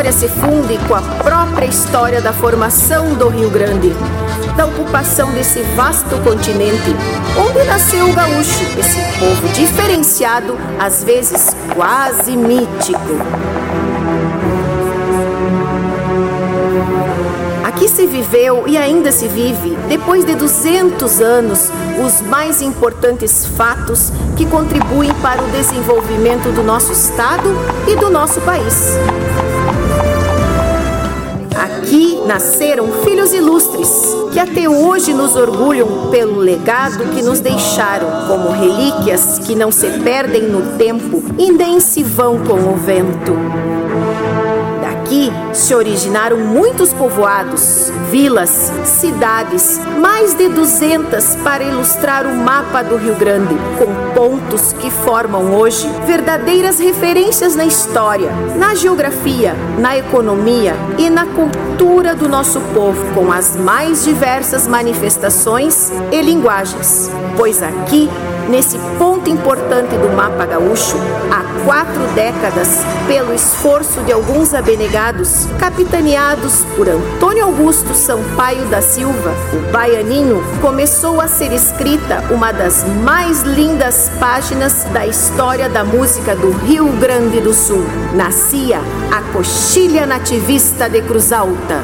História se funde com a própria história da formação do Rio Grande, da ocupação desse vasto continente, onde nasceu o gaúcho, esse povo diferenciado, às vezes quase mítico. Aqui se viveu e ainda se vive, depois de 200 anos, os mais importantes fatos que contribuem para o desenvolvimento do nosso Estado e do nosso país. Aqui nasceram filhos ilustres que até hoje nos orgulham pelo legado que nos deixaram, como relíquias que não se perdem no tempo e nem se vão com o vento. Aqui se originaram muitos povoados, vilas, cidades, mais de 200 para ilustrar o mapa do Rio Grande, com pontos que formam hoje verdadeiras referências na história, na geografia, na economia e na cultura do nosso povo, com as mais diversas manifestações e linguagens. Pois aqui nesse ponto importante do mapa gaúcho, há quatro décadas, pelo esforço de alguns abnegados, capitaneados por Antônio Augusto Sampaio da Silva, o baianinho, começou a ser escrita uma das mais lindas páginas da história da música do Rio Grande do Sul. Nascia a coxilha nativista de Cruz Alta.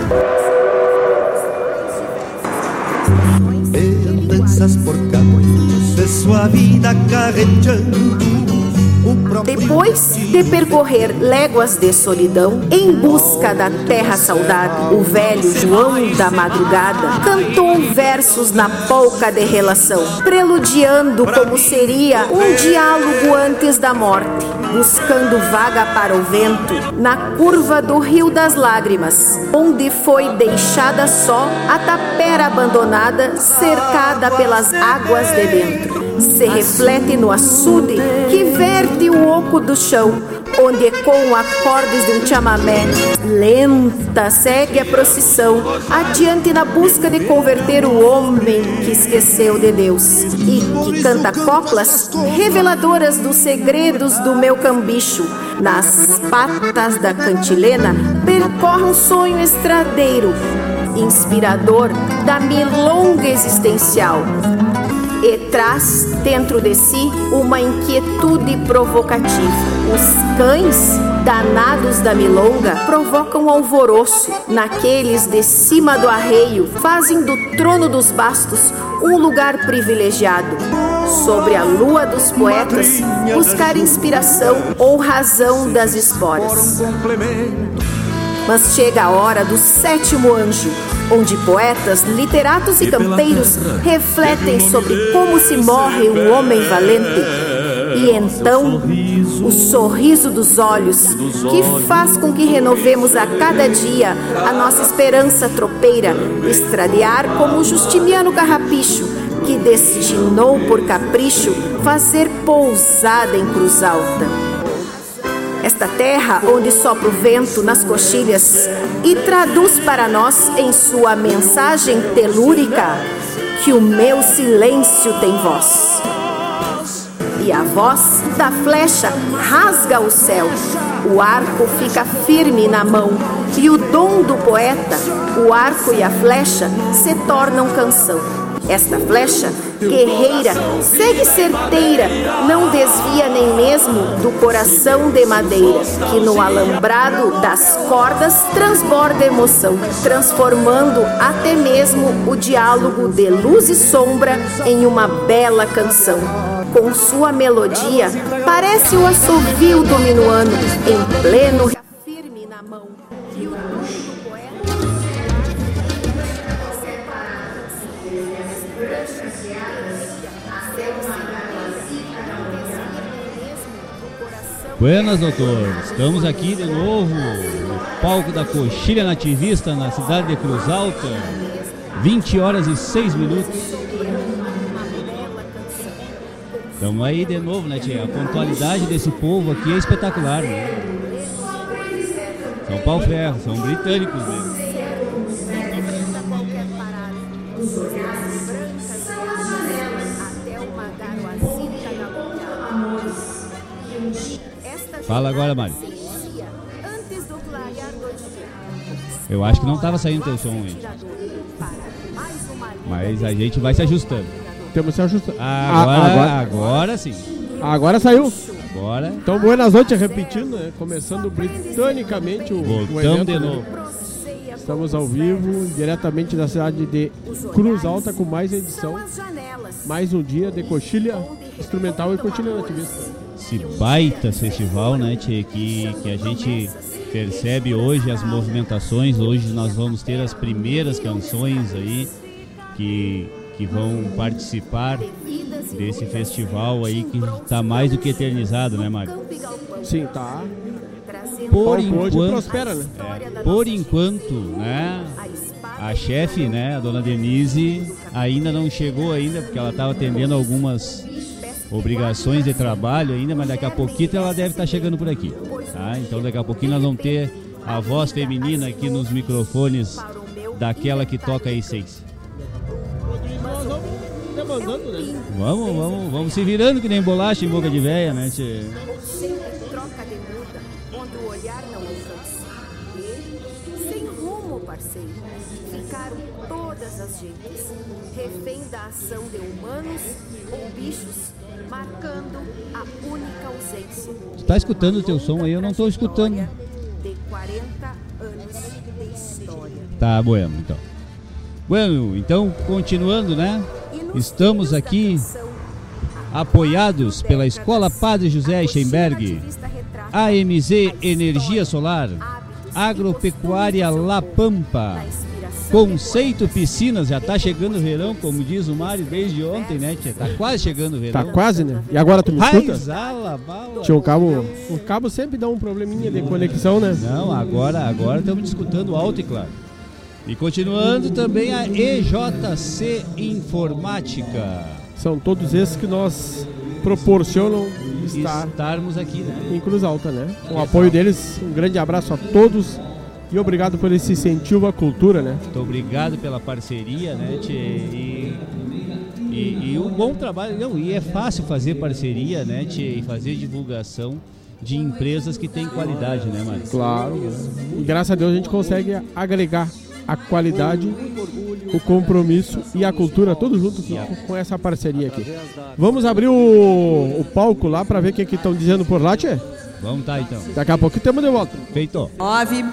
Depois de percorrer léguas de solidão em busca da terra saudade, o velho João da Madrugada cantou versos na polca de relação, preludiando como seria um diálogo antes da morte buscando vaga para o vento, na curva do Rio das Lágrimas, onde foi deixada só a tapera abandonada, cercada pelas águas de dentro. Se reflete no açude que verte o oco do chão, onde ecoam acordes de um chamamé. Lenta segue a procissão, adiante na busca de converter o homem que esqueceu de Deus e que canta coplas reveladoras dos segredos do meu cambicho. Nas patas da cantilena percorre um sonho estradeiro, inspirador da milonga existencial e traz dentro de si uma inquietude provocativa. Os cães, danados da milonga, provocam alvoroço naqueles de cima do arreio, fazem do trono dos bastos um lugar privilegiado. Sobre a lua dos poetas, buscar inspiração ou razão das esporas. Mas chega a hora do sétimo anjo, onde poetas, literatos e campeiros refletem sobre como se morre o homem valente. E então, o sorriso dos olhos, que faz com que renovemos a cada dia a nossa esperança tropeira, estradear como Justiniano Carrapicho, que destinou por capricho fazer pousada em Cruz Alta esta terra onde sopra o vento nas coxilhas e traduz para nós em sua mensagem telúrica que o meu silêncio tem voz. E a voz da flecha rasga o céu, o arco fica firme na mão, e o dom do poeta, o arco e a flecha, se tornam canção. Esta flecha guerreira, segue certeira, não desvia nem mesmo do coração de madeira, que no alambrado das cordas transborda emoção, transformando até mesmo o diálogo de luz e sombra em uma bela canção. Com sua melodia, parece o assovio do minuano em pleno Buenas, doutor. Estamos aqui de novo no palco da Coxilha Nativista na cidade de Cruz Alta. 20 horas e 6 minutos. Estamos aí de novo, né, tia? A pontualidade desse povo aqui é espetacular, né? São Paulo Ferro, são britânicos mesmo. Fala agora, Mari. Eu acho que não estava saindo teu som aí. Mas a gente vai se ajustando. Temos se ajustando. Agora, Ah, agora, agora sim. agora saiu. Agora Então, boas noites, repetindo, né? Começando britanicamente o, o voltamos evento. de né? novo. Estamos ao vivo, diretamente da cidade de Cruz Alta, com mais edição. Mais um dia de coxilha instrumental e coxilha nativista. Esse baita festival, né, tchê, que, que a gente percebe hoje as movimentações. Hoje nós vamos ter as primeiras canções aí que, que vão participar desse festival aí que está mais do que eternizado, né, Mário? Sim, tá. Por enquanto, prospera, né? é, por enquanto, né, a chefe, né, a dona Denise, ainda não chegou ainda, porque ela estava atendendo algumas obrigações de trabalho ainda, mas daqui a pouquinho ela deve estar chegando por aqui. Tá? Então daqui a pouquinho nós vamos ter a voz feminina aqui nos microfones daquela que toca a essência. Nós vamos? Vamos, vamos, se virando que nem bolacha em boca de véia, né? tchê? Ficaram todas as gentes, refém da ação de humanos ou bichos, marcando a única ausência. Tu tá escutando o teu som aí? Eu não tô escutando. De 40 anos de história. Tá, bueno, então. Bueno, então, continuando, né? Estamos aqui apoiados pela Escola Padre José Eichenberg, AMZ Energia Solar, Agropecuária La Pampa, Conceito Piscinas, já tá chegando o verão, como diz o Mário desde ontem, né? tia? Tá quase chegando o verão. Tá quase, né? E agora tu me escuta? Raizala, bala. Tinha um cabo. O cabo sempre dá um probleminha de conexão, né? Não, agora, agora estamos discutindo alto e claro. E continuando também a EJC Informática. São todos esses que nós proporcionam estar Estarmos aqui, né? em Cruz Alta, né? Com o apoio deles, um grande abraço a todos e obrigado por esse incentivo à cultura, né? Muito obrigado pela parceria, né, tchê? E, e, e o bom trabalho. Não, e é fácil fazer parceria, né, tchê? E fazer divulgação de empresas que têm qualidade, né, Mário? Claro. E graças a Deus a gente consegue agregar a qualidade, o compromisso e a cultura tudo junto com, essa parceria aqui. Vamos abrir o, o palco lá para ver o que estão dizendo por lá, Tchê? Vamos tá então. Daqui a pouco temos de volta. Feito. 9.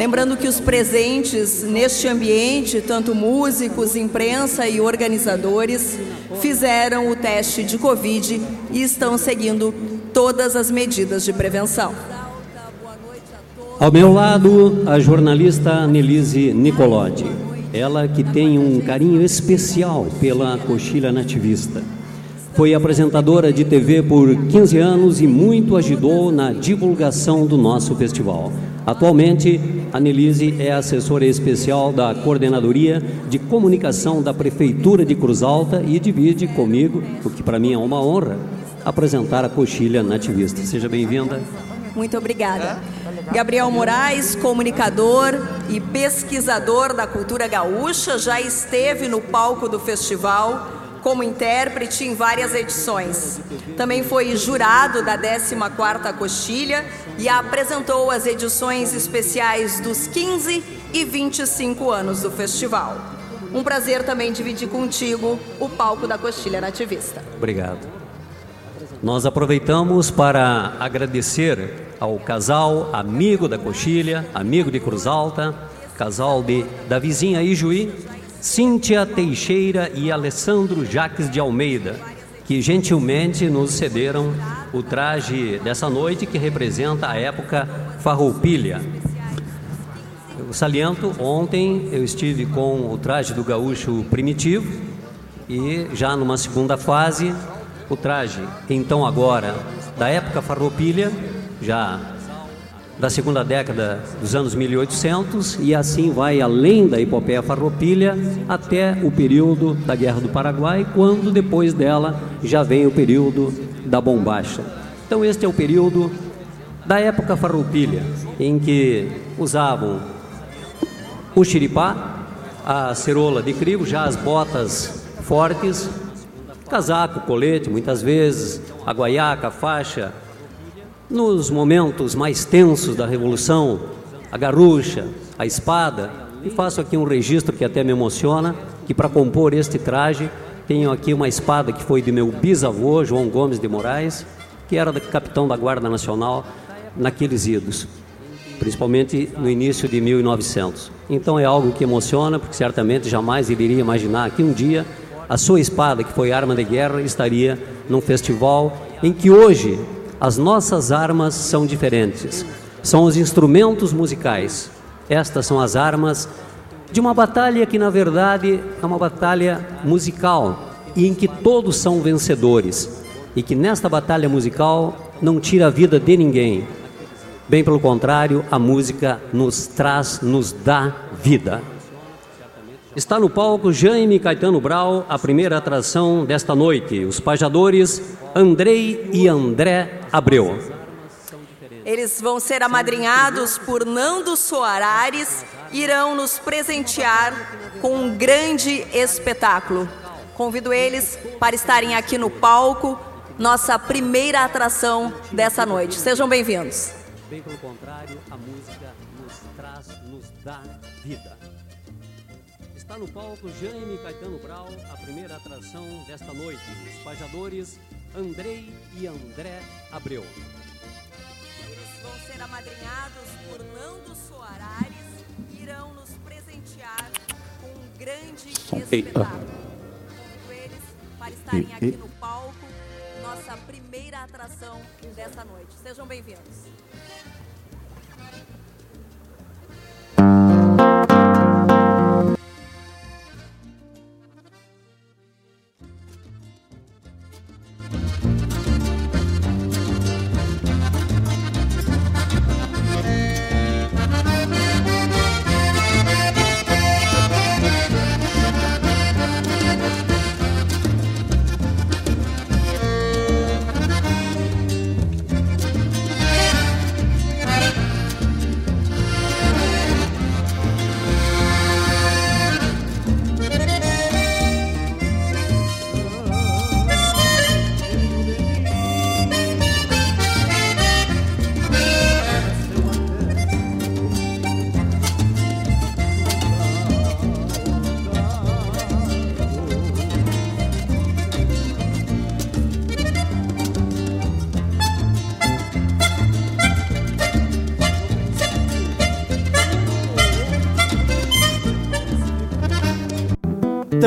Lembrando que os presentes neste ambiente, tanto músicos, imprensa e organizadores, fizeram o teste de Covid e estão seguindo todas as medidas de prevenção. Ao meu lado, a jornalista Nelise Nicolotti. Ela que tem um carinho especial pela coxilha nativista. Foi apresentadora de TV por 15 anos e muito ajudou na divulgação do nosso festival. Atualmente, a Nelise é assessora especial da Coordenadoria de Comunicação da Prefeitura de Cruz Alta e divide comigo, o que para mim é uma honra, apresentar a coxilha nativista. Seja bem-vinda. Muito obrigada. Gabriel Moraes, comunicador e pesquisador da cultura gaúcha, já esteve no palco do festival como intérprete em várias edições. Também foi jurado da 14ª Coxilha e apresentou as edições especiais dos 15 e 25 anos do festival. Um prazer também dividir contigo o palco da Coxilha Nativista. Obrigado. Nós aproveitamos para agradecer ao casal amigo da Coxilha, amigo de Cruz Alta, casal de da vizinha Ijuí, Cíntia Teixeira e Alessandro Jaques de Almeida, que gentilmente nos cederam o traje dessa noite que representa a época farroupilha. Eu saliento, ontem eu estive com o traje do gaúcho primitivo e já numa segunda fase o traje, então agora, da época farroupilha, já da segunda década dos anos 1800 e assim vai além da epopeia farroupilha até o período da Guerra do Paraguai, quando depois dela já vem o período da bombacha. Então este é o período da época farroupilha, em que usavam o xiripá, a cerola de crivo, já as botas fortes, casaco, colete, muitas vezes, a guaiaca, a faixa. Nos momentos mais tensos da Revolução, a garrucha, a espada, e faço aqui um registro que até me emociona, que para compor este traje tenho aqui uma espada que foi de meu bisavô, João Gomes de Moraes, que era capitão da Guarda Nacional naqueles idos, principalmente no início de 1900. Então é algo que emociona, porque certamente jamais ele iria imaginar que um dia a sua espada, que foi arma de guerra, estaria num festival em que hoje as nossas armas são diferentes. São os instrumentos musicais. Estas são as armas de uma batalha que, na verdade, é uma batalha musical e em que todos são vencedores. E que nesta batalha musical não tira a vida de ninguém. Bem pelo contrário, a música nos traz, nos dá vida. Está no palco Jaime Caetano Brau, a primeira atração desta noite, os pajadores Andrei e André Abreu. Eles vão ser amadrinhados por Nando Soares, irão nos presentear com um grande espetáculo. Convido eles para estarem aqui no palco, nossa primeira atração dessa noite. Sejam bem-vindos. Bem pelo contrário, a música nos traz, nos dá vida. Está no palco Jaime Caetano Brau, a primeira atração desta noite. Os pajadores Andrei e André Abreu. Eles vão ser amadrinhados por Nando Soares e irão nos presentear com um grande espetáculo. Convido eles para estarem aqui no palco, nossa primeira atração dessa noite. Sejam bem-vindos.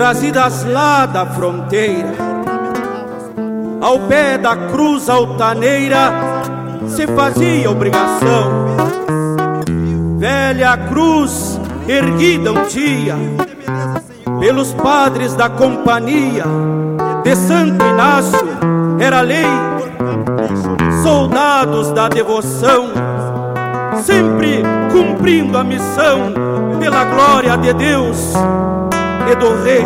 Trazidas lá da fronteira, ao pé da cruz altaneira, se fazia obrigação. Velha cruz erguida um dia pelos padres da companhia de Santo Inácio, era lei, soldados da devoção, sempre cumprindo a missão pela glória de Deus e do rei.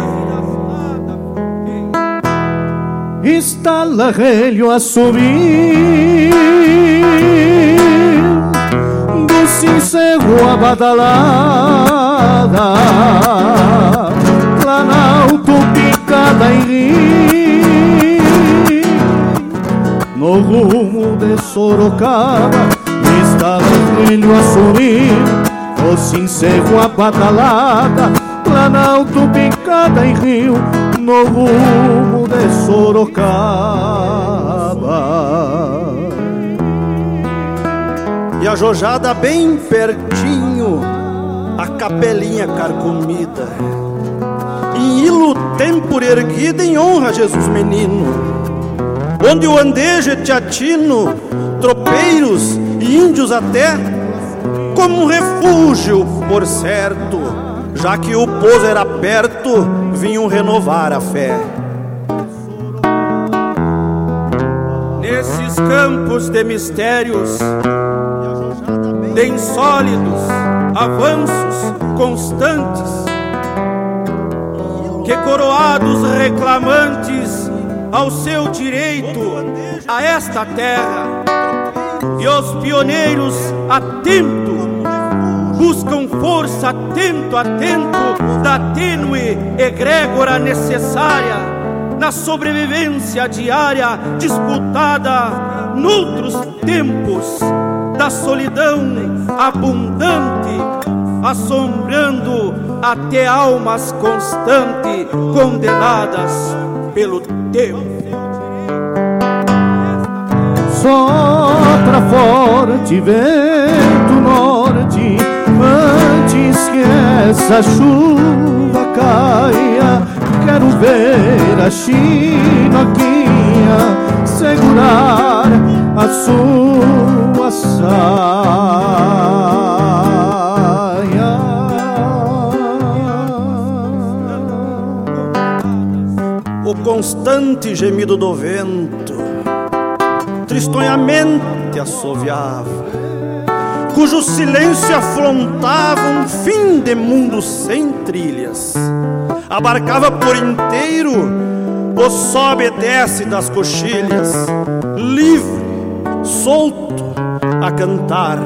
Está relho a subir. Do sincero a badalada. Lá na alto picada em rio. No rumo de Sorocaba está relho a subir. Do sincero a badalada Planalto picada em rio No rumo de Sorocaba. E a jojada bem pertinho A capelinha carcomida. Em hilo tempor erguida Em honra a Jesus menino. Onde o andejo teatino Tropeiros e índios até Como refúgio, por certo. Já que o pouso era perto, vinham renovar a fé. Nesses campos de mistérios, de insólidos avanços constantes, que coroados reclamantes ao seu direito a esta terra, e os pioneiros atentos buscam força atento, atento da tênue egrégora necessária na sobrevivência diária disputada noutros tempos da solidão abundante, assombrando até almas constantes condenadas pelo tempo. Sopra forte vento norte antes que essa chuva caia. Quero ver a chinoquinha segurar a sua saia. O constante gemido do vento tristonhamente assoviava, cujo silêncio afrontava um fim de mundo sem trilhas. Abarcava por inteiro o sobe e desce das coxilhas, livre, solto a cantar,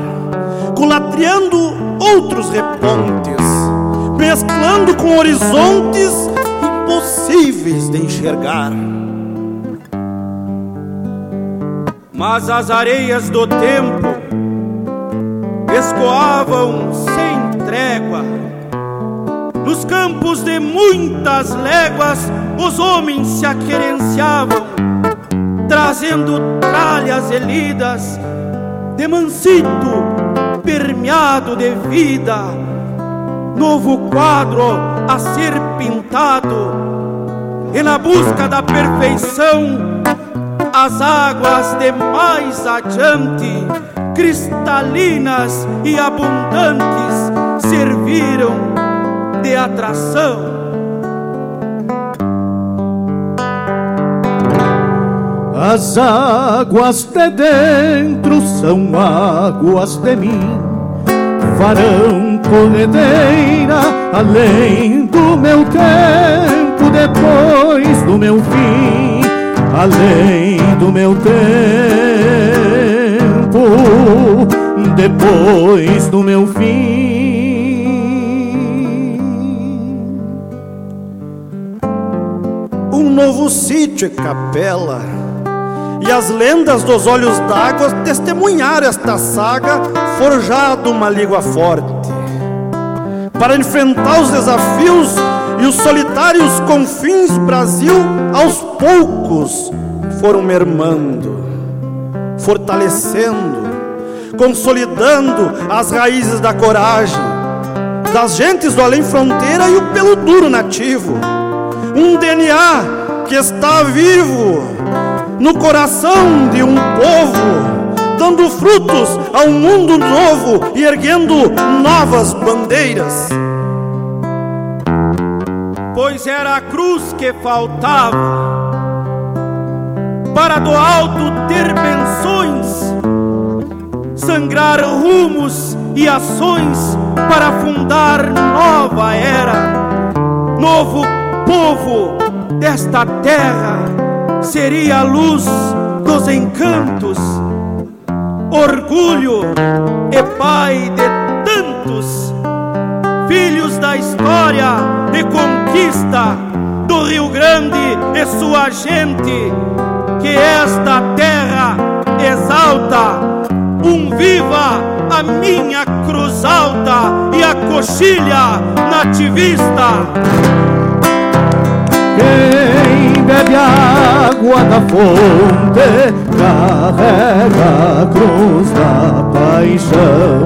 culatriando outros repontes, mesclando com horizontes impossíveis de enxergar. Mas as areias do tempo escoavam sem trégua. Nos campos de muitas léguas, os homens se aquerenciavam, trazendo tralhas elidas de mancito permeado de vida. Novo quadro a ser pintado, e na busca da perfeição as águas de mais adiante, cristalinas e abundantes, serviram de atração. As águas de dentro são águas de mim, farão corredeira além do meu tempo, depois do meu fim além do meu tempo, depois do meu fim. Um novo sítio e capela, e as lendas dos olhos d'água testemunharam esta saga, forjado uma língua forte, para enfrentar os desafios e os solitários confins Brasil, aos poucos, foram mermando, fortalecendo, consolidando as raízes da coragem, das gentes do além fronteira e o pelo duro nativo. Um DNA que está vivo no coração de um povo, dando frutos a um mundo novo e erguendo novas bandeiras pois era a cruz que faltava para do alto ter benções, sangrar rumos e ações para fundar nova era, novo povo desta terra seria a luz dos encantos, orgulho e pai de tantos filhos da história de conquista do Rio Grande e sua gente, que esta terra exalta. Um viva a minha cruz alta e a coxilha nativista. Quem bebe água da fonte carrega a cruz da paixão.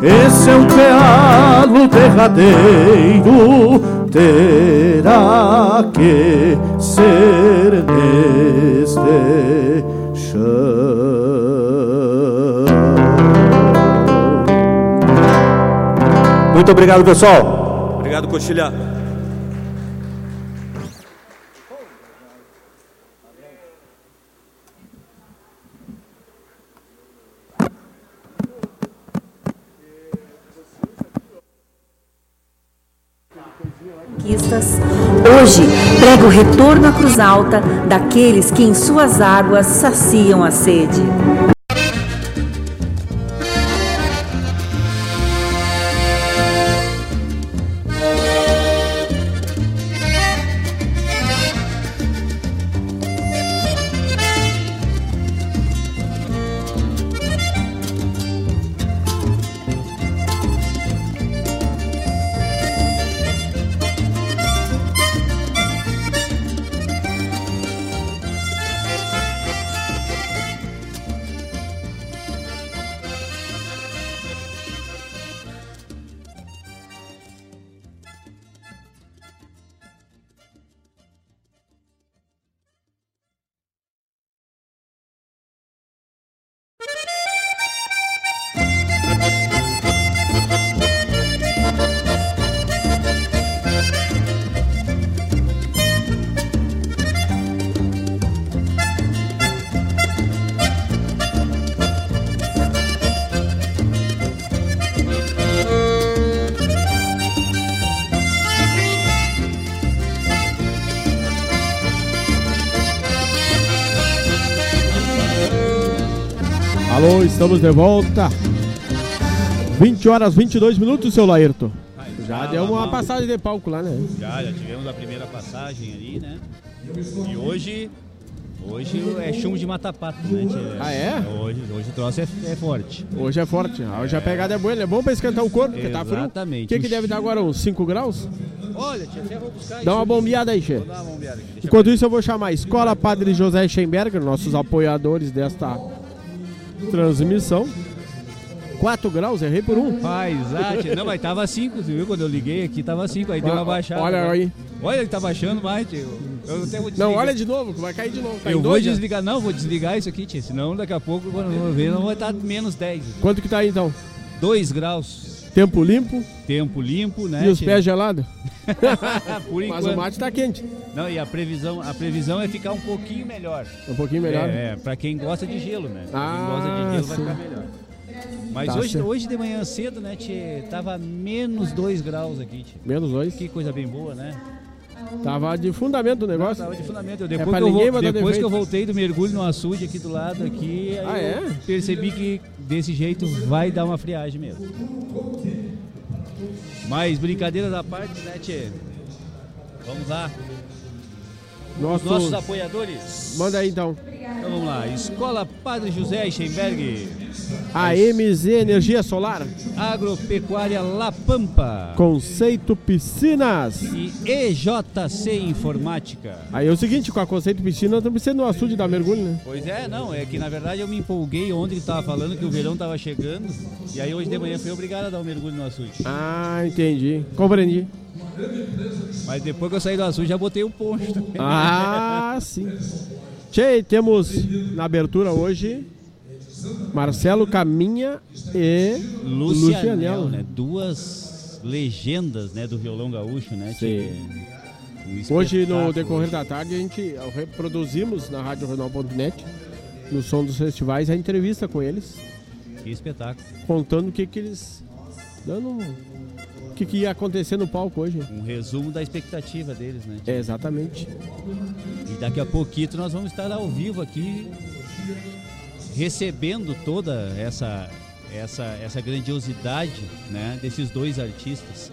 Esse é um pealo derradeiro, terá que ser neste chão. Muito obrigado, pessoal. Obrigado, Coxilha. Hoje prega o retorno à cruz alta daqueles que em suas águas saciam a sede. Estamos de volta. 20 horas 22 minutos, seu Laerto. Já deu uma passagem de palco lá, né? Já, já tivemos a primeira passagem ali, né? E hoje, hoje é chumbo de mata-pato, né? tia? Ah, é? Hoje, hoje o troço é, é forte. Hoje é forte. Hoje a pegada é boa, é bom pra esquentar o corpo, porque tá frio. Exatamente. O que, que deve dar agora? Uns 5 graus? Olha, tia, até vou buscar Dá uma bombeada aí, Che. Enquanto isso, eu vou chamar a Escola Padre José Schemberger, nossos apoiadores desta transmissão. 4 graus, errei por um. Rapaz, ah, não, mas tava 5, viu? Quando eu liguei aqui tava 5, aí deu uma baixada. Olha aí. Olha, ele tá baixando mais, tio. Eu até vou Não, olha de novo, vai cair de novo. Tá Eu vou já. desligar, não, vou desligar isso aqui, tia. Senão daqui a pouco, quando eu ver, não vai estar menos 10. Quanto que tá aí então? 2 graus, Tempo limpo tempo limpo, né? e os pés gelados. Por Mas enquanto. o mate tá quente. Não, e a previsão, a previsão é ficar um pouquinho melhor. Um pouquinho melhor. É, é, pra quem gosta de gelo, né? Pra Ah, quem gosta de gelo sim. vai ficar melhor. Mas Tá hoje, certo. hoje de manhã cedo, né, tchê, tava menos 2 graus aqui, tchê. Menos dois. Que coisa bem boa, né? Tava de fundamento o negócio. Tava de fundamento. Eu, É depois pra que, eu, depois que eu voltei do mergulho no açude aqui do lado aqui, Ah, é? percebi que desse jeito vai dar uma friagem mesmo. Mas brincadeiras à parte, né, Tchê? Vamos lá. Nosso... Nossos apoiadores. Manda aí então. Então vamos lá. Escola Padre José Eichenberg. A MZ Energia Solar. Agropecuária La Pampa. Conceito Piscinas. E EJC Informática. Aí é o seguinte, com a Conceito Piscina, não precisa no açude dar mergulho, né? Pois é, não, é que na verdade eu me empolguei ontem que tava falando que o verão tava chegando. E aí hoje de manhã fui obrigado a dar um mergulho no açude. Ah, entendi. Compreendi. Mas depois que eu saí do açude já botei o poncho também. Ah, sim. Tchê, temos na abertura hoje Marcelo Caminha e Lucianel, Lucianel. né? Duas legendas, né, do violão gaúcho, né? Sim. Um Hoje, no decorrer da tarde, a gente reproduzimos na Rádio Regional.net, no som dos festivais, a entrevista com eles, Que espetáculo. contando o que, que eles. dando o que, que ia acontecer no palco hoje. Um resumo da expectativa deles, né? É, exatamente. E daqui a pouquinho nós vamos estar ao vivo aqui recebendo toda essa essa essa grandiosidade, né, desses dois artistas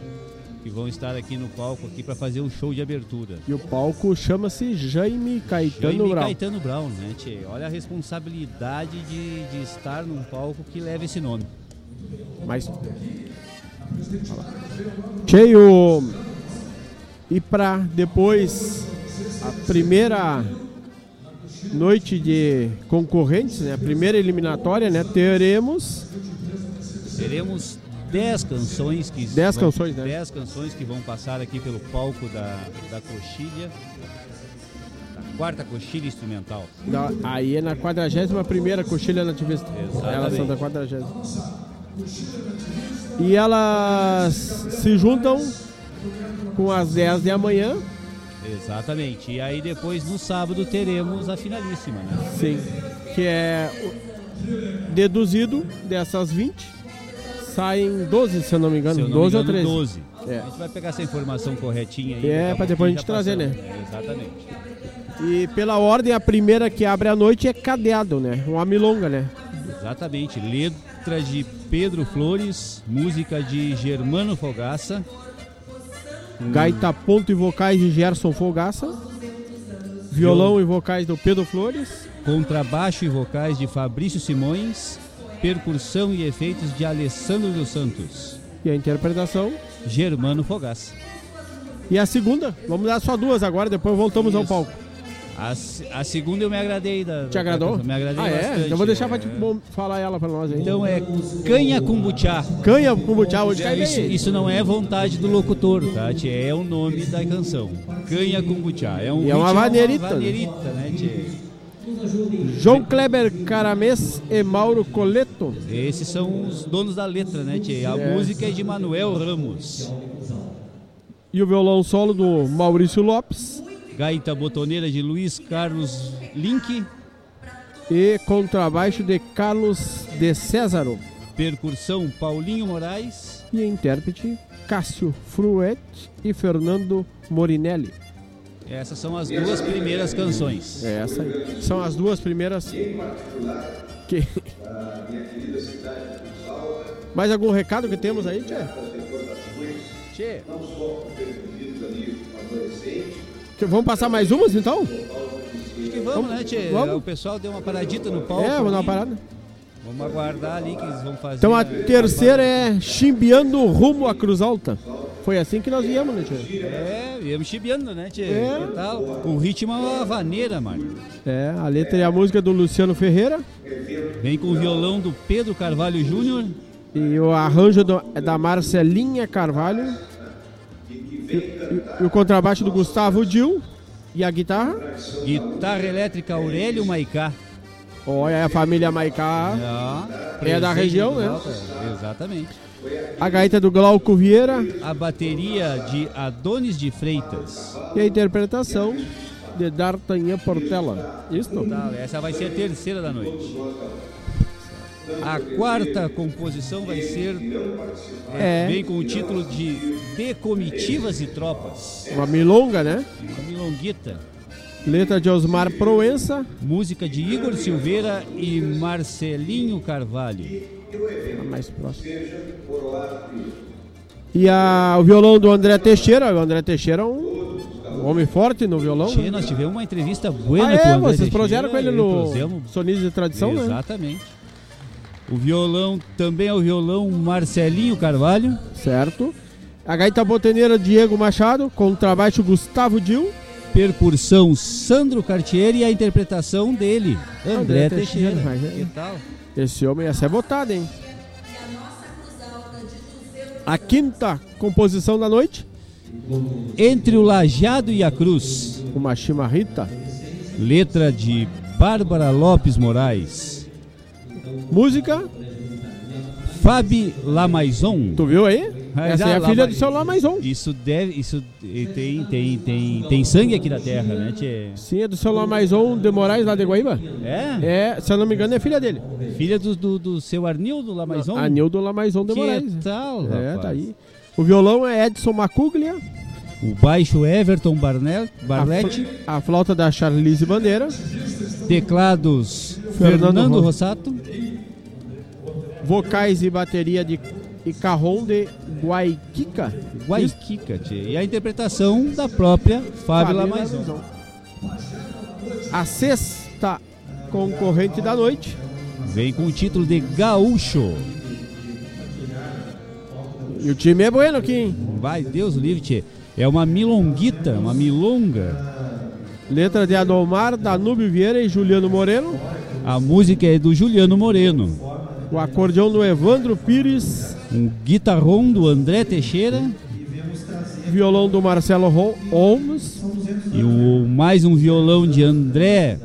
que vão estar aqui no palco aqui para fazer o show de abertura. E o palco chama-se Jaime Caetano Jaime Brau. Caetano Brown, né, tchê? Olha a responsabilidade de, de estar num palco que leva esse nome. Mas. Cheio. E pra depois a primeira noite de concorrentes, né? A primeira eliminatória, né? Teremos Teremos 10 canções que 10 vão- canções, né? 10 canções que vão passar aqui pelo palco da, da coxilha. Da quarta coxilha instrumental. da- aí é na 41 primeira coxilha nativista. Exatamente. Elas são da 40 E elas se juntam com as 10 de amanhã. Exatamente. E aí depois no sábado teremos a finalíssima, né? Sim. Que é deduzido dessas 20, saem 12, se eu não me engano. Não 12 me ou engano, 13. 12. É. A gente vai pegar essa informação corretinha aí. É, pra depois a gente trazer, passamos. É, exatamente. E pela ordem, a primeira que abre a noite é Cadeado, né? Uma milonga, né? Exatamente. Letra de Pedro Flores, música de Germano Fogaça, Gaita ponto e vocais de Gerson Fogaça. Violão e vocais do Pedro Flores. contrabaixo e vocais de Fabrício Simões, percussão e efeitos de Alessandro dos Santos, E a interpretação. Germano Fogaça. E a segunda, vamos dar só duas agora, depois voltamos ao Isso. palco. A, a segunda eu me agradei da. Te da- agradou? Me agradei ah, é? bastante. Então vou deixar é. pra te bom, falar ela pra nós aí. Então é canha kombucha. Canha kombucha hoje cai Isso, isso não é vontade do locutor, tá? tchê? É o nome da canção. Canha kombucha. É um E é uma né? vaneirita, né, tchê? João Kleber Caramês e Mauro Coleto. Esses são os donos da letra, né, tchê? A É. música é de Manuel Ramos. E o violão solo do Maurício Lopes. Gaita botoneira de Luiz Carlos Link. E contrabaixo de Carlos de Césaro. Percussão Paulinho Moraes. E intérprete Cássio Fruet e Fernando Morinelli. Essas são as duas primeiras canções. É essa aí. São as duas primeiras Que... Mais algum recado que temos aí, Tchê? Tchê. Vamos passar mais umas então? Acho que vamos, né, Tchê? Vamos. O pessoal deu uma paradita no palco. É, vamos dar uma parada. Vamos aguardar ali que eles vão fazer. Então a terceira é chimbiando rumo à Cruz Alta. Foi assim que nós viemos, né, Tchê? É, viemos chibiando, né, Tchê? É. Tal? O ritmo é uma vaneira, mano. É, a letra e a música do Luciano Ferreira Vem com o violão do Pedro Carvalho Júnior. e o arranjo do- é da Marcelinha Carvalho e, o contrabaixo do Gustavo Dil e a guitarra. Guitarra elétrica Aurélio Maicá. Olha, é a família Maicá. É da região, né? Exatamente. A gaita do Glauco Vieira A bateria de Adonis de Freitas. e a interpretação de D'Artagnan Portela. Isso? Tá, essa vai ser a terceira da noite. A quarta composição vai ser. É. Vem com o título de De Comitivas e Tropas. Uma milonga, né? Uma milonguita. Letra de Osmar Proença. Música de Igor Silveira e Marcelinho Carvalho. Tá mais próximo. E a, o violão do André Teixeira. O André Teixeira é um, homem forte no violão. Né? nós tivemos uma entrevista buena Ah, com o é, André vocês projeram com ele no Sonis de Tradição, né? Exatamente. O violão também é o violão Marcelinho Carvalho. Certo. A gaita botaneira Diego Machado, contrabaixo Gustavo Dil. Percussão Sandro Cartier e a interpretação dele, André, André Teixeira. Teixeira, mas é- Que tal? Esse homem ia ser votado, hein? A quinta composição da noite, Entre o Lajado e a Cruz. uma chimarrita. Letra de Bárbara Lopes Moraes. Música, Fabi Lamaison. tu viu aí? Ah, Essa é a filha do seu Lamaison. Isso deve. Isso tem, tem, tem, tem sangue aqui da terra, né, Tchê? Sim, é do seu Lamaison de Moraes, lá de Guaíba. É? É, se eu não me engano, é filha dele. Filha do, do, do seu Arnildo Lamaison? Anildo Lamaison de Que Moraes. tal, É, rapaz? tá aí. O violão é Edson Macuglia. O baixo Everton Barnet, A, Barlete. a flauta da Charlize Bandeira. Teclados Fernando Fernando, Ro- Rossato. Vocais e bateria de e carrom de Guaiquica. Guaiquica, tchê. E a interpretação da própria Fábio. Lamaison. A sexta concorrente da noite. Vem com o título de Gaúcho. E o time é bueno aqui, hein? Vai, Deus livre, tchê. É uma milonguita, uma milonga. Letra de Adomar, Danúbio Vieira e Juliano Moreno. A música é do Juliano Moreno. O acordeão do Evandro Pires. Um guitarrão do André Teixeira. Violão do Marcelo Holmes. E o, mais um violão de André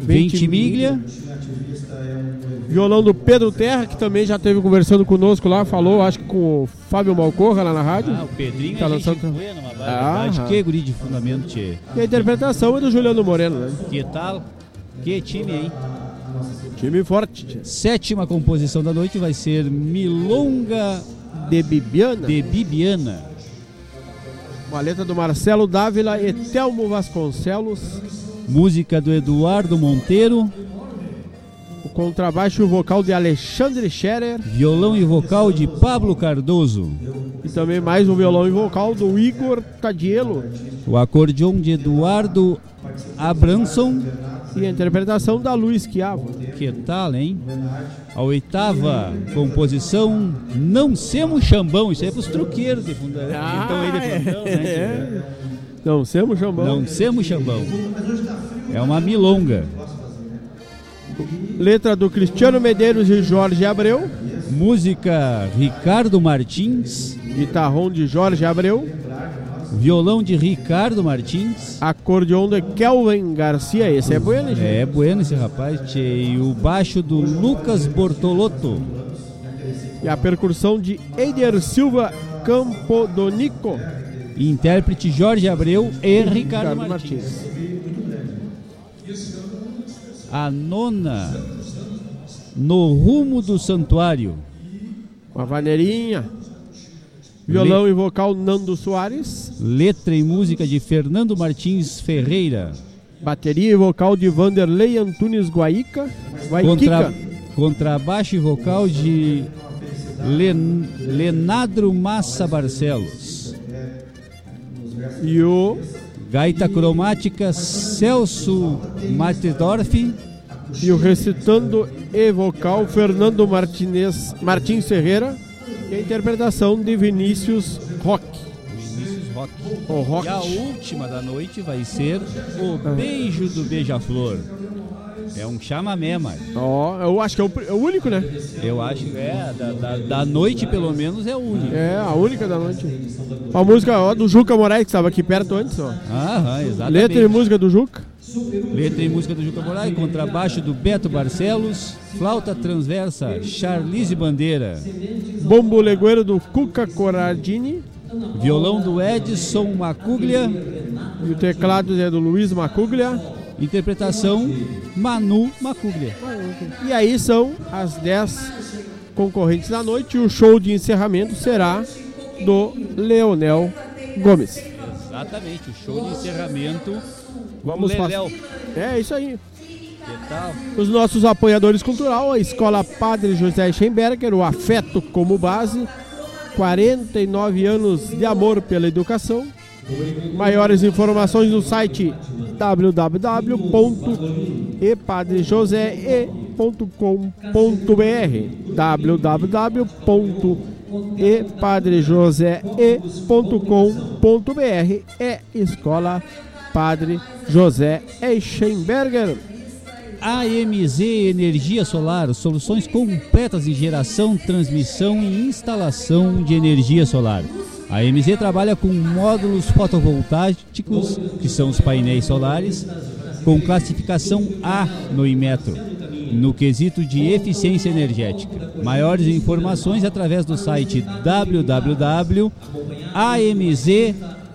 Ventimiglia. Violão do Pedro Terra, que também já esteve conversando conosco lá. Falou, acho que com o Fábio Malcorra lá na rádio. Ah, o Pedrinho Tá é lançando- buena, uma barbaridade. Ah, que guri de fundamento, tchê. E a interpretação é do Juliano Moreno, né? Que tal? Que time, hein? Time forte. tia. Sétima composição da noite vai ser Milonga De Bibiana. de Bibiana. Uma letra do Marcelo Dávila e Telmo Vasconcelos. Música do Eduardo Monteiro. O contrabaixo e o vocal de Alexandre Scherer. Violão e vocal de Pablo Cardoso. E também mais um violão e vocal do Igor Tadielo. O acordeão de Eduardo Abranson. E a interpretação da Luiz Chiavo. Que tal, hein? A oitava composição, Não Semos Chambão. Isso aí é pros truqueiros de fundamento. que estão aí de plantão, né? Não, Semos Chambão. Não Semos Chambão. É uma milonga. Letra do Cristiano Medeiros e Jorge Abreu. Música Ricardo Martins. Guitarrão de Jorge Abreu. Violão de Ricardo Martins. Acordeon de Kelvin Garcia. Esse é bueno, gente. É bueno esse rapaz. tchê. E o baixo do Lucas Bortolotto. E a percussão de Eider Silva Campodonico. E intérprete Jorge Abreu e Ricardo, Martins. A nona, No Rumo do Santuário. Uma vaneirinha. Violão e vocal Nando Soares. Letra e música de Fernando Martins Ferreira. Bateria e vocal de Vanderlei Antunes Guaica. Guaiquica. Contra... contrabaixo e vocal de Len, Lenadro Massa Barcelos. E o Gaita cromática Celso Matedorf. E o recitando e vocal Fernando Martinez, Martins Ferreira. E a interpretação de Vinícius Rock. Vinícius Rock. O Rock. E a última da noite vai ser o Beijo do Beija-Flor. É um chamamé, mas Ó, eu acho que é o, é o único, né? eu acho que é, da, da, da noite pelo menos é o único. É, a única da noite. A música ó, do Juca Moraes, que estava aqui perto antes, ó. Aham, exatamente. Letra e música do Juca. Letra e música do Juca Moraes, contrabaixo do Beto Barcelos, flauta transversa Charlize Bandeira, Bombo Legueiro do Cuca Corradini. violão do Edson Macuglia, E o teclado é do Luiz Macuglia. interpretação Manu Macuglia. E aí são as 10 concorrentes da noite. E o show de encerramento será do Leonel Gomes. Exatamente, o show de encerramento. Vamos Leléu. É isso aí. Os nossos apoiadores cultural, a Escola Padre José Schemberger, o Afeto como base, 49 anos de amor pela educação. Maiores informações no site www.epadrejosee.com.br www.epadrejosee.com.br É Escola Padre José Eichenberger. AMZ Energia Solar, soluções completas em geração, transmissão e instalação de energia solar. A AMZ trabalha com módulos fotovoltaicos, que são os painéis solares, com classificação A no Inmetro, no quesito de eficiência energética. Maiores informações através do site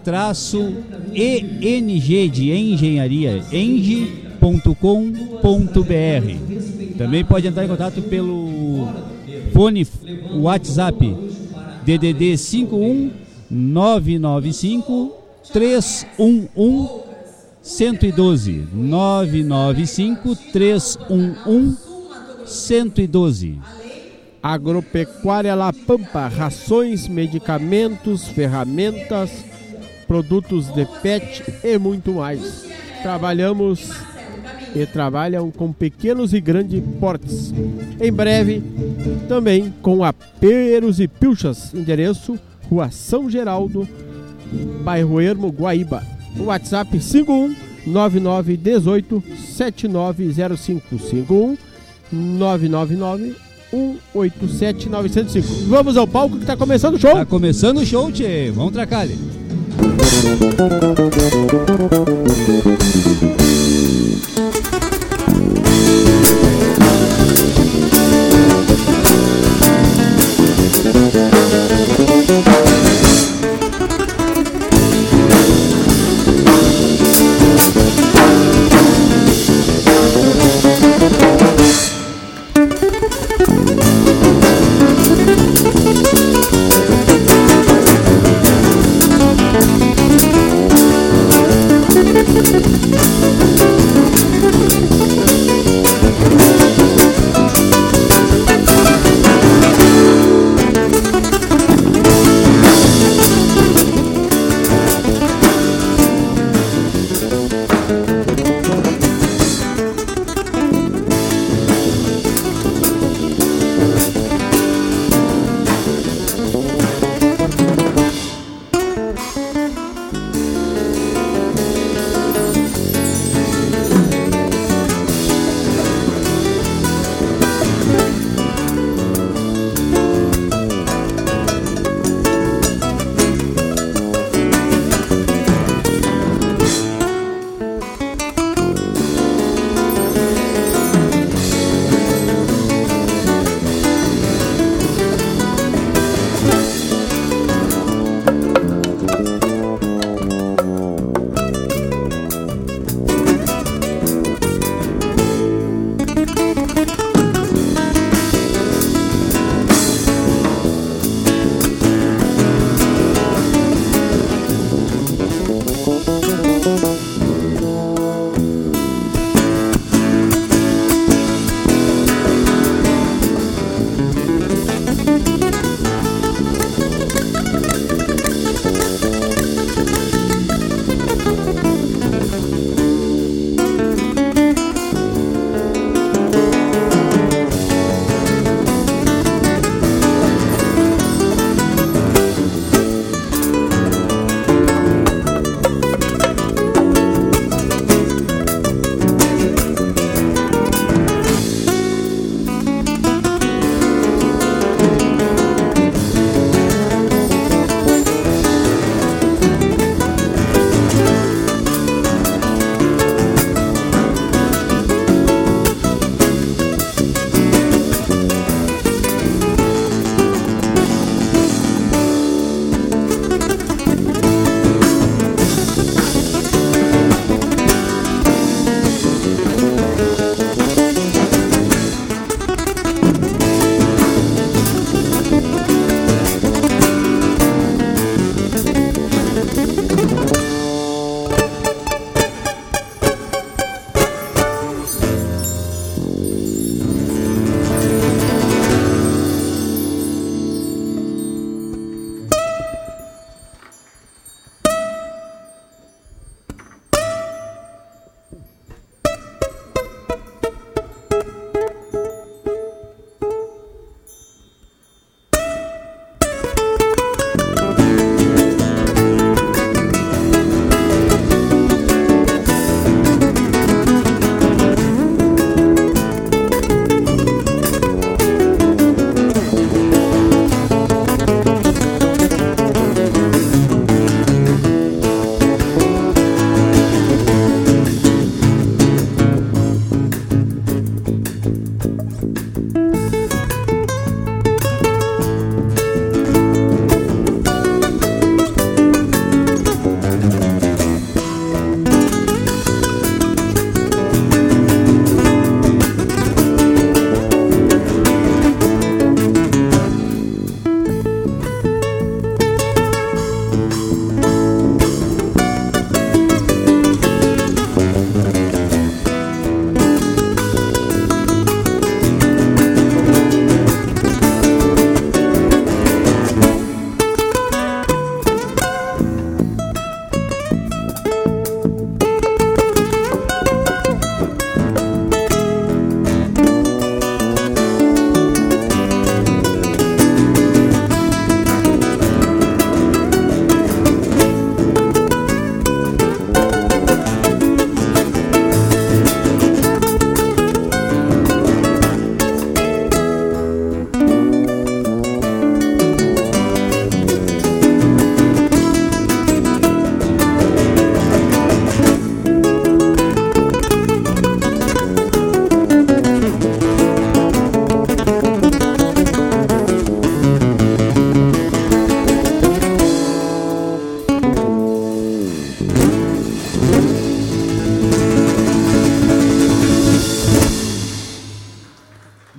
www.amz-eng de engenharia, eng.com.br. Também pode entrar em contato pelo fone WhatsApp DDD 51 995 311 112 995 311 112 Agropecuária La Pampa, rações, medicamentos, ferramentas, produtos de pet e muito mais. Trabalhamos e trabalham com pequenos e grandes portes. Em breve, também com aperos e pilchas. Endereço: Rua São Geraldo, bairro Ermo, Guaíba. WhatsApp 51 9918 7905 51 999 187 905. Vamos ao palco que está começando o show. Tá começando o show, tchê. Vamos tracar ali. Thank you.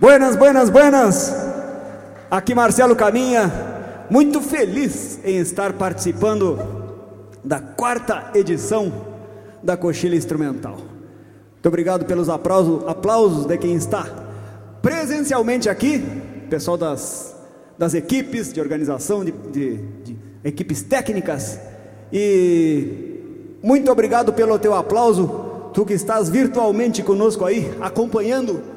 Buenas, buenas, buenas. Aqui Marcelo Caminha, muito feliz em estar participando da quarta edição da Coxilha Instrumental. Muito obrigado pelos aplausos, aplausos de quem está presencialmente aqui, pessoal das, das equipes de organização, de, de, de equipes técnicas. E muito obrigado pelo teu aplauso, tu que estás virtualmente conosco aí, acompanhando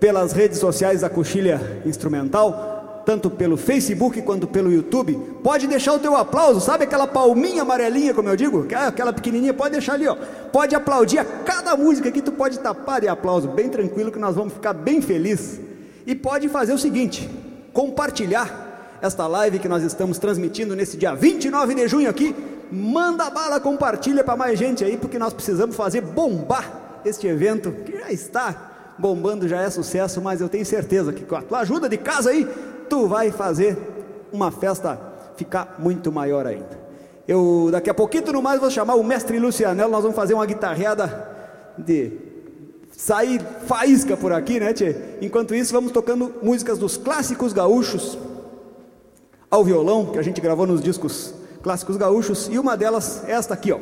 pelas redes sociais da Coxilha Instrumental, tanto pelo Facebook quanto pelo YouTube. Pode deixar o teu aplauso, sabe aquela palminha amarelinha, como eu digo? Aquela pequenininha, pode deixar ali, ó. Pode aplaudir a cada música que tu pode tapar de aplauso, bem tranquilo que nós vamos ficar bem felizes. E pode fazer o seguinte, compartilhar esta live que nós estamos transmitindo nesse dia 29 de junho aqui. Manda bala, compartilha para mais gente aí, porque nós precisamos fazer bombar este evento que já está bombando já é sucesso, mas eu tenho certeza que com a tua ajuda de casa aí, tu vai fazer uma festa ficar muito maior ainda. Eu daqui a pouquinho no mais vou chamar o mestre Lucianello, nós vamos fazer uma guitarreada de sair faísca por aqui, né, tchê? Enquanto isso, vamos tocando músicas dos clássicos gaúchos ao violão, que a gente gravou nos discos clássicos gaúchos, e uma delas é esta aqui, ó.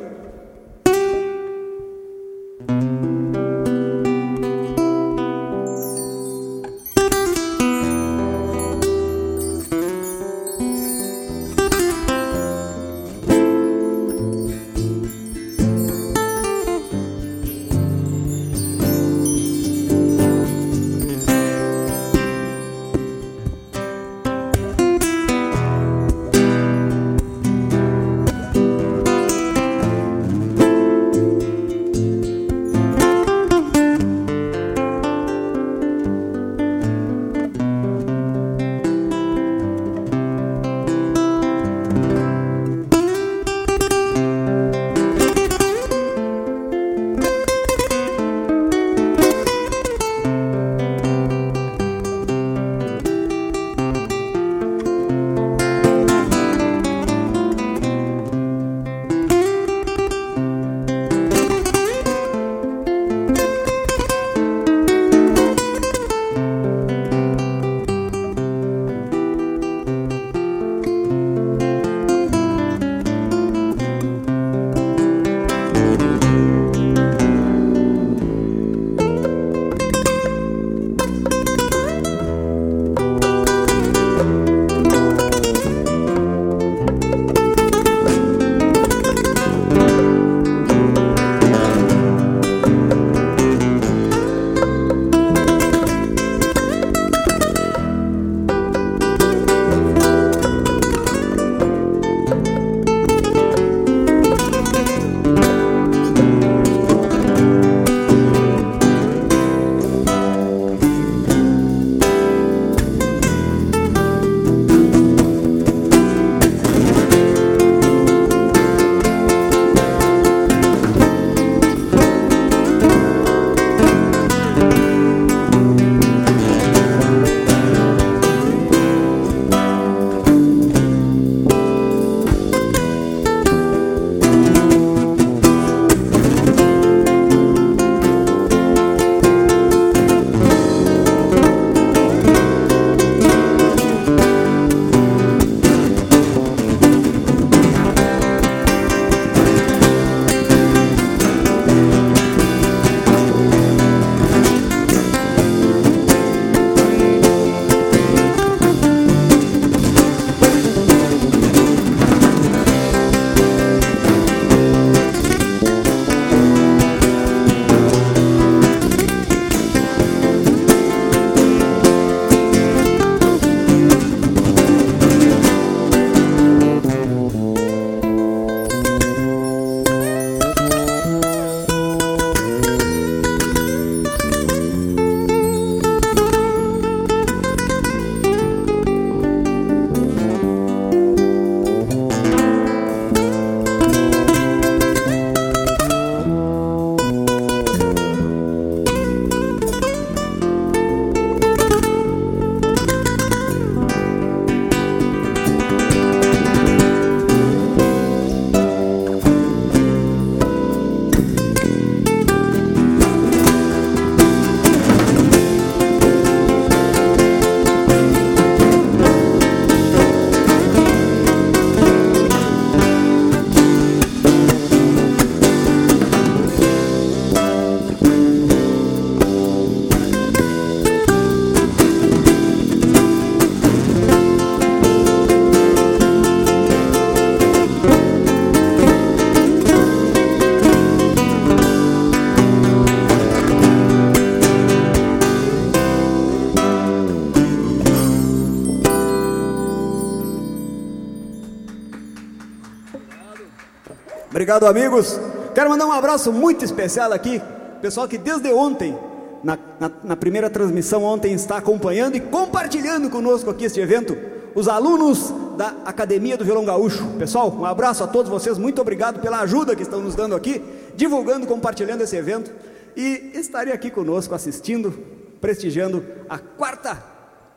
Obrigado, amigos. Quero mandar um abraço muito especial aqui, pessoal que desde ontem, na, na, na primeira transmissão ontem, está acompanhando e compartilhando conosco aqui este evento, os alunos da Academia do Violão Gaúcho. Pessoal, um abraço a todos vocês, muito obrigado pela ajuda que estão nos dando aqui, divulgando, compartilhando esse evento e estarem aqui conosco assistindo, prestigiando a quarta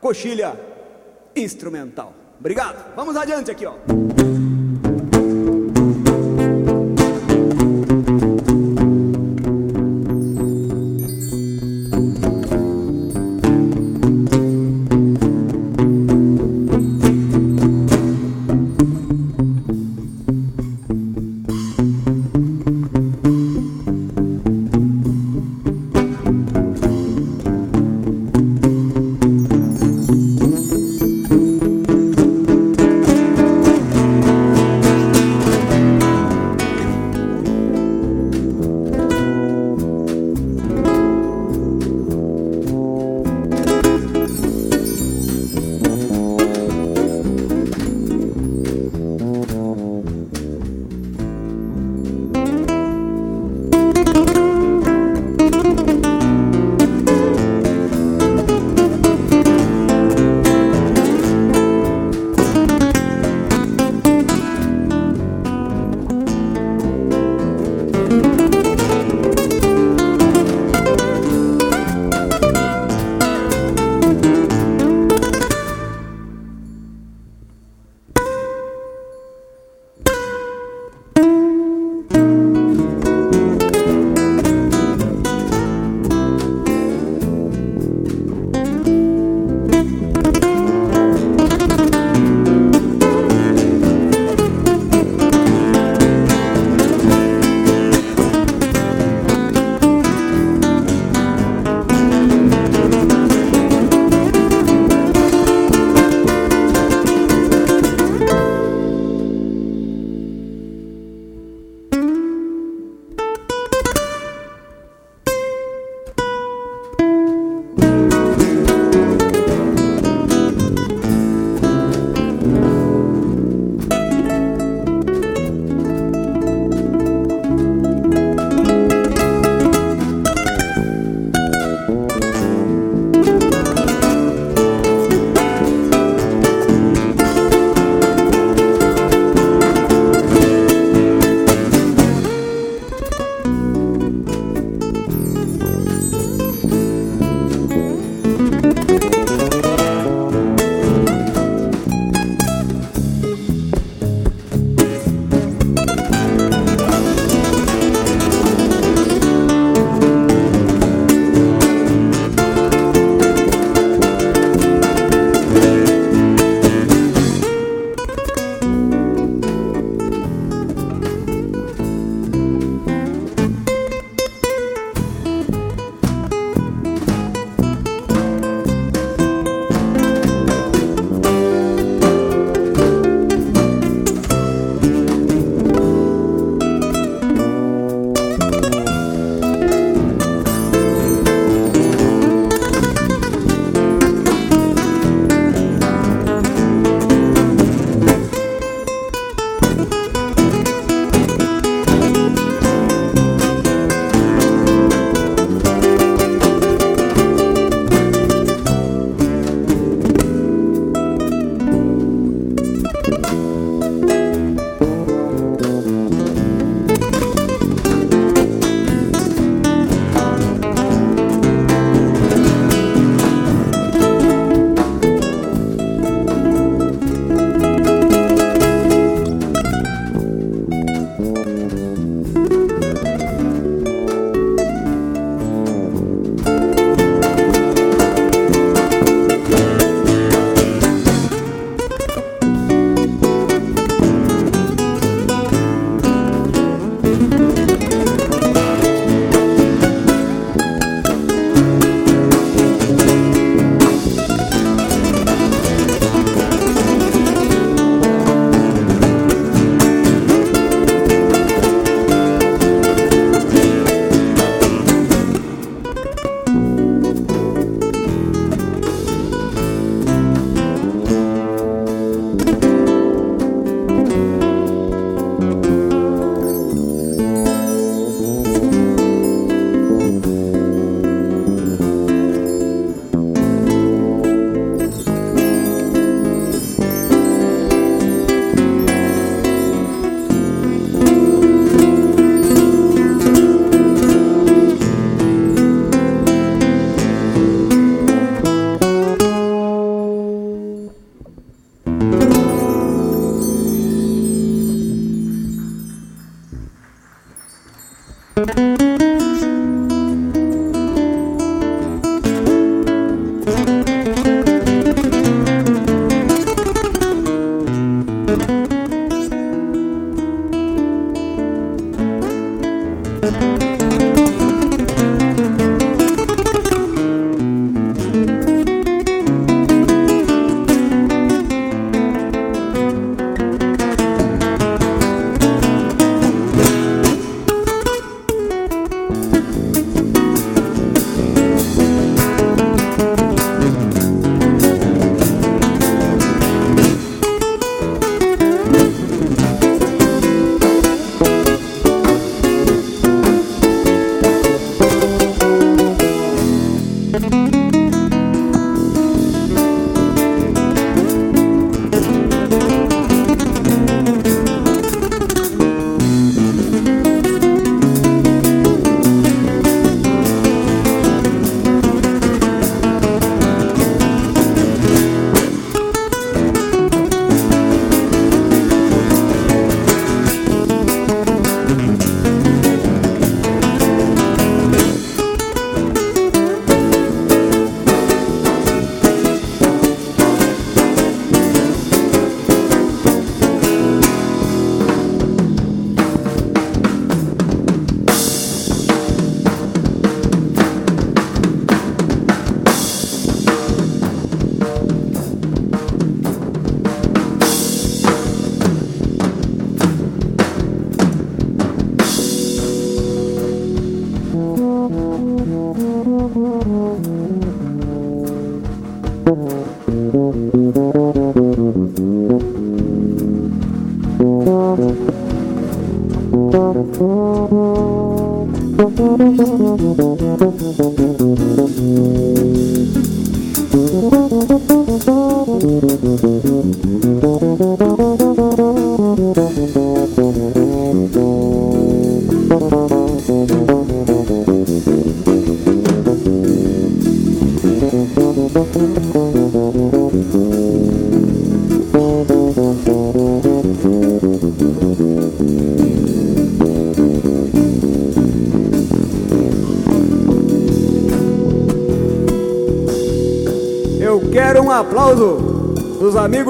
coxilha instrumental. Obrigado. Vamos adiante aqui, ó.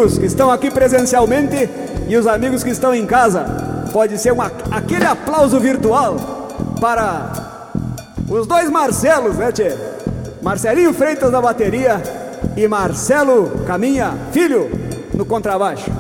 Amigos que estão aqui presencialmente e os amigos que estão em casa. Pode ser uma, aquele aplauso virtual para os dois Marcelos, né, Tchê? Marcelinho Freitas na bateria e Marcelo Caminha Filho no contrabaixo.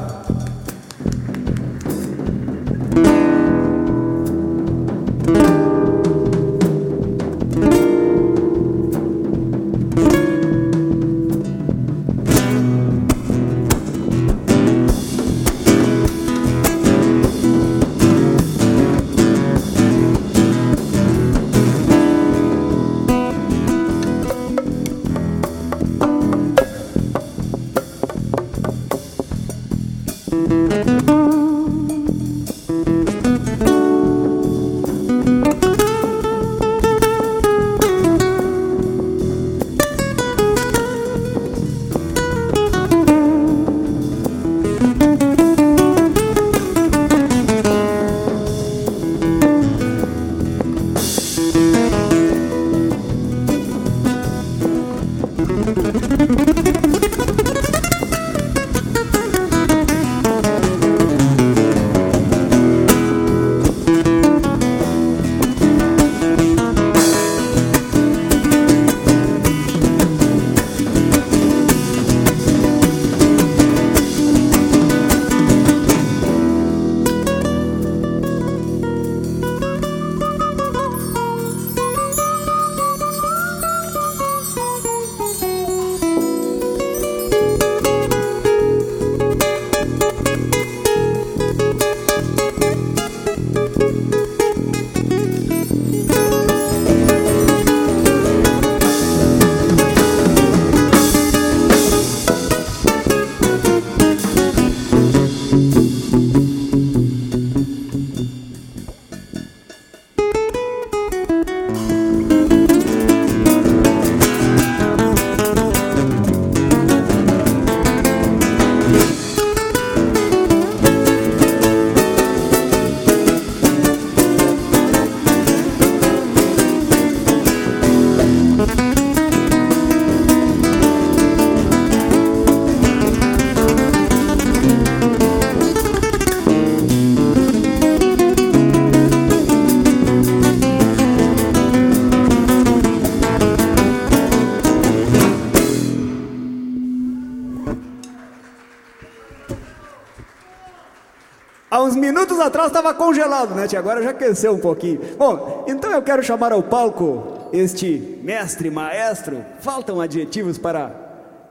Minutos atrás estava congelado, né? Agora já aqueceu um pouquinho. Bom, então eu quero chamar ao palco este mestre, maestro. Faltam adjetivos para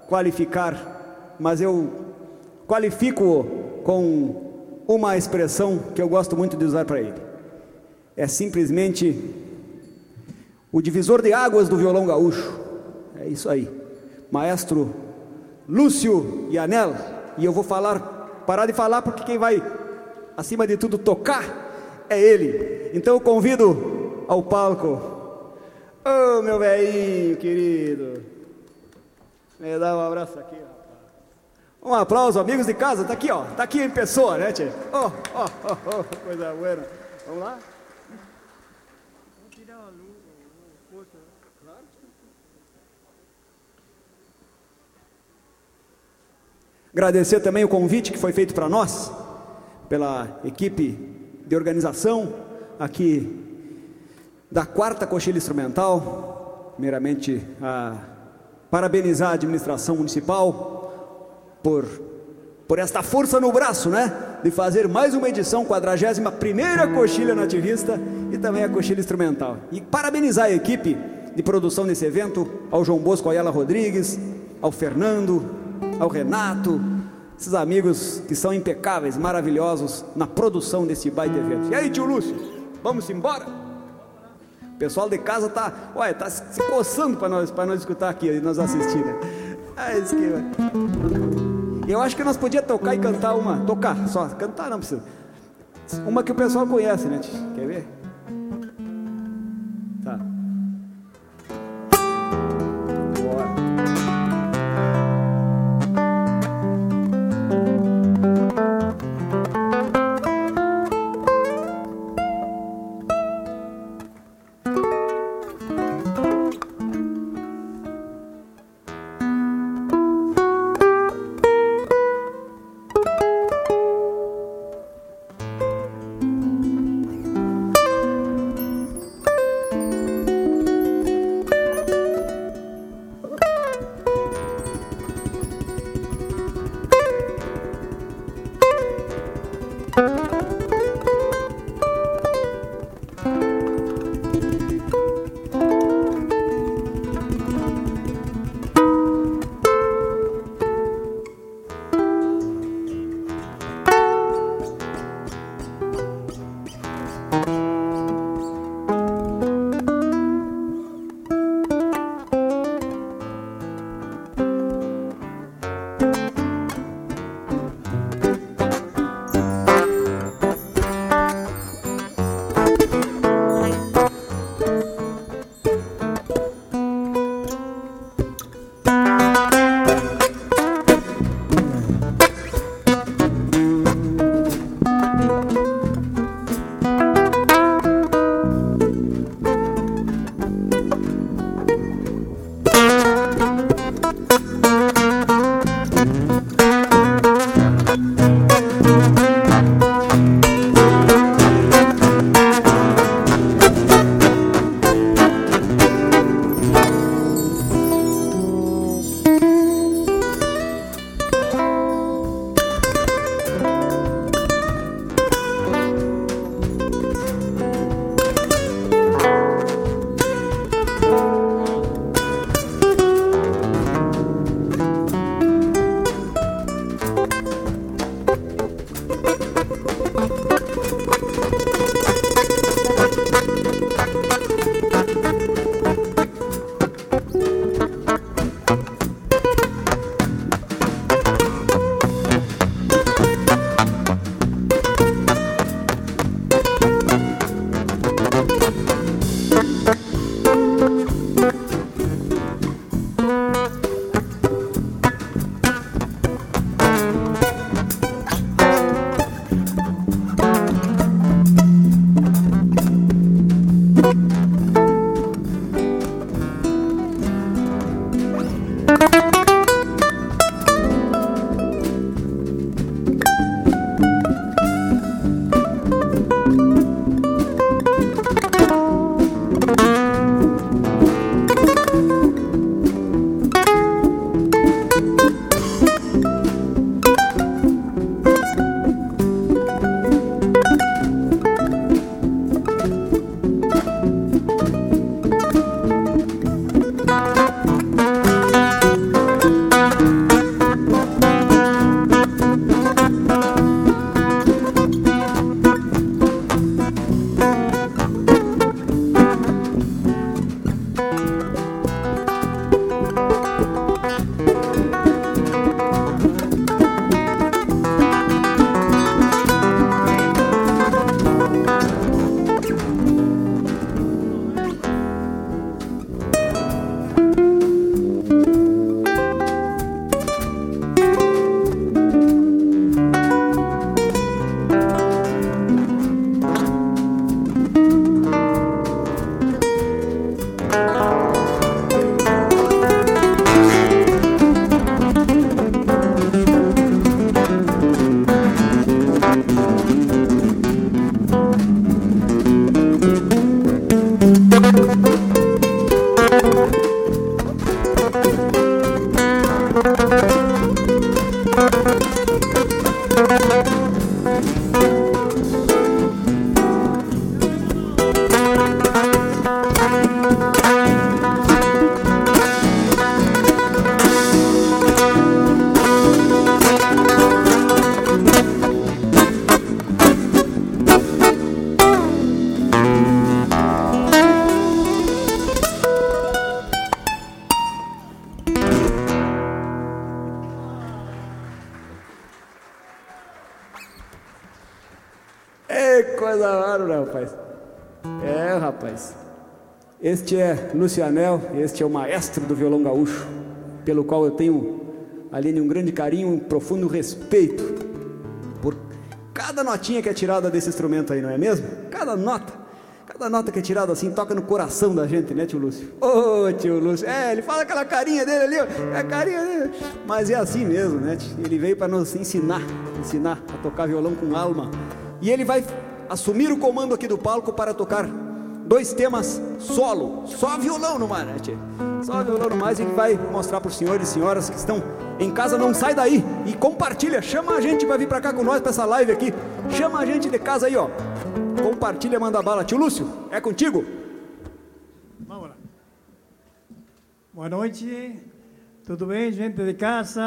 qualificar, mas eu qualifico com uma expressão que eu gosto muito de usar para ele. É simplesmente o divisor de águas do violão gaúcho. É isso aí. Maestro Lúcio Yanel. E eu vou falar, parar de falar porque quem vai acima de tudo, tocar, é Ele. Então eu convido ao palco, ô oh, meu velhinho querido, me dá um abraço aqui, rapaz. Um aplauso, amigos de casa, tá aqui, ó, tá aqui em pessoa, né, tchê? Oh, oh, oh, oh, coisa boa. Vamos lá? Agradecer também o convite que foi feito para nós pela equipe de organização aqui da quarta coxilha instrumental, primeiramente a parabenizar a administração municipal por por esta força no braço, né, de fazer mais uma edição 41 primeira coxilha nativista e também a coxilha instrumental. E parabenizar a equipe de produção desse evento, ao João Bosco Ayala Rodrigues, ao Fernando, ao Renato, esses amigos que são impecáveis, maravilhosos na produção desse baita evento. E aí, tio Lúcio? Vamos embora. O pessoal de casa tá, olha, tá se coçando para nós, para nós escutar aqui e nós assistir, né? Ah, isso que... Eu acho que nós podíamos tocar e cantar uma, tocar só, cantar não precisa. Uma que o pessoal conhece, né? Quer ver? Lucianel, este é o maestro do violão gaúcho, pelo qual eu tenho, além um grande carinho, um profundo respeito por cada notinha que é tirada desse instrumento aí, não é mesmo? Cada nota. Cada nota que é tirada assim toca no coração da gente, né, tio Lúcio? Ô, oh, tio Lúcio, é, ele fala aquela carinha dele ali, ó, é a carinha dele. Mas é assim mesmo, né? Ele veio para nos ensinar, ensinar a tocar violão com alma. E ele vai assumir o comando aqui do palco para tocar dois temas solo, só violão no mar, né? Só violão no mais, ele vai mostrar para os senhores e senhoras que estão em casa, não sai daí e compartilha, chama a gente para vir para cá com nós para essa live aqui. Chama a gente de casa aí, ó. Compartilha, manda bala. Tio Lúcio, é contigo. Vamos lá. Boa noite. Tudo bem, gente de casa?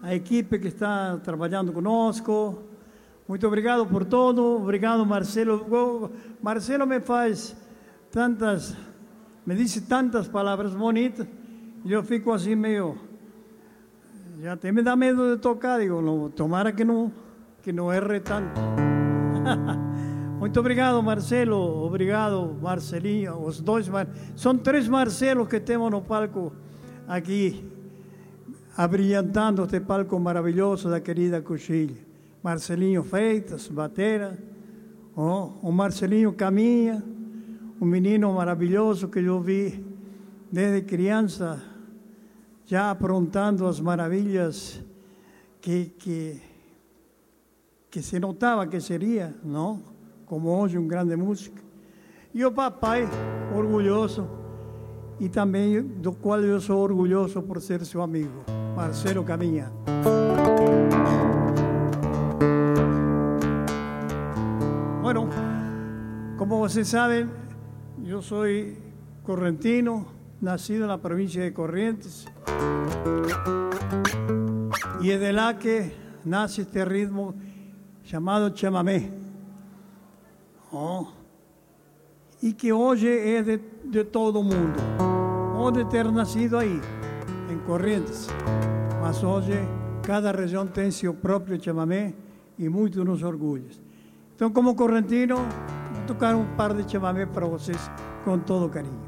A equipe que está trabalhando conosco. Muito obrigado por tudo. Obrigado, Marcelo. Marcelo me faz tantas, me disse tantas palavras bonitas. Eu fico assim meio. Já até me dá medo de tocar. Digo, não, tomara que não, que não erre tanto. Muito obrigado, Marcelo. Obrigado, Marcelinho. Os dois. São três Marcelos que temos no palco aqui, abrilhantando este palco maravilhoso da querida Coxilha. Marcelinho Feitas, batera, oh, o Marcelinho Caminha, um menino maravilhoso que eu vi desde criança, já aprontando as maravilhas que, que, que se notava que seria, não? Como hoje um grande músico. E o papai, orgulhoso, e também do qual eu sou orgulhoso por ser seu amigo, Marcelo Caminha. Bueno, como vocês sabem, eu sou correntino, nascido na província de Corrientes. E é de lá que nasce este ritmo chamado chamamé. Oh, e que hoje é de, de todo mundo. Pode ter nascido aí, em Corrientes. Mas hoje cada região tem seu próprio chamamé e muito nos orgulhos. Então, como correntino, vou tocar um par de chamamé para vocês com todo carinho.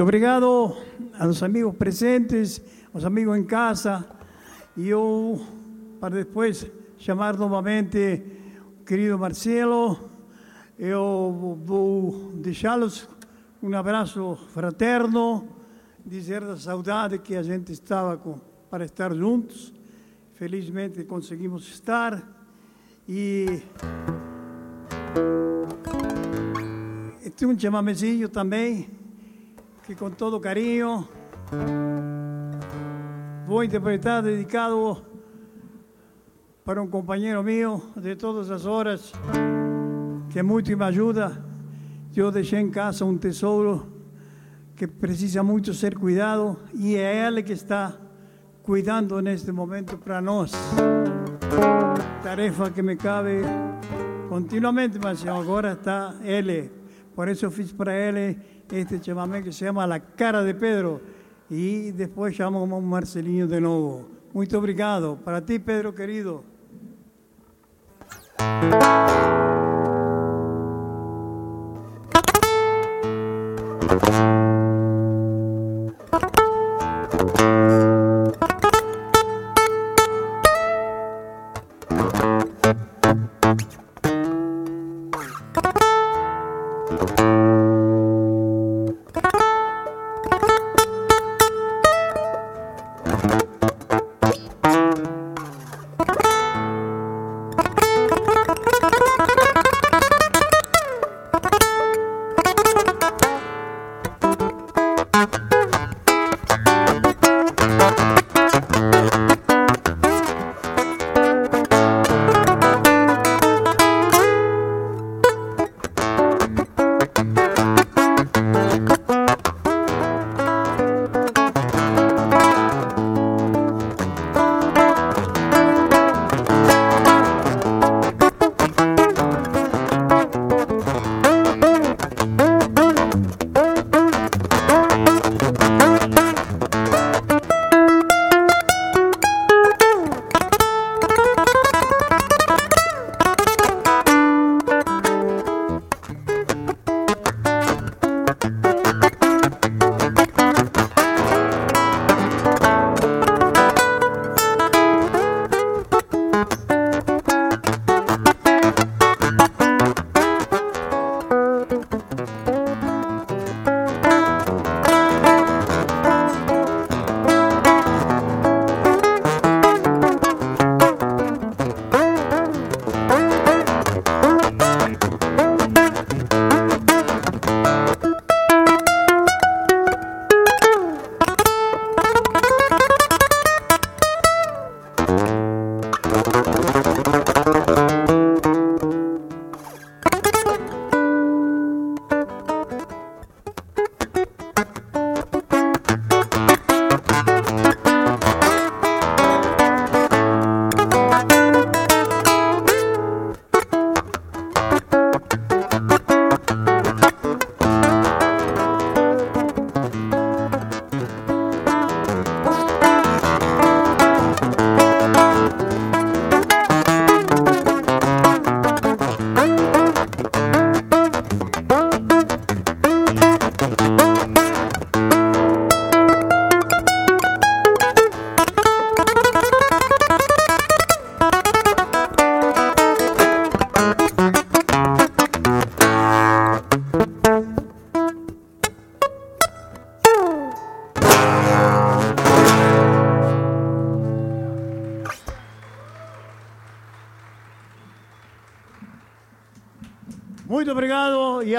Muito obrigado aos amigos presentes, aos amigos em casa. E eu, para depois chamar novamente o querido Marcelo, eu vou deixá-los um abraço fraterno, dizer da saudade que a gente estava com, para estar juntos. Felizmente conseguimos estar. E tem um chamamezinho também que com todo carinho vou interpretar dedicado para um companheiro meu de todas as horas que muito me ajuda. Eu deixei em casa um tesouro que precisa muito ser cuidado e é ele que está cuidando neste momento para nós. Tarefa que me cabe continuamente, mas agora está ele. Por isso eu fiz para ele este chamamé que se chama La Cara de Pedro. E depois chamamos Marcelinho de novo. Muito obrigado. Para ti, Pedro, querido.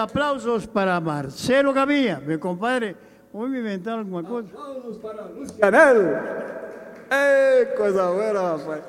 Aplausos para Marcelo Gavinha, meu compadre. Vamos me inventar alguma coisa? Aplausos para Lucianel. Ei, coisa boa, rapaz. Música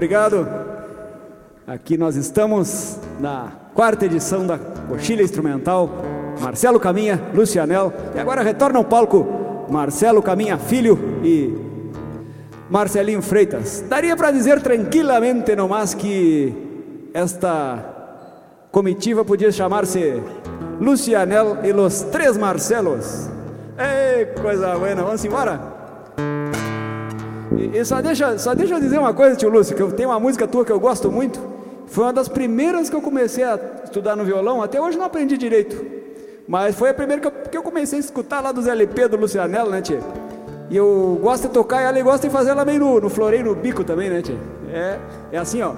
Obrigado. Aqui nós estamos na quarta edição da Coxilha Instrumental. Marcelo Caminha, Lucianel. E agora retorna ao palco Marcelo Caminha Filho e Marcelinho Freitas. Daria para dizer tranquilamente, no mais, que esta comitiva podia chamar-se Lucianel e los Três Marcelos. Ei, coisa boa, vamos embora? E, só, deixa, só deixa eu dizer uma coisa, tio Lúcio, que eu tenho uma música tua que eu gosto muito. Foi uma das primeiras que eu comecei a estudar no violão. Até hoje não aprendi direito. Mas foi a primeira que eu, que eu comecei a escutar lá dos LP do Lucianello, né, tia? E eu gosto de tocar ela e gosto de fazer ela meio no, no floreio, no bico também, né, tia? É, é assim, ó.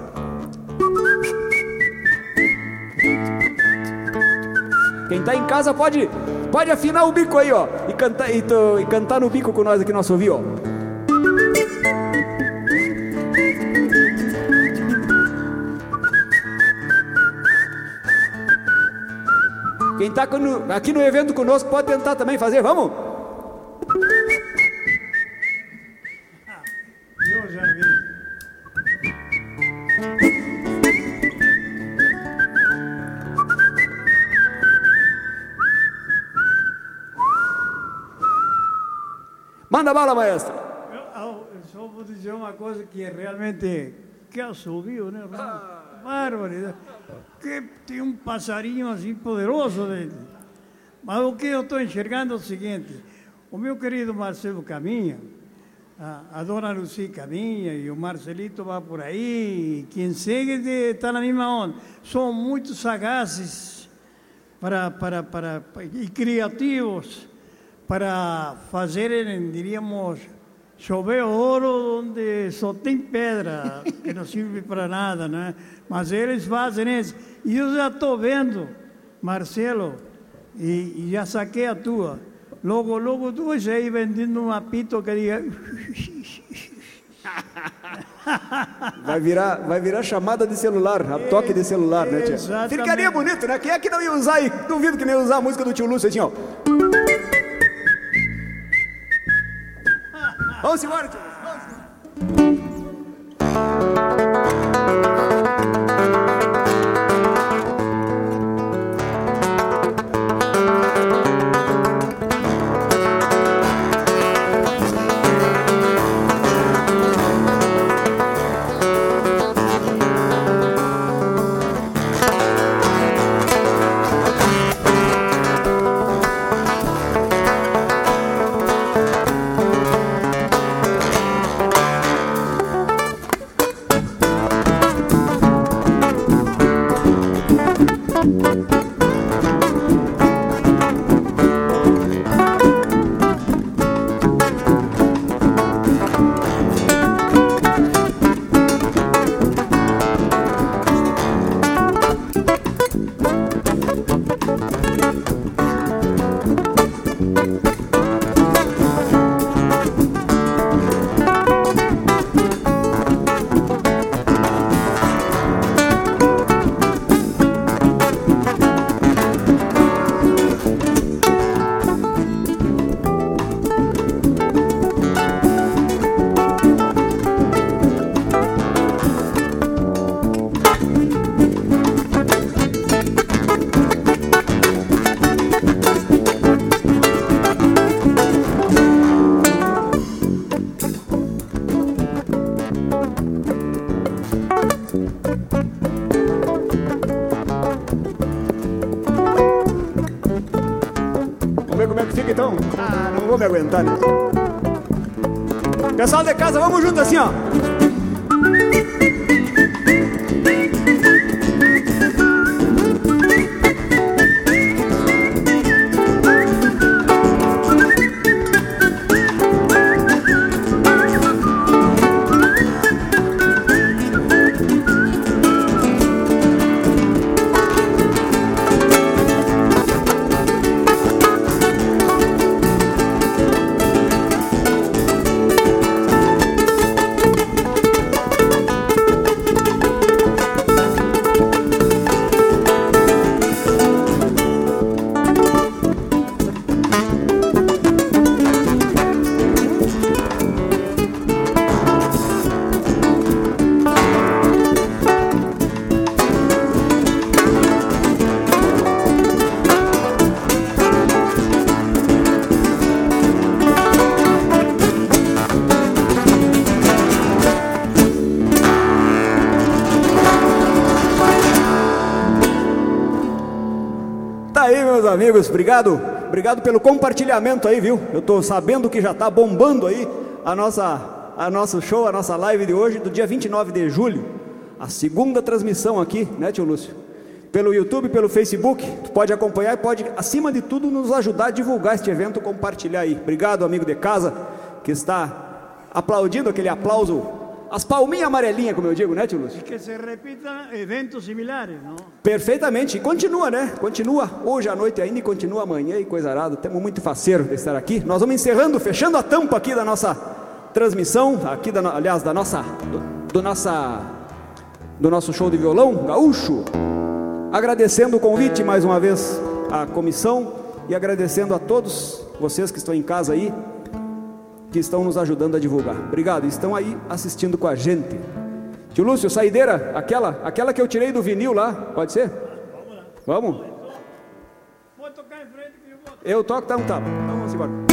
Quem tá em casa pode, pode afinar o bico aí, ó. E cantar, e, e cantar no bico com nós aqui no assovio, ó. Quem está aqui no evento conosco pode tentar também fazer, vamos? Eu já vi. Manda bala, maestro. Eu, eu só vou dizer uma coisa que é realmente que assobio, né? Barbaridade. Que tem um passarinho assim poderoso dentro. Mas o que eu estou enxergando é o seguinte: o meu querido Marcelo Caminha, a, a dona Lucy Caminha e o Marcelito vai por aí, quem segue está na mesma onda. São muito sagazes para, para, para, e criativos para fazerem, diríamos, chover ouro onde só tem pedra, que não serve para nada, né? Mas eles fazem isso. E eu já estou vendo, Marcelo, e, e, já saquei a tua. Logo, logo tu vai sair vendendo um apito que diga. Vai virar, vai virar chamada de celular, a toque de celular, né, tia? Ficaria bonito, né? Quem é que não ia usar aí? Duvido que nem ia usar a música do tio Lúcio assim, ó. Vamos embora. Vamos. Vamos não amigos, obrigado. Obrigado pelo compartilhamento aí, viu? Eu tô sabendo que já tá bombando aí a nossa a nosso show, a nossa live de hoje, do dia 29 de julho. A segunda transmissão aqui, né, tio Lúcio? Pelo YouTube, pelo Facebook, tu pode acompanhar e pode, acima de tudo, nos ajudar a divulgar este evento, compartilhar aí. Obrigado, amigo de casa, que está aplaudindo aquele aplauso, as palminhas amarelinhas, como eu digo, né, tio Lúcio? Que se repitan eventos similares, ¿no? Perfeitamente, e continua, né? Continua hoje à noite ainda e continua amanhã e coisa arada. Temos muito faceiro de estar aqui. Nós vamos encerrando, fechando a tampa aqui da nossa transmissão, aqui da, aliás, da nossa do, do nossa do nosso show de violão gaúcho. Agradecendo o convite mais uma vez à comissão e agradecendo a todos vocês que estão em casa aí, que estão nos ajudando a divulgar. Obrigado, estão aí assistindo com a gente. Tio Lúcio, saideira, aquela, aquela que eu tirei do vinil lá, pode ser? Vamos? Pode tocar em frente que eu vou. Eu toco, tá um tapa. Então vamos embora.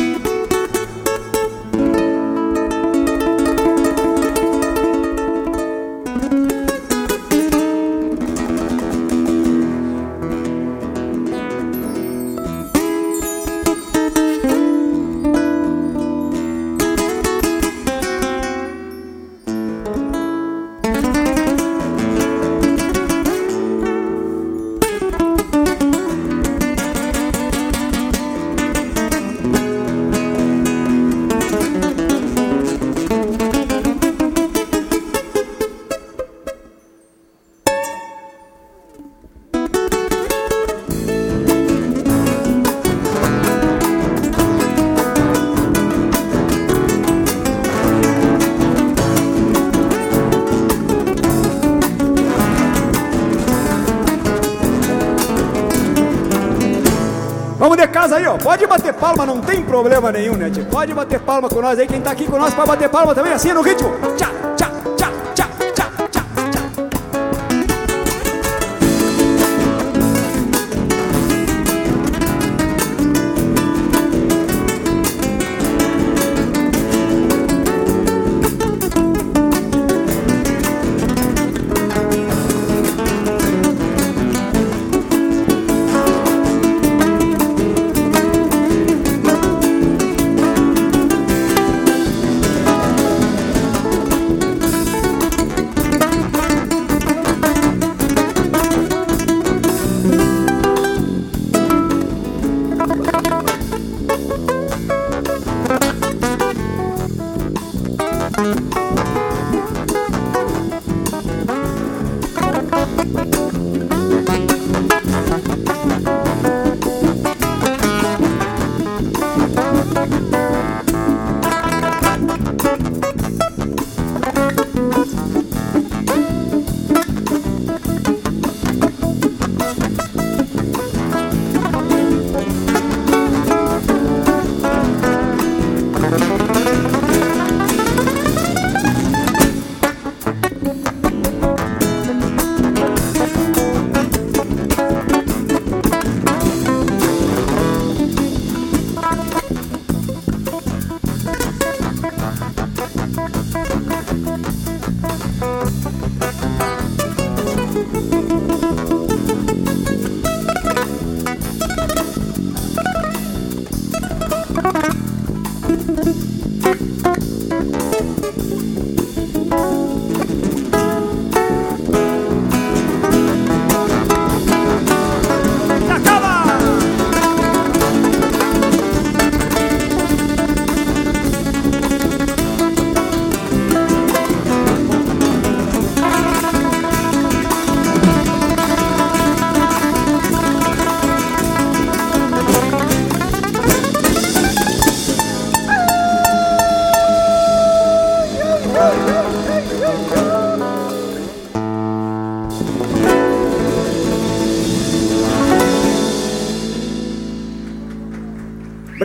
Problema nenhum, né, tio? Pode bater palma com nós aí. Quem tá aqui com nós pode bater palma também, assim no ritmo. Tchá,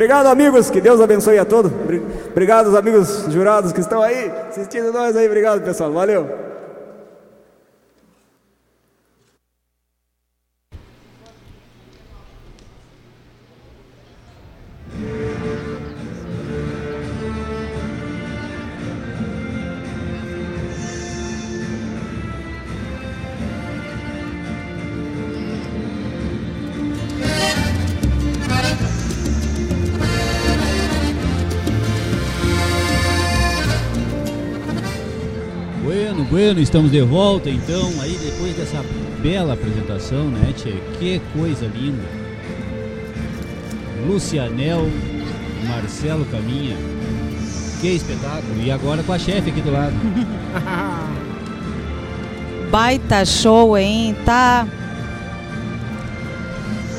Obrigado, amigos. Que Deus abençoe a todos. Obri- Obrigado, os amigos jurados que estão aí assistindo nós aí. Obrigado, pessoal. Valeu. Bueno, estamos de volta então, aí depois dessa bela apresentação, né, Tchê? Que coisa linda. Lucianel, Marcelo Caminha. Que espetáculo. E agora com a chefe aqui do lado. Baita show, hein? Tá.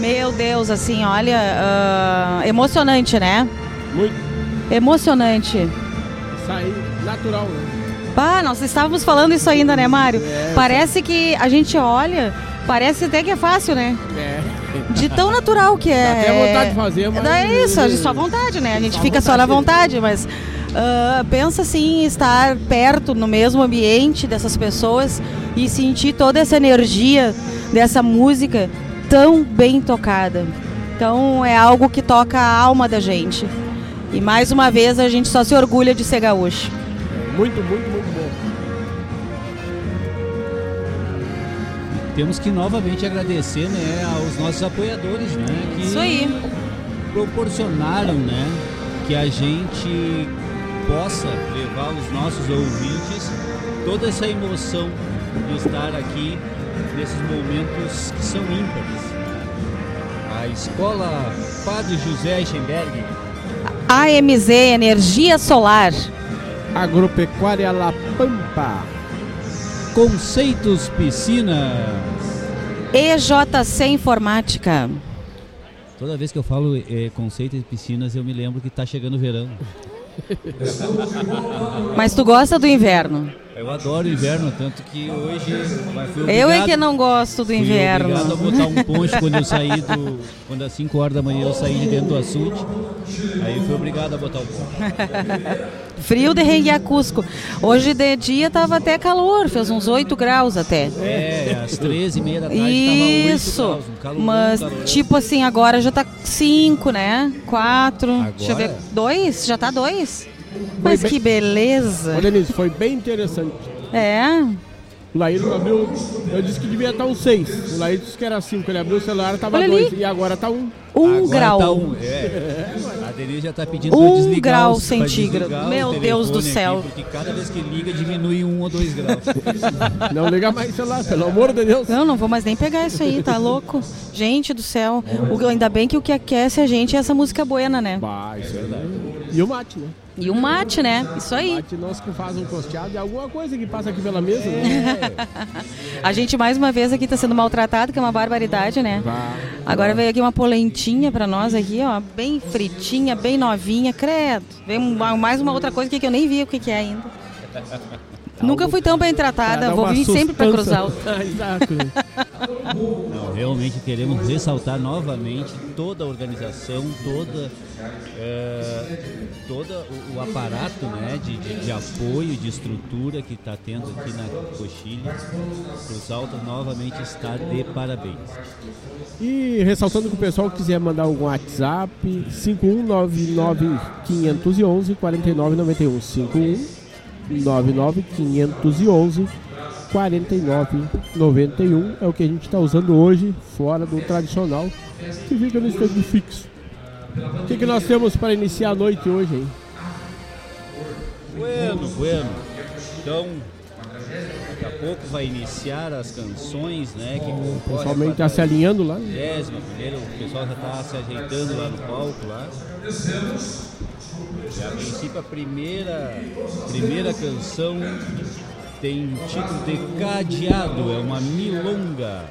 Meu Deus, assim, olha, ah, emocionante, né? Muito. Emocionante. Sair natural, né? Bah, nós estávamos falando isso ainda, né, Mário? É, Parece que a gente olha, parece até que é fácil, né? É. De tão natural que é. Dá até vontade de fazer, mas- É isso, a gente só vontade, né? A gente Só fica só vontade. na vontade, mas ah, pensa assim, em estar perto, no mesmo ambiente dessas pessoas e sentir toda essa energia dessa música tão bem tocada. Então é algo que toca a alma da gente. E mais uma vez a gente só se orgulha de ser gaúcho. Muito, muito, muito bom. Temos que novamente agradecer, né, aos nossos apoiadores, né, que Isso aí. proporcionaram, né, que a gente possa levar aos nossos ouvintes toda essa emoção de estar aqui nesses momentos que são ímpares. A escola Padre José Eichenberg AMZ Energia Solar. Agropecuária La Pampa. Conceitos Piscinas. EJC Informática. Toda vez que eu falo eh, conceito de piscinas, eu me lembro que está chegando o verão. Mas tu gosta do inverno? Eu adoro o inverno, tanto que hoje fui Eu é obrigado- que não gosto do inverno. obrigado a botar um poncho quando eu saí do. Quando às 5 horas da manhã eu saí de dentro do açude. Aí fui obrigado a botar o poncho. Frio de Renguiacusco. Hoje de dia tava até calor, fez uns 8 graus até. É, às 13 e meia da tarde Isso. tava 8 graus, um calorão, Mas calorão. tipo assim, agora já tá 5, né? 4. Deixa eu ver. Agora? 2? Já tá 2? Mas bem- que beleza. Ô, Denise, foi bem interessante. É. O Laído abriu, eu disse que devia estar um 6. O Laído disse que era 5. Ele abriu o celular, tava Olha 2. ali. E agora tá 1. Um. Um Agora grau. tá um- é. A Denise já tá pedindo Um desligar grau os- centígrado. Meu Deus do céu. Aqui, porque cada vez que liga diminui um ou dois graus. Não liga mais o celular, pelo amor de Deus. Não, não vou mais nem pegar isso aí, tá louco? Gente do céu. O- ainda bem que o que aquece a gente é essa música buena, né? Bah, isso é verdade. E o mate, né? E o mate, né? Isso aí. Mate nós que faz um costeado e alguma coisa que passa aqui pela mesa, né? A gente mais uma vez aqui tá sendo maltratado, que é uma barbaridade, né? Agora veio aqui uma polentinha pra nós aqui, ó, bem fritinha, bem novinha, credo. Veio mais uma outra coisa que eu nem vi o que é ainda. Nunca fui tão bem tratada, vou vir sempre pra sustância. Cruzal. Exato. Não, realmente queremos ressaltar novamente toda a organização, toda, eh, todo o, o aparato né, de, de, de apoio, de estrutura que está tendo aqui na Coxilha. Cruz Alta novamente está de parabéns. E ressaltando que o pessoal quiser mandar algum WhatsApp, 5199 511 4991. 51 99 511 4991 é o que a gente está usando hoje, fora do tradicional, que fica no estande fixo. O que, que nós temos para iniciar a noite hoje, hein? Bueno, bueno. Então, daqui a pouco vai iniciar as canções, né? Que o pessoal está se alinhando lá. Décima, primeiro, o pessoal já está se ajeitando lá no palco lá. E a princípio a primeira, primeira canção tem o título de Cadeado, é uma milonga.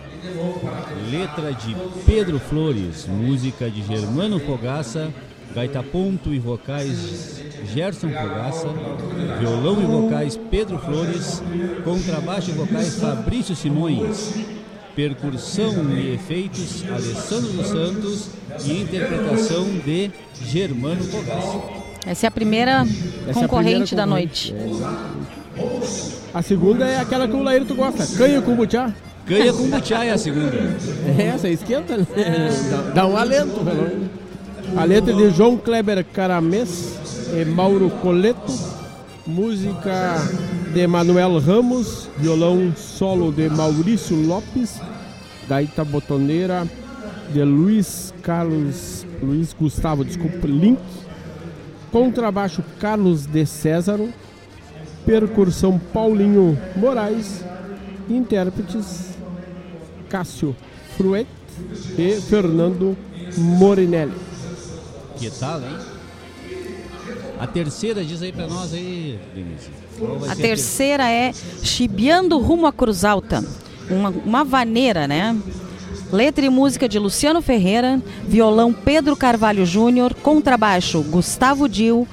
Letra de Pedro Flores, música de Germano Fogaça, gaita ponto e vocais Gerson Fogaça, violão e vocais Pedro Flores, contrabaixo e vocais Fabrício Simões, percussão e efeitos Alessandro dos Santos e interpretação de Germano Fogaça. Essa é a primeira Essa concorrente é a primeira da noite. A segunda é aquela que o Laíro tu gosta, canha com butiá. Canha com butiá é a segunda. É, essa esquenta, né? Dá, dá um alento, velho. A letra de João Kleber Caramês e Mauro Coleto. Música de Manuel Ramos. Violão solo de Maurício Lopes. Gaita botoneira de Luiz Carlos. Luiz Gustavo, desculpa, Link. Contrabaixo Carlos de Césaro. Percussão Paulinho Moraes. Intérpretes Cássio Fruet e Fernando Morinelli. Que tal, hein? A terceira, diz aí pra nós aí, Denise. A terceira é Chibiando Rumo à Cruz Alta. Uma, uma vaneira, né? Letra e música de Luciano Ferreira, violão Pedro Carvalho Júnior, contrabaixo Gustavo Dil,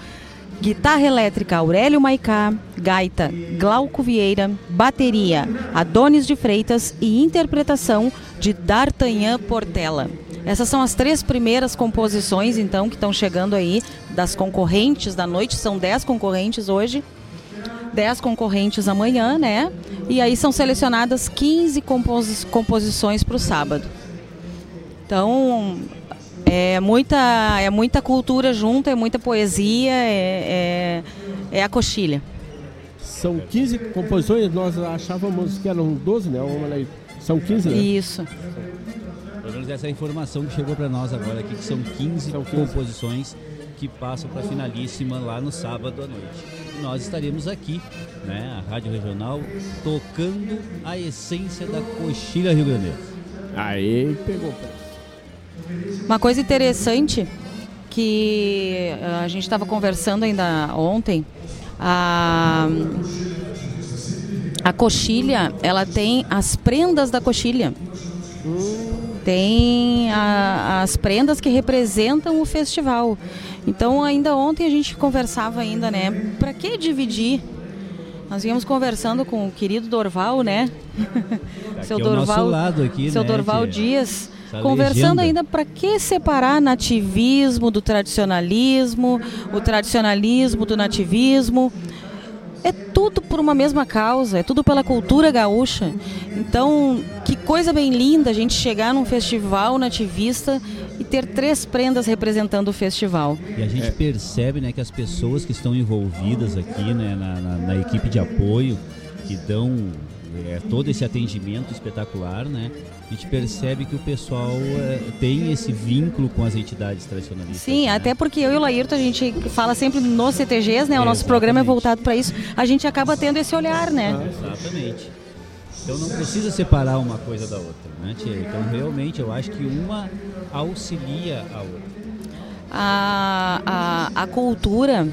guitarra elétrica Aurélio Maicá, gaita Glauco Vieira, bateria Adonis de Freitas e interpretação de D'Artagnan Portela. Essas são as três primeiras composições, então, que estão chegando aí das concorrentes da noite. São dez concorrentes hoje, dez concorrentes amanhã, né? E aí são selecionadas 15 compos composições para o sábado. Então, é muita, é muita cultura junta, é muita poesia, é, é, é a coxilha. São 15 composições, nós achávamos que eram 12, né? São 15, né? Isso menos essa informação que chegou para nós agora aqui, que são 15, são 15. composições que passam para a finalíssima lá no sábado à noite. E nós estaremos aqui, né, a Rádio Regional, tocando a essência da coxilha Rio Grande. Aí pegou. Uma coisa interessante que eh, a gente estava conversando ainda ontem, a, a coxilha, ela tem as prendas da coxilha. Hum tem a, as prendas que representam o festival. Então, ainda ontem a gente conversava ainda, né? Para que dividir? Nós íamos conversando com o querido Dorval, né? seu Dorval, lado aqui, seu né, Dorval Dias, conversando legenda. ainda para que separar nativismo do tradicionalismo, o tradicionalismo do nativismo é tudo por uma mesma causa, é tudo pela cultura gaúcha. Então, que coisa bem linda a gente chegar num festival nativista e ter três prendas representando o festival. E a gente é. percebe né, que as pessoas que estão envolvidas aqui né, na, na, na equipe de apoio, que dão é, todo esse atendimento espetacular, né? A gente percebe que o pessoal é, tem esse vínculo com as entidades tradicionalistas. Sim, né? até porque eu e o Laírto, a gente fala sempre nos CTGs, né? O é, nosso programa é voltado para isso. A gente acaba tendo esse olhar, né? Ah, exatamente. Então não precisa separar uma coisa da outra, né, tia? Então realmente eu acho que uma auxilia a outra. A, a, a cultura,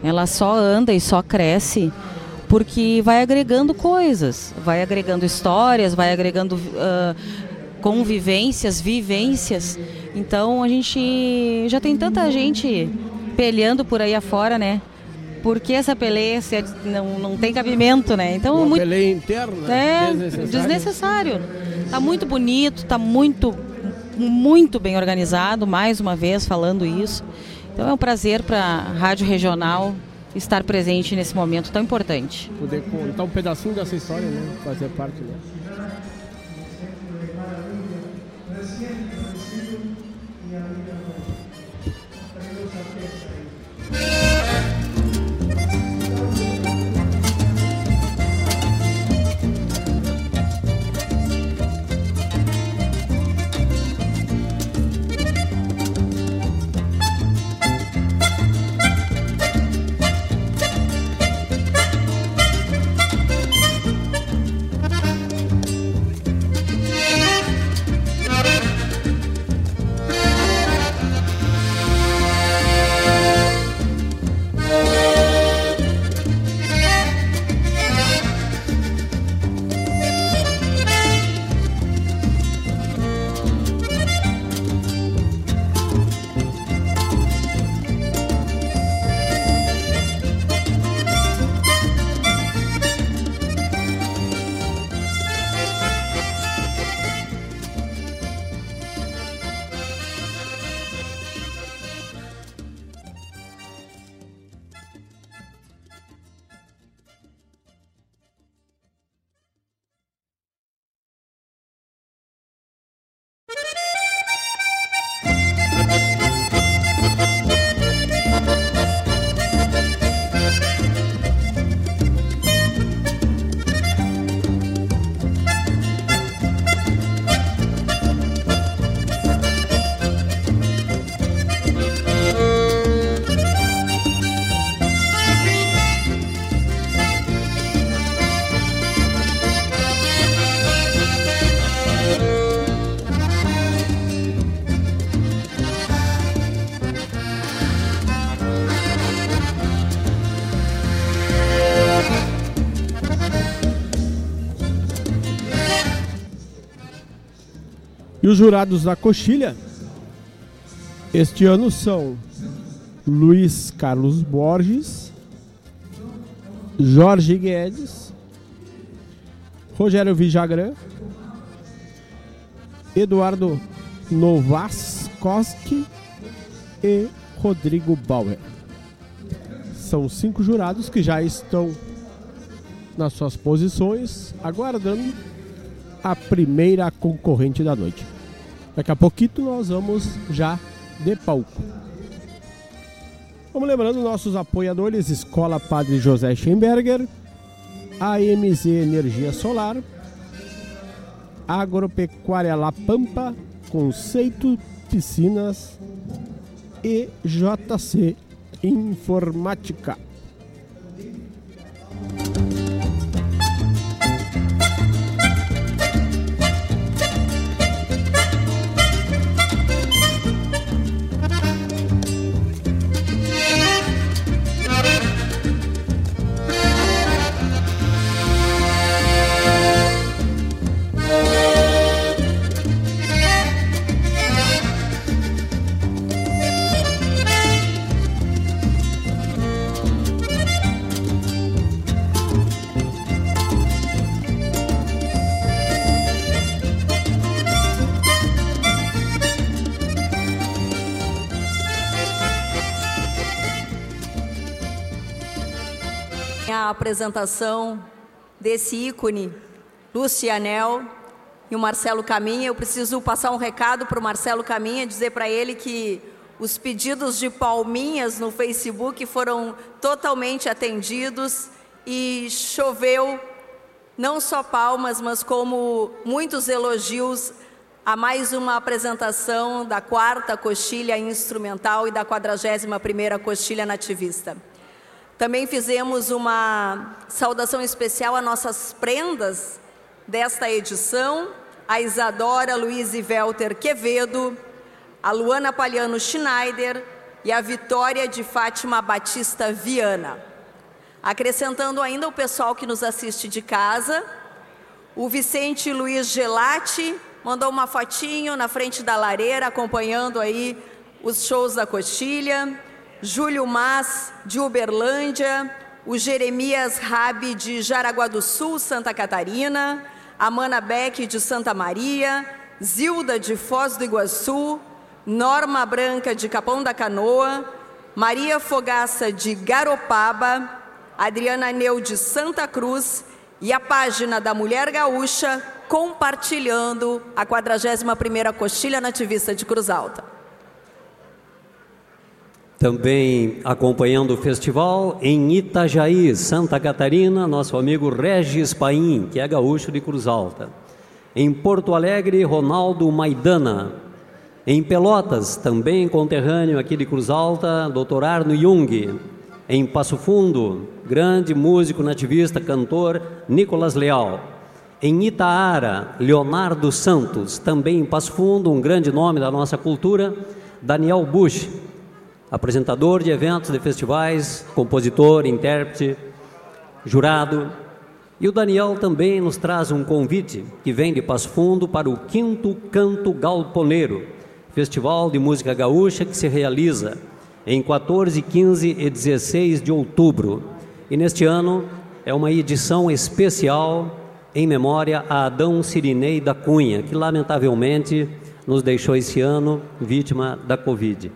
ela só anda e só cresce porque vai agregando coisas, vai agregando histórias, vai agregando uh, convivências, vivências. Então a gente já tem tanta gente peleando por aí afora, né? Porque essa peleia não, não tem cabimento, né? Então Uma muito peleia interna, é desnecessário. desnecessário. Tá muito bonito, tá muito muito bem organizado, mais uma vez falando isso. Então é um prazer para a Rádio Regional estar presente nesse momento tão importante. Poder contar um pedacinho dessa história, né? Fazer parte dela. E os jurados da coxilha este ano são Luiz Carlos Borges, Jorge Guedes, Rogério Vijagrã, Eduardo Novaskoski e Rodrigo Bauer. São cinco jurados que já estão nas suas posições, aguardando a primeira concorrente da noite. Daqui a pouquinho nós vamos já de palco. Vamos lembrando nossos apoiadores: Escola Padre José Schemberger, AMZ Energia Solar, Agropecuária La Pampa, Conceito Piscinas e JC Informática. A apresentação desse ícone, Lucianel e o Marcelo Caminha. Eu preciso passar um recado para o Marcelo Caminha, dizer para ele que os pedidos de palminhas no Facebook foram totalmente atendidos e choveu não só palmas, mas como muitos elogios a mais uma apresentação da quarta coxilha instrumental e da 41 primeira coxilha nativista. Também fizemos uma saudação especial a nossas prendas desta edição, a Isadora Luiz Velter Quevedo, a Luana Paliano Schneider e a Vitória de Fátima Batista Viana. Acrescentando ainda o pessoal que nos assiste de casa, o Vicente Luiz Gelati mandou uma fotinho na frente da lareira, acompanhando aí os shows da Coxilha. Júlio Mas, de Uberlândia, o Jeremias Rabi, de Jaraguá do Sul, Santa Catarina, a Mana Beck, de Santa Maria, Zilda, de Foz do Iguaçu, Norma Branca, de Capão da Canoa, Maria Fogaça, de Garopaba, Adriana Neu, de Santa Cruz e a página da Mulher Gaúcha compartilhando a 41ª Coxilha Nativista de Cruz Alta. Também acompanhando o festival em Itajaí, Santa Catarina, nosso amigo Regis Paim, que é gaúcho de Cruz Alta. Em Porto Alegre, Ronaldo Maidana. Em Pelotas, também conterrâneo aqui de Cruz Alta, Dr. Arno Jung. Em Passo Fundo, grande músico nativista, cantor Nicolas Leal. Em Itaara, Leonardo Santos, também em Passo Fundo, um grande nome da nossa cultura, Daniel Bush apresentador de eventos de festivais, compositor, intérprete, jurado. E o Daniel também nos traz um convite que vem de Passo Fundo para o Quinto Canto Galponeiro, festival de música gaúcha que se realiza em 14, 15 e 16 de outubro. E neste ano é uma edição especial em memória a Adão Sirinei da Cunha, que lamentavelmente nos deixou esse ano vítima da Covid.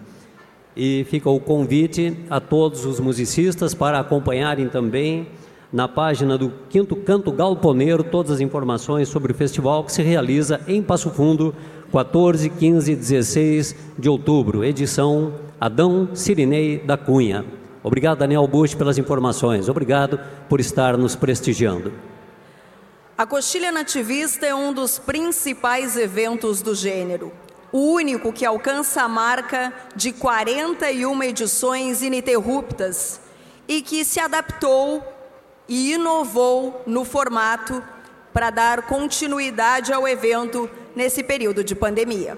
E fica o convite a todos os musicistas para acompanharem também na página do Quinto Canto Galponeiro todas as informações sobre o festival que se realiza em Passo Fundo, 14, 15 e 16 de outubro, edição Adão Sirinei da Cunha. Obrigado, Daniel Bush, pelas informações. Obrigado por estar nos prestigiando. A Coxilha Nativista é um dos principais eventos do gênero o único que alcança a marca de 41 edições ininterruptas e que se adaptou e inovou no formato para dar continuidade ao evento nesse período de pandemia.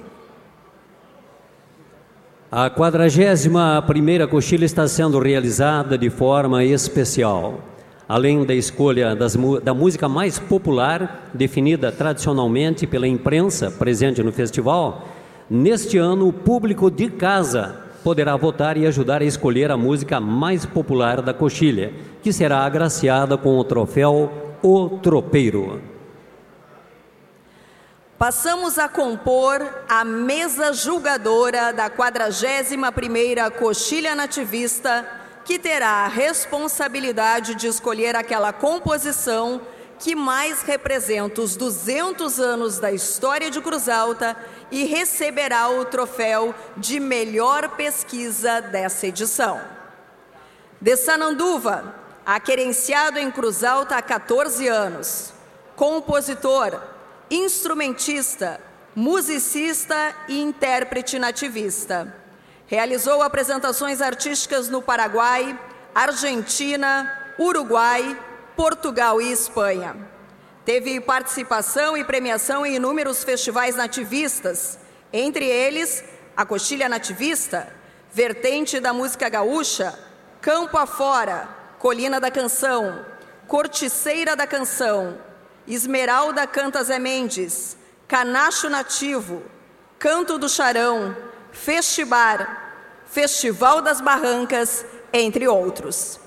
A 41ª coxilha está sendo realizada de forma especial. Além da escolha das, da música mais popular, definida tradicionalmente pela imprensa presente no festival, neste ano o público de casa poderá votar e ajudar a escolher a música mais popular da coxilha, que será agraciada com o troféu O Tropeiro. Passamos a compor a mesa julgadora da 41ª Coxilha Nativista, que terá a responsabilidade de escolher aquela composição que mais representa os 200 anos da história de Cruz Alta e receberá o troféu de melhor pesquisa dessa edição. De Sananduva, aquerenciado em Cruz Alta há 14 anos, compositor, instrumentista, musicista e intérprete nativista. Realizou apresentações artísticas no Paraguai, Argentina, Uruguai, Portugal e Espanha. Teve participação e premiação em inúmeros festivais nativistas, entre eles a Coxilha Nativista, Vertente da Música Gaúcha, Campo Afora, Colina da Canção, Corticeira da Canção, Esmeralda Canta Zé Mendes, Canacho Nativo, Canto do Charão, Festibar, Festival das Barrancas, entre outros.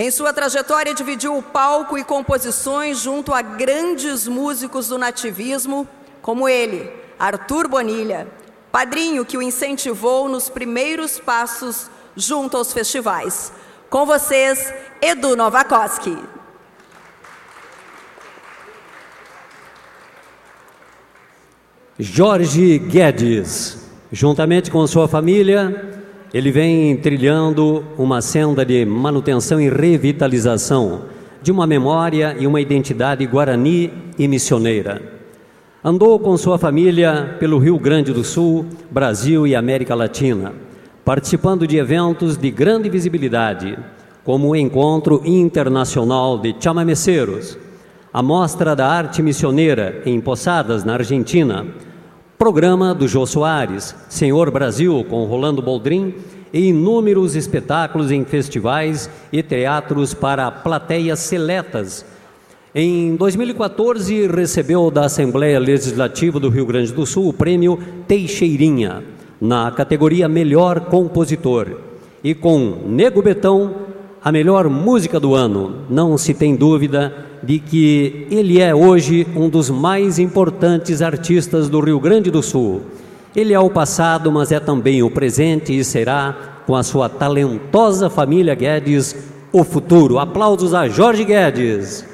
Em sua trajetória, dividiu o palco e composições junto a grandes músicos do nativismo, como ele, Arthur Bonilha, padrinho que o incentivou nos primeiros passos junto aos festivais. Com vocês, Edu Novakoski. Jorge Guedes, juntamente com sua família, ele vem trilhando uma senda de manutenção e revitalização de uma memória e uma identidade guarani e missioneira. Andou com sua família pelo Rio Grande do Sul, Brasil e América Latina, participando de eventos de grande visibilidade, como o Encontro Internacional de Chamameceiros, a Mostra da Arte Missioneira em Posadas, na Argentina, Programa do Jô Soares, Senhor Brasil com Rolando Boldrin e inúmeros espetáculos em festivais e teatros para plateias seletas. Em 2014, recebeu da Assembleia Legislativa do Rio Grande do Sul o prêmio Teixeirinha, na categoria Melhor Compositor. E com Nego Betão, a melhor música do ano. Não se tem dúvida de que ele é hoje um dos mais importantes artistas do Rio Grande do Sul. Ele é o passado, mas é também o presente e será, com a sua talentosa família Guedes, o futuro. Aplausos a Jorge Guedes.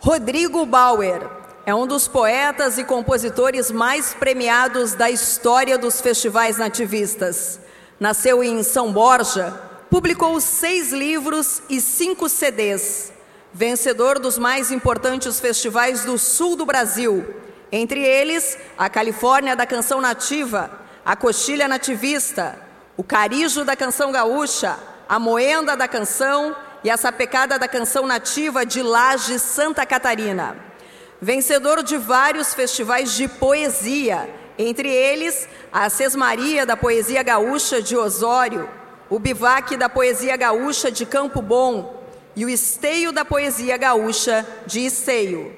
Rodrigo Bauer é um dos poetas e compositores mais premiados da história dos festivais nativistas. Nasceu em São Borja, Publicou seis livros e cinco CDs. Vencedor dos mais importantes festivais do sul do Brasil, entre eles a Califórnia da Canção Nativa, a Coxilha Nativista, o Carijo da Canção Gaúcha, a Moenda da Canção e a Sapecada da Canção Nativa de Laje, Santa Catarina. Vencedor de vários festivais de poesia, entre eles a Sesmaria da Poesia Gaúcha de Osório, o Bivac da Poesia Gaúcha de Campo Bom e o Esteio da Poesia Gaúcha de Esteio.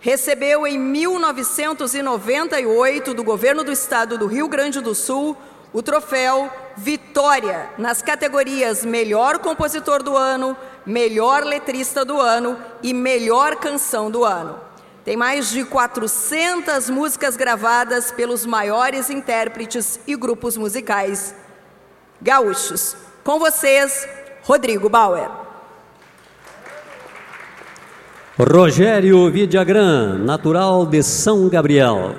Recebeu em 1998 do Governo do Estado do Rio Grande do Sul o troféu Vitória nas categorias Melhor Compositor do Ano, Melhor Letrista do Ano e Melhor Canção do Ano. Tem mais de 400 músicas gravadas pelos maiores intérpretes e grupos musicais gaúchos. Com vocês, Rodrigo Bauer. Rogério Vidagrã, natural de São Gabriel,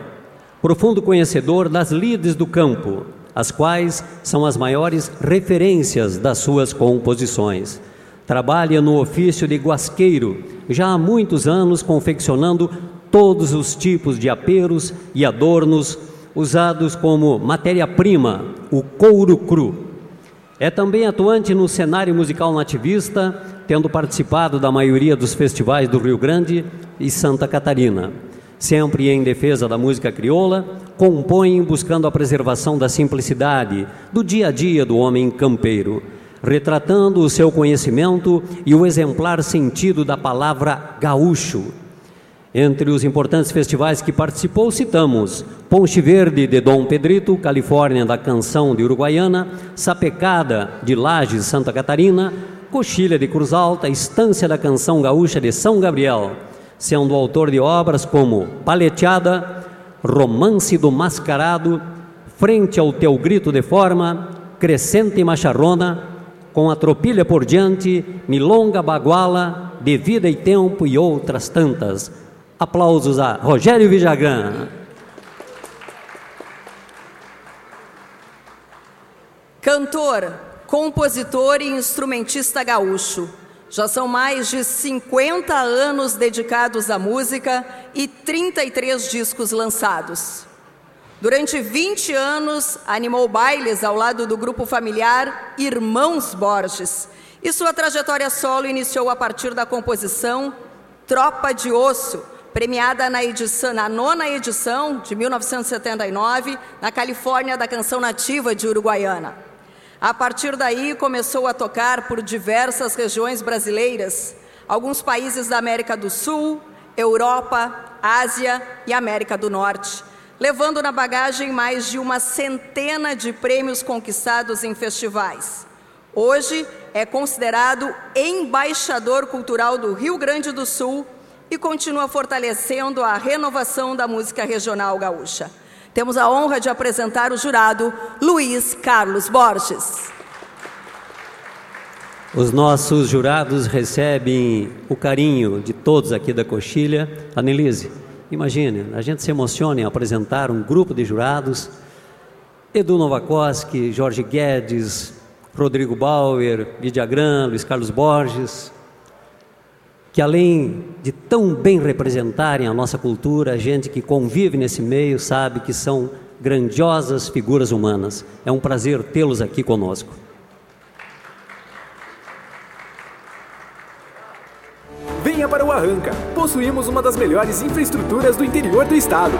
profundo conhecedor das lides do campo, as quais são as maiores referências das suas composições. Trabalha no ofício de guasqueiro, já há muitos anos confeccionando todos os tipos de aperos e adornos usados como matéria-prima, o couro cru. É também atuante no cenário musical nativista, tendo participado da maioria dos festivais do Rio Grande e Santa Catarina. Sempre em defesa da música crioula, compõe buscando a preservação da simplicidade do dia a dia do homem campeiro. Retratando o seu conhecimento e o exemplar sentido da palavra gaúcho. Entre os importantes festivais que participou, citamos Ponche Verde de Dom Pedrito, Califórnia da Canção de Uruguaiana, Sapecada de Lages, Santa Catarina, Coxilha de Cruz Alta, Estância da Canção Gaúcha de São Gabriel, sendo autor de obras como Paleteada, Romance do Mascarado, Frente ao Teu Grito de Forma, Crescente Macharrona, com a tropilha por diante, Milonga Baguala, De Vida e Tempo e outras tantas. Aplausos a Rogério Vijagan. Cantor, compositor e instrumentista gaúcho. Já são mais de 50 anos dedicados à música e 33 discos lançados. Durante 20 anos, animou bailes ao lado do grupo familiar Irmãos Borges. E sua trajetória solo iniciou a partir da composição Tropa de Osso, premiada na, edição, na nona edição de 1979, na Califórnia da Canção Nativa de Uruguaiana. A partir daí, começou a tocar por diversas regiões brasileiras, alguns países da América do Sul, Europa, Ásia e América do Norte, levando na bagagem mais de uma centena de prêmios conquistados em festivais. Hoje é considerado embaixador cultural do Rio Grande do Sul e continua fortalecendo a renovação da música regional gaúcha. Temos a honra de apresentar o jurado Luiz Carlos Borges. Os nossos jurados recebem o carinho de todos aqui da Coxilha. Anelise, imagine, a gente se emociona em apresentar um grupo de jurados. Edu Novakoski, Jorge Guedes, Rodrigo Bauer, Lidia Gran, Luiz Carlos Borges, que além de tão bem representarem a nossa cultura, a gente que convive nesse meio sabe que são grandiosas figuras humanas. É um prazer tê-los aqui conosco. Venha para o Arranca. Possuímos uma das melhores infraestruturas do interior do estado.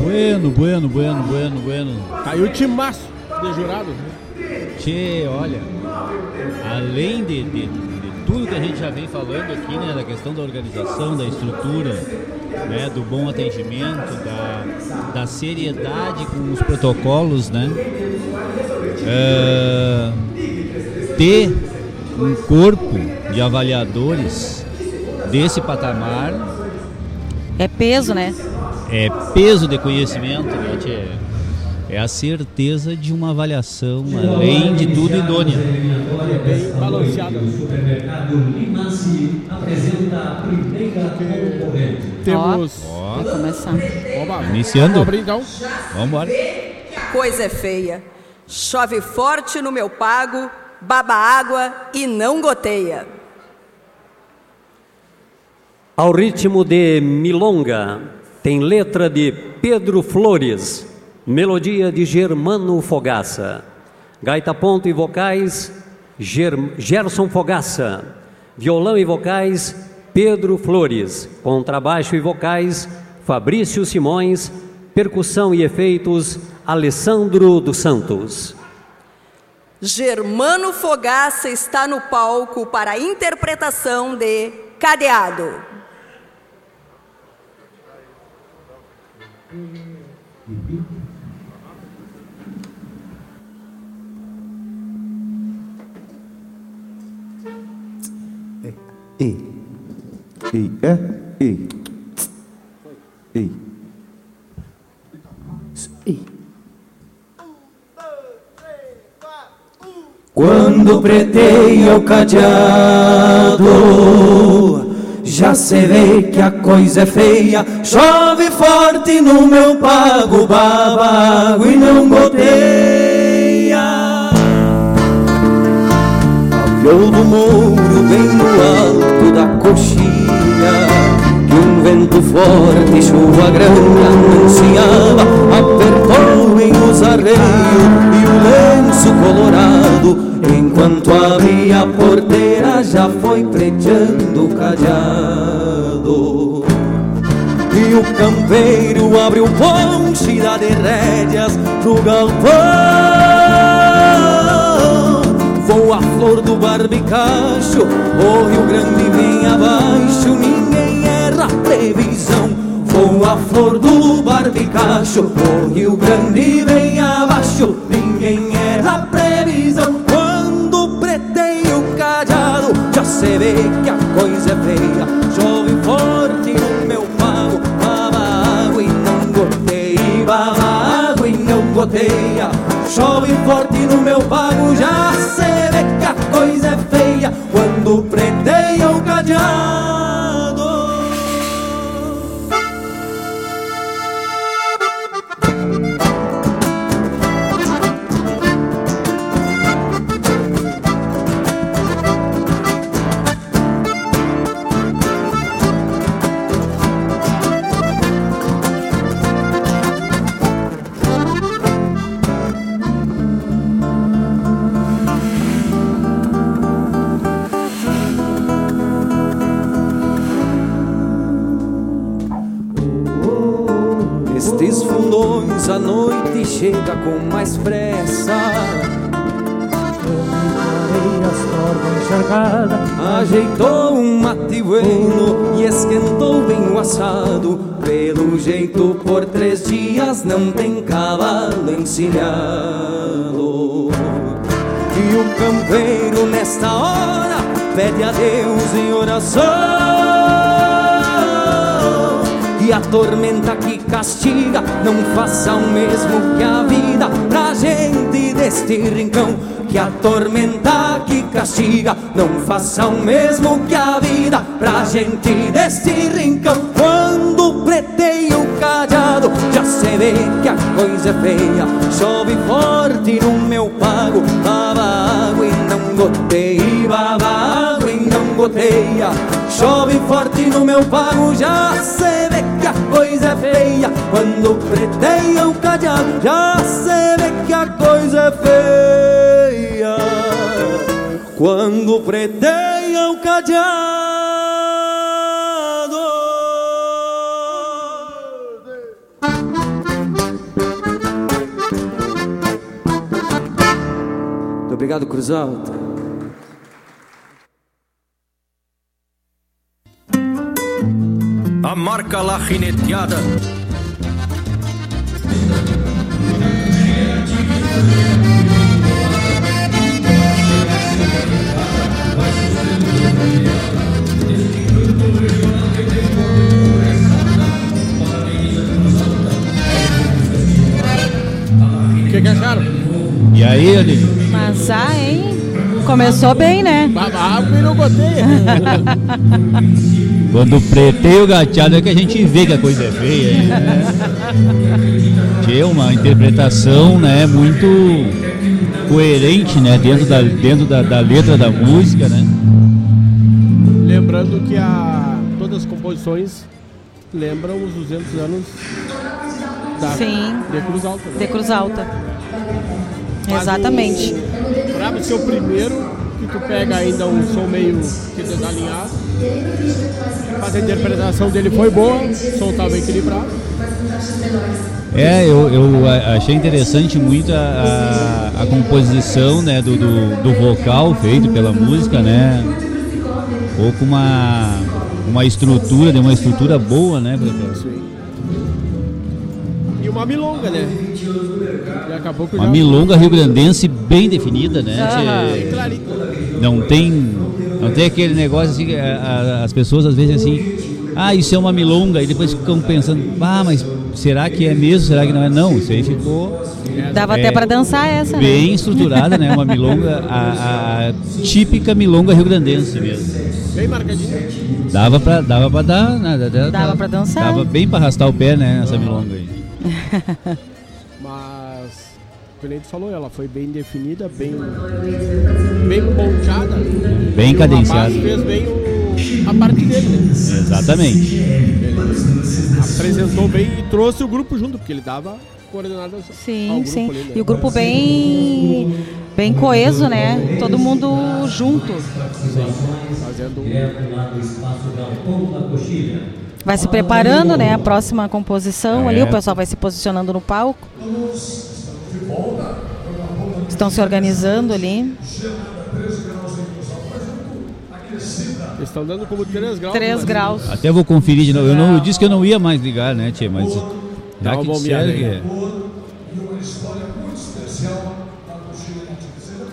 Bueno, bueno, bueno, bueno, bueno. Caiu o timaço de jurado. Tchê, olha, além de, de, de tudo que a gente já vem falando aqui, né, da questão da organização, da estrutura, né, do bom atendimento, da, da seriedade com os protocolos, né, é, ter um corpo de avaliadores desse patamar É peso, né? é peso de conhecimento, né, tchê? É a certeza de uma avaliação, além de tudo, idônea. Bem. Temos. Ó, Vai começar. Oba, Iniciando. Então. vamos embora. Coisa é feia. Chove forte no meu pago, baba água e não goteia. Ao ritmo de Milonga, tem letra de Pedro Flores, melodia de Germano Fogaça, gaita ponto e vocais Ger- Gerson Fogaça, violão e vocais Pedro Flores, contrabaixo e vocais Fabrício Simões, percussão e efeitos Alessandro dos Santos. Germano Fogaça está no palco para a interpretação de Cadeado. E. E. É. E. E. Quando preteia o cadeado, já se vê que a coisa é feia. Chove forte no meu pago, baba e não goteia. Aviou do mouro bem no alto da coxilha Que um vento forte chuva grande anunciava Apertou em os arreios e o lenço colorado Enquanto a minha porteira já foi preteando o cadeado. E o campeiro abriu ponche de rédeas pro galpão. a flor do barbicacho, o Rio Grande vem abaixo, ninguém erra a previsão. Voa a flor do barbicacho, o Rio Grande vem abaixo, ninguém erra a previsão. Quando preteio o cadeado, já se vê que a coisa é feia. Chove forte no meu pago, baba água e não goteia, baba água e não goteia. Chove forte no meu pago, já se em oração E a tormenta que castiga não faça o mesmo que a vida pra gente deste rincão que a tormenta que castiga não faça o mesmo que a vida pra gente deste rincão. Quando preteia o cadeado, já se vê que a coisa é feia. Chove forte no meu pago, baba água e não água Chove forte no meu pago, já se vê que a coisa é feia. Quando preteia o cadeado, já se vê que a coisa é feia. Quando preteia o cadeado. Muito obrigado, Cruz Alta. Gineteada. O que, que acharam? E aí, Aline? Mas ah, hein? Começou bem, né? E não goteia. Quando preteia o gateado é que a gente vê que a coisa é feia. hein? Tinha uma interpretação né, muito coerente né, dentro, da, dentro da, da letra da música. Né? Lembrando que a, todas as composições lembram os 200 anos da Sim. de Cruz Alta. né? De Cruz Alta. Mas Exatamente. o- Pra ser o primeiro, que tu pega ainda um som meio que desalinhado. Mas a interpretação dele foi boa, o som estava equilibrado. É, eu, eu a- achei interessante muito a, a, a composição né, do, do, do vocal feito pela música, né? Ou com uma, uma estrutura, de uma estrutura boa, né? pra- E uma milonga, né? Uma já- milonga rio-grandense bem definida, né? Ah, clarito. Não tem, não tem aquele negócio assim, que a- a- as pessoas às vezes assim, ah, isso é uma milonga, e depois ficam pensando, ah, mas será que é mesmo? Será que não é? Não, isso aí ficou Dava É, até pra dançar essa, né? bem estruturada, né? Uma milonga, a, a típica milonga rio-grandense mesmo. Bem marcadinho. Dava pra, dava pra dar, né? Dava, Dava pra dançar. Dava bem pra arrastar o pé, né? Essa milonga aí. Mas, como a gente falou, ela foi bem definida, bem, bem ponchada. Bem o cadenciada. fez bem o, a parte dele, né? Exatamente. Ele apresentou bem e trouxe o grupo junto, porque ele dava coordenadas ao Sim, grupo sim. ali, né? E o grupo bem, bem coeso, né? Todo mundo junto. Fazendo Vai se preparando, né? A próxima composição ali, É. o pessoal vai se posicionando no palco. Estão se organizando ali. Eles estão dando como 3 graus. 3 né? graus. Até vou conferir de novo. Eu, não, eu disse que eu não ia mais ligar, né, Tia? Mas Dá já que disseram que é.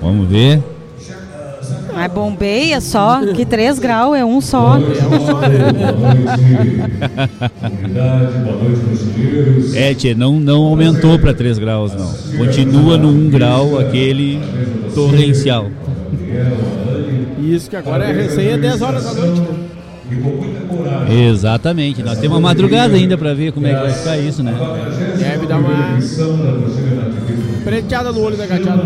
Vamos ver. Mas bombeia só, que 3 graus é um só. É, Tia, não, não aumentou para 3 graus, não. Continua no 1 grau, aquele torrencial. E isso que agora é resenha 10 horas da noite, né? Exatamente. Nós temos uma madrugada ainda para ver como é que vai ficar isso, né? Deve dar uma preteada no olho da gateada.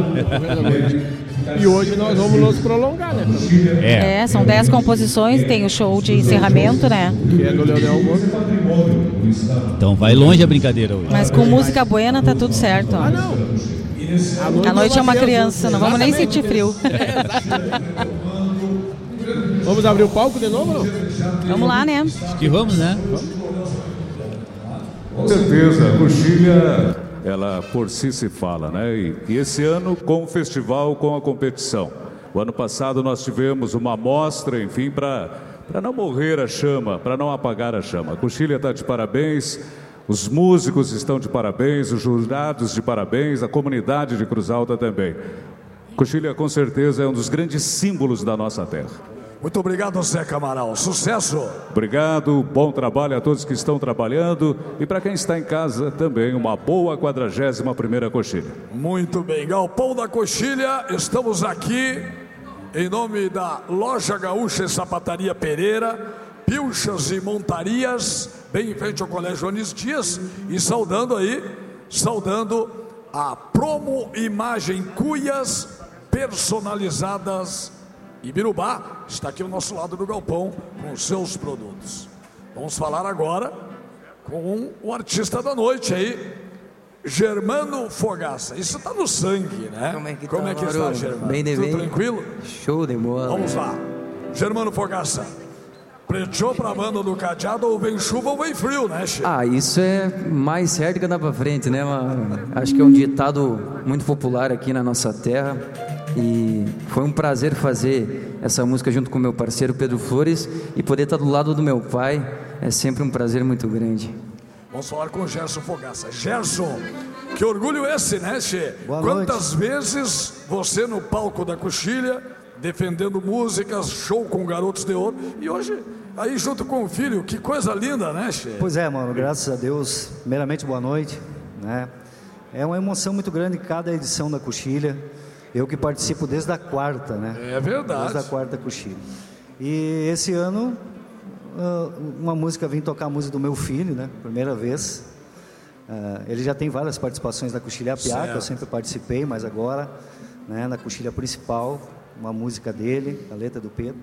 E hoje nós vamos nos prolongar, né? É. É, são 10 composições, tem o show de encerramento, né? Que é do Leonel Gomes. Então vai longe a brincadeira hoje. Mas com música buena tá tudo certo. ó. Ah, não. A noite é uma criança, não vamos nem sentir frio. Vamos abrir o palco de novo, não? Vamos lá, né? Acho que vamos, né? Com certeza, a coxilha, ela por si se fala, né? E, e esse ano com o festival, com a competição. O ano passado nós tivemos uma amostra, enfim, para não morrer a chama, para não apagar a chama. A coxilha está de parabéns, os músicos estão de parabéns, os jurados de parabéns, a comunidade de Cruz Alta também. Coxilha, com certeza, é um dos grandes símbolos da nossa terra. Muito obrigado, Zeca Amaral. Sucesso! Obrigado, bom trabalho a todos que estão trabalhando e para quem está em casa também uma boa 41 primeira coxilha. Muito bem. Galpão da Coxilha, estamos aqui em nome da Loja Gaúcha e Sapataria Pereira, Pilchas e Montarias, bem em frente ao Colégio Anis Dias, e saudando aí, saudando a Promo Imagem Cuias personalizadas Ibirubá está aqui ao nosso lado do galpão com os seus produtos. Vamos falar agora com o artista da noite aí, Germano Fogaça. Isso está no sangue, né? Como é que Como tá, é que está, Germano? Bem Tudo bem? tranquilo? Show de bola. Vamos lá. Germano Fogaça. Preteou pra banda do cadeado ou vem chuva ou vem frio, né, Che? Ah, isso é mais certo que andar pra frente, né? mano? Acho que é um ditado muito popular aqui na nossa terra. E foi um prazer fazer essa música junto com meu parceiro Pedro Flores e poder estar do lado do meu pai é sempre um prazer muito grande. Vamos falar com o Gerson Fogaça. Gerson, que orgulho esse, né, Che? Boa Quantas vezes você no palco da Coxilha, defendendo músicas, show com garotos de ouro, e hoje aí junto com o filho, que coisa linda, né, Che? Pois é, mano, graças a Deus. Primeiramente, boa noite. Né? É uma emoção muito grande cada edição da Coxilha. Eu que participo desde a quarta, né? É verdade. Desde a quarta Coxilha. E esse ano, ah, uma música, vim tocar a música do meu filho, né? Primeira vez. Ah, ele já tem várias participações na Coxilha Piá, que eu sempre participei, mas agora, né, na Coxilha principal, uma música dele, a letra do Pedro.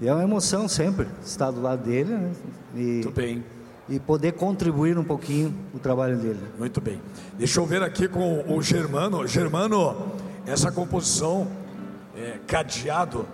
E é uma emoção sempre estar do lado dele, né? E, Muito bem. E poder contribuir um pouquinho o trabalho dele. Muito bem. Deixa eu ver aqui com o Germano. Germano, essa composição, é, cadeado,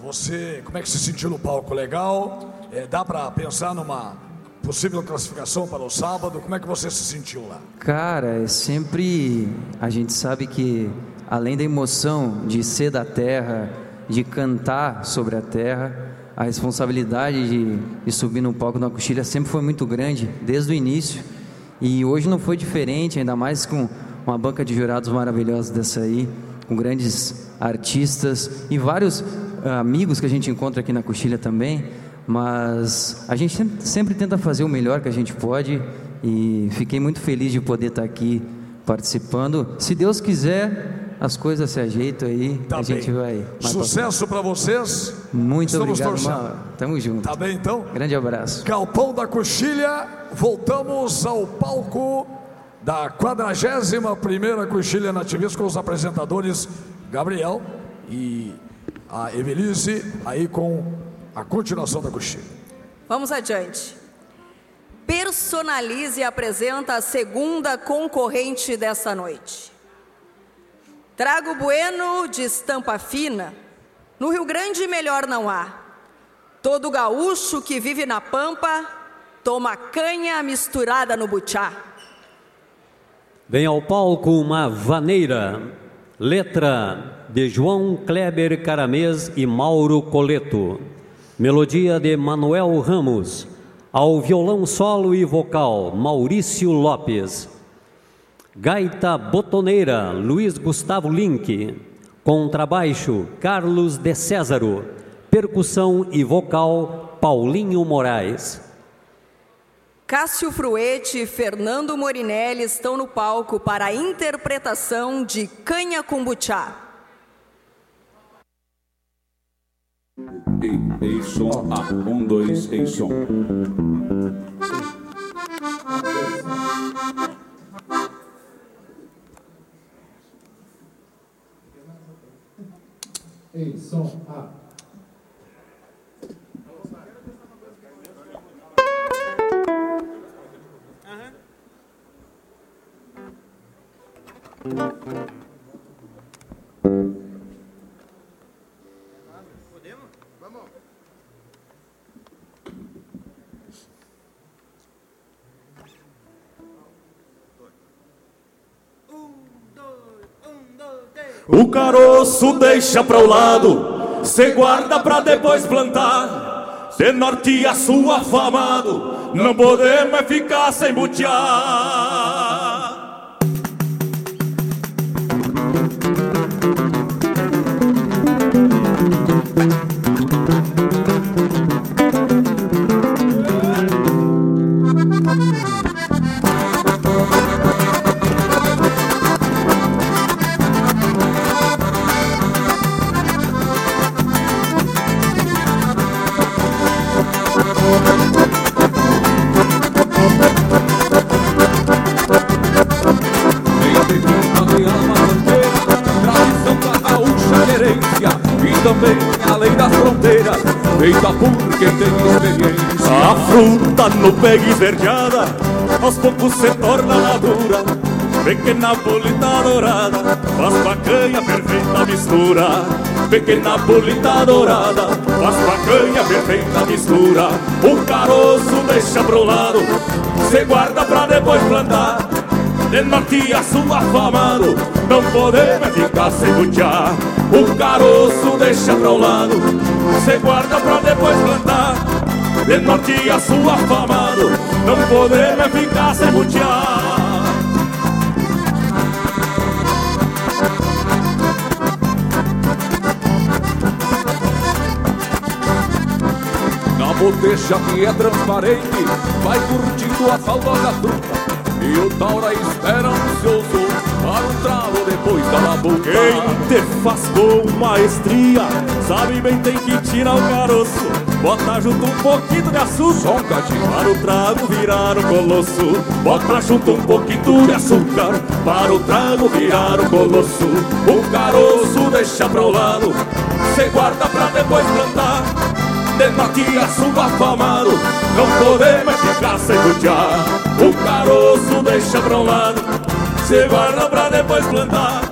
você, como é que se sentiu no palco? Legal? É, dá para pensar numa possível classificação para o sábado? Como é que você se sentiu lá? Cara, é sempre. A gente sabe que, além da emoção de ser da terra, de cantar sobre a terra, a responsabilidade de, de subir no palco da coxilha sempre foi muito grande, desde o início. E hoje não foi diferente, ainda mais com uma banca de jurados maravilhosa dessa aí, com grandes artistas e vários ah, amigos que a gente encontra aqui na coxilha também. Mas a gente sempre, tenta fazer o melhor que a gente pode e fiquei muito feliz de poder estar aqui participando. Se Deus quiser, as coisas se ajeitam aí, Tá a gente bem. vai. mais pra Sucesso para vocês. Muito Estamos obrigado, torcendo. Mauro. Tamo junto. Tá bem então? Grande abraço. Galpão da Coxilha, voltamos ao palco da 41 primeira Coxilha Nativista com os apresentadores Gabriel e a Evelise, aí com a continuação da coxilha. Vamos adiante. Personalize e apresenta a segunda concorrente dessa noite. Trago Bueno de estampa fina. No Rio Grande melhor não há. Todo gaúcho que vive na pampa toma canha misturada no butiá. Vem ao palco uma vaneira, letra de João Kleber Caramês e Mauro Coleto, melodia de Manuel Ramos, ao violão solo e vocal Maurício Lopes, gaita botoneira Luiz Gustavo Link, contrabaixo Carlos de Césaro, percussão e vocal Paulinho Moraes. Cássio Fruete e Fernando Morinelli estão no palco para a interpretação de Canha Cumbuchá. Ei, som, ah, um, dois, ei, som. Ei, som, ah. O caroço deixa para o lado, cê guarda pra depois plantar. De norte a sul afamado, não podemos é ficar sem butear. Vem também a lei das fronteiras, feita por quem tem experiência. A fruta no pega esverdeada, aos poucos se torna madura. Pequena bolita dourada, faz pra canha perfeita mistura. Pequena bolita dourada, faz pra canha perfeita mistura. O caroço deixa pro lado, se guarda pra depois plantar. De norte a sul afamado, não podemos ficar sem butear. O caroço deixa pro lado, se guarda pra depois plantar. De norte a sul afamado, não podemos ficar sem butear. Na boteja que é transparente, vai curtindo a saudosa fruta. E o Taura espera ansioso para um trago depois da labuta. Quem te faz com maestria, sabe bem tem que tirar o caroço. Bota junto um pouquinho de açúcar, Só um cadinho. para o trago virar o colosso. Bota junto um pouquinho de açúcar, para o trago virar o colosso. O caroço deixa pro lado, se guarda pra depois plantar. De norte a sul afamado, não podemos ficar sem butear. O caroço deixa pra um lado, se guarda pra depois plantar.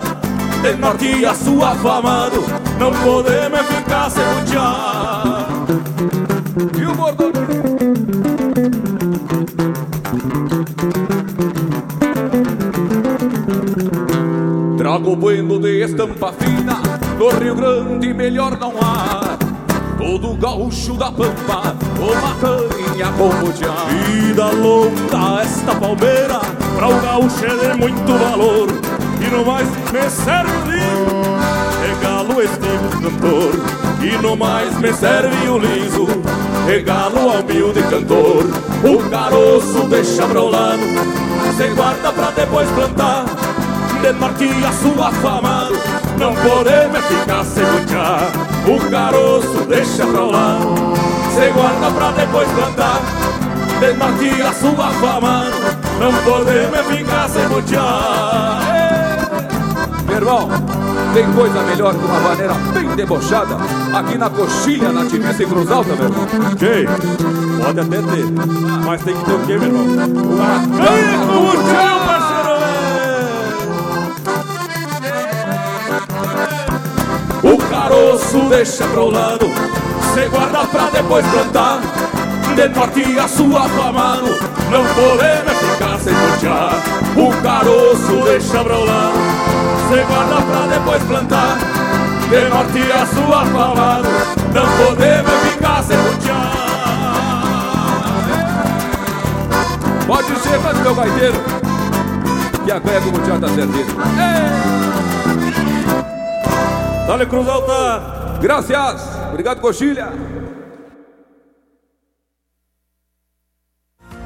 De norte a sul afamado, não podemos ficar sem butear. E o bordoneiro? Trago bueno de estampa fina, no Rio Grande melhor não há. Todo gaúcho da pampa, uma canha como diabo. Vida longa esta palmeira, pra o gaúcho é de muito valor. E no mais me serve o liso, regalo este cantor. E no mais me serve o liso, regalo ao humilde cantor. O caroço deixa brolando, se guarda pra depois plantar. De norte a sul afamado, não podemos ficar sem butear. O caroço deixa pra lá, se guarda pra depois plantar. De norte a sul afamado, não podemos ficar sem butear. Meu irmão, Tem coisa melhor que uma maneira bem debochada aqui na coxilha, na Alta, meu irmão. Ok, pode até ter, mas tem que ter o quê, meu irmão? Uma Ganha caroço deixa pro lado, cê guarda pra depois plantar. De norte a sul afamado, não podemos ficar sem botear. O caroço deixa pro lado, cê guarda pra depois plantar. De norte a sul afamado, não podemos ficar sem botear. Pode ser, mas meu gaiteiro, que a ganha com o botear tá certinho. Dale Cruz Alta! Gracias! Obrigado, Coxilha!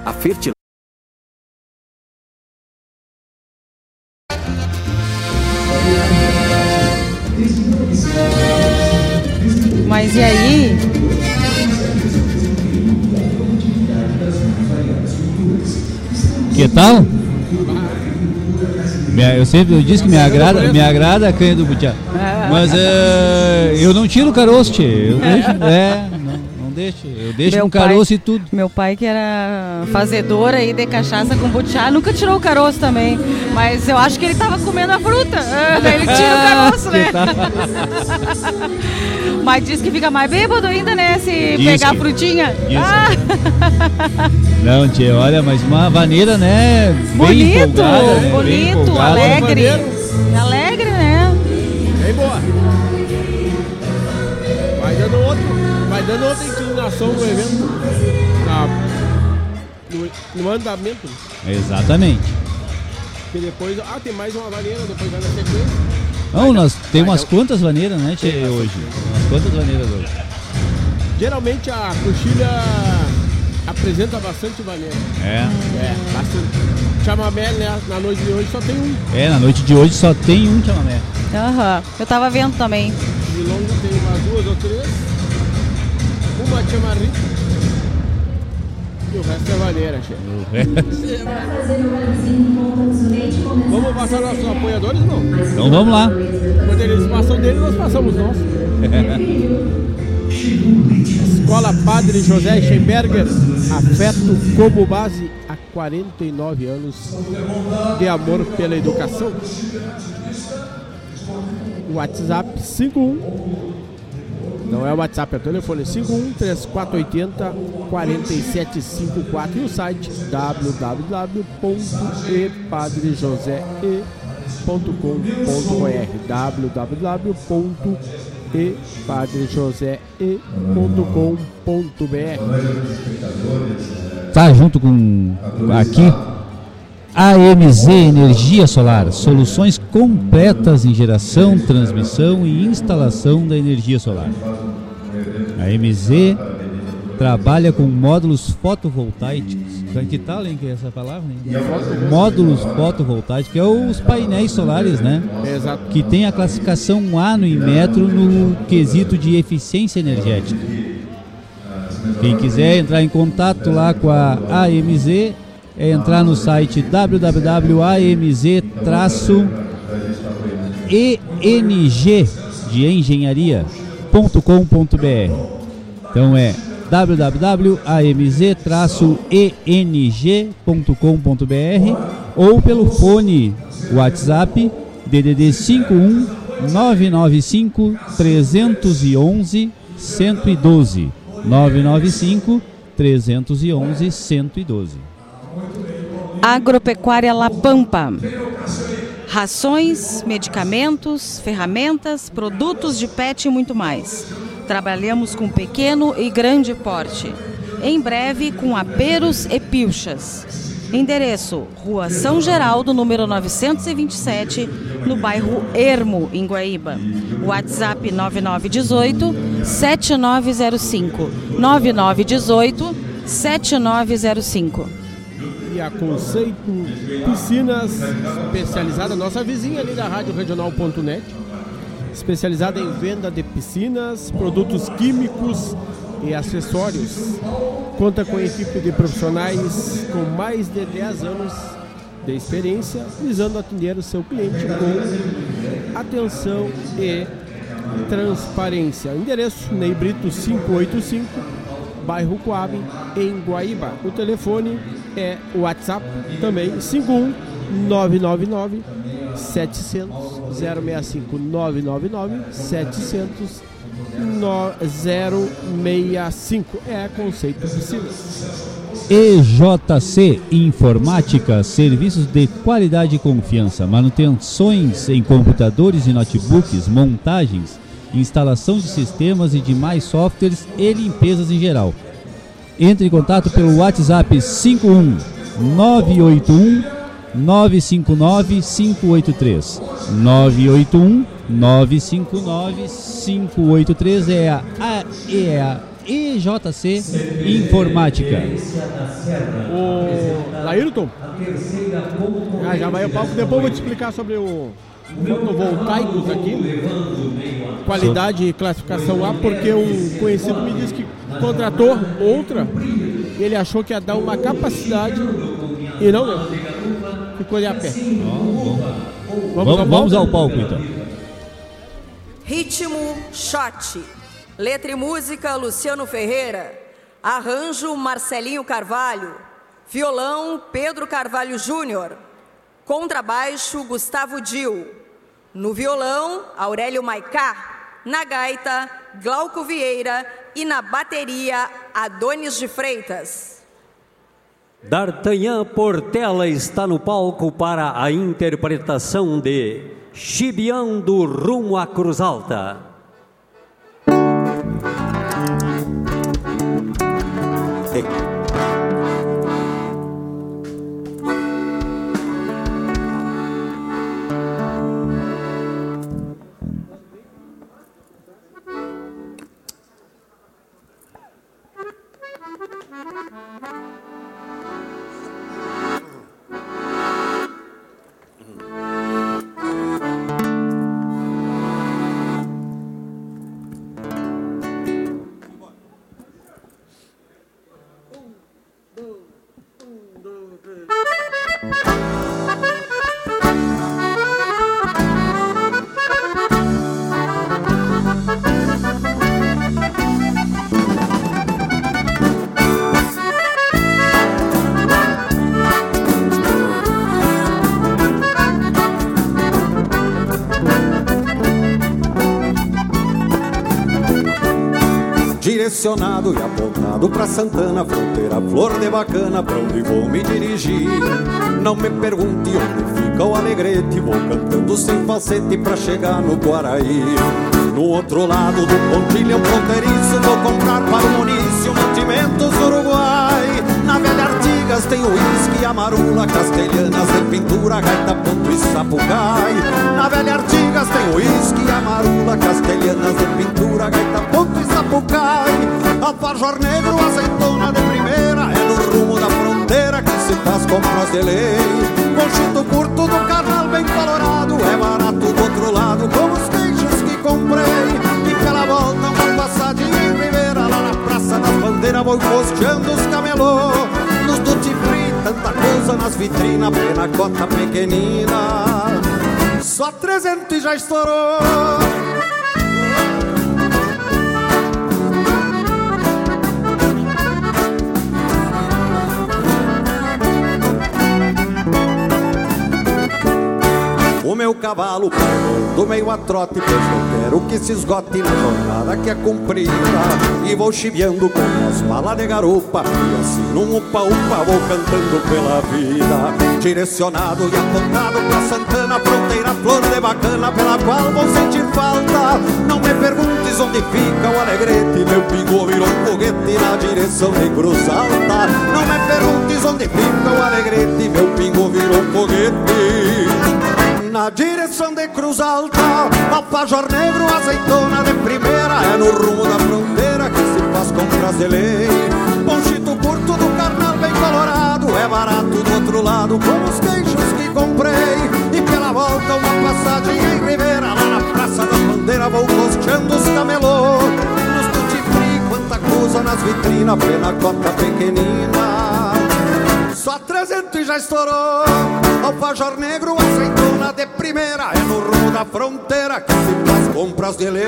A Fertil Mas e aí? Que tal? Eu sempre eu disse que me agrada, me agrada a canha do butiá. Mas eh, eu não tiro o caroço, tchê. Eu deixo, é, deixo. Eu deixo com caroço e tudo. Meu pai, que era fazedor aí de cachaça com butiá, nunca tirou o caroço também. Mas eu acho que ele tava comendo a fruta. Ah, daí ele tira o caroço, né? Mas diz que fica mais bêbado ainda, né? Se Diz pegar a que- frutinha. diz. Ah, Não, tchê, olha, mas uma vaneira, né? Bem bonito, empolgada, né? Bem bonito, empolgada. alegre. Alegre, né? Bem boa. Vai dando outro, vai dando outra inclinação no evento. Na, no, no andamento. Exatamente. Porque depois. Ah, tem mais uma vaneira, depois vai na sequência. Não, nós tem umas quantas vaneiras, né, tchê, hoje? Umas quantas vaneiras hoje? Geralmente a coxilha apresenta bastante vaneira. É. É, bastante. Chamamé, né? Na noite de hoje só tem um. É, na noite de hoje só tem um chamamé. Aham. Eu tava vendo também. De longa tem umas duas ou três. E o resto é vaneira, chefe. Vamos passar nossos apoiadores, não? Então vamos lá. Quando eles passam dele, nós passamos nós. Escola Padre José Schemberger, afeto como base há 49 anos de amor pela educação. WhatsApp 51 não é o WhatsApp, é o telefone 51 3480 4754 e o site www.epadrejosee.com.br www.epadrejosee.com.br Tá junto com aqui AMZ Energia Solar, soluções completas em geração, transmissão e instalação da energia solar. A AMZ trabalha com módulos fotovoltaicos. Que tal, hein, que é essa palavra? Hein? Módulos fotovoltaicos, que é os painéis solares, né? Exato. Que tem a classificação A no Inmetro no quesito de eficiência energética. Quem quiser entrar em contato lá com a AMZ, é entrar no site www.amz-eng de engenharia.com.br. Então é www.amz-eng.com.br ou pelo fone WhatsApp DDD 51 995 311 112 995 311 112 Agropecuária La Pampa. Rações, medicamentos, ferramentas, produtos de pet e muito mais. Trabalhamos com pequeno e grande porte. Em breve com aperos e pilchas. Endereço: Rua São Geraldo, número 927, no bairro Ermo, em Guaíba. WhatsApp 9918 7905. 9918 7905. A Conceito Piscinas, especializada, nossa vizinha ali da Rádio Regional.net, especializada em venda de piscinas, produtos químicos e acessórios. Conta com equipe de profissionais com mais de 10 anos de experiência, visando atender o seu cliente com atenção e transparência. Endereço Ney Brito 585, bairro Coab, em Guaíba. O telefone é o WhatsApp também 51 999 700 065 999 700 no- 065 é conceito piscina. EJC Informática, serviços de qualidade e confiança, manutenções em computadores e notebooks, montagens, instalação de sistemas e demais softwares e limpezas em geral. Entre em contato pelo WhatsApp 51 981 959 583 981 959 583 é a, a, é EJC Informática. O Laírton, ah, já vai o palco, depois vou te explicar sobre o fotovoltaicos aqui, qualidade e classificação A, porque um conhecido me disse que contratou outra e ele achou que ia dar uma capacidade e não deu. Ficou ali a pé. Vamos, vamos ao palco então. Ritmo shot. Letra e música Luciano Ferreira. Arranjo Marcelinho Carvalho. Violão Pedro Carvalho Júnior. Contrabaixo Gustavo Dil. No violão Aurélio Maicá. Na gaita Glauco Vieira e na bateria Adonis de Freitas. D'Artagnan Portela está no palco para a interpretação de Chibiando Rumo à Cruz Alta. Direcionado e apontado pra Santana, fronteira, flor de bacana, pra onde vou me dirigir. Não me pergunte onde fica o alegrete, vou cantando sem falsete pra chegar no Guaraí. No outro lado do pontilhão fronteiriço, vou comprar para o munício mantimentos Uruguai. Na velha Artigas tem uísque, amarula, castelhanas de pintura, gaita, ponto e sapucai. Na velha Artigas tem uísque, amarula, castelhanas de pintura, gaita, ponto e sapucai. Alfajor negro, azeitona de primeira, é no rumo da fronteira que se faz compras de lei. Conchito curto do carnal bem colorado, é barato do outro lado, como os queijos que comprei. E pela volta uma passadinha em Ribeira, lá na Praça das Bandeiras, vou costeando os camelô. Coisa nas vitrinas, plena cota pequenina. Só 300 e já estourou. Meu cavalo do meio a trote, pois eu quero que se esgote na jornada que é comprida. E vou chibiando com as balas de garupa, e assim num upa-upa vou cantando pela vida. Direcionado e apontado pra Santana, fronteira, flor de bacana, pela qual vou sentir falta. Não me perguntes onde fica o alegrete, meu pingo virou um foguete na direção de Cruz Alta. Não me perguntes onde fica o alegrete, meu pingo virou um foguete na direção de Cruz Alta. Alfajor negro, azeitona de primeira. É no rumo da fronteira que se faz compras de lei Ponchito curto do carnal bem colorado. É barato do outro lado como os queijos que comprei. E pela volta uma passagem em Ribeira Lá na Praça da Bandeira vou costeando os camelô. Nos duty free, quanta coisa nas vitrinas. Plena cota pequenina Só 300 e já estourou. Alfajor negro, azeitona de primeira. É no rumo da fronteira que se faz compras de lei.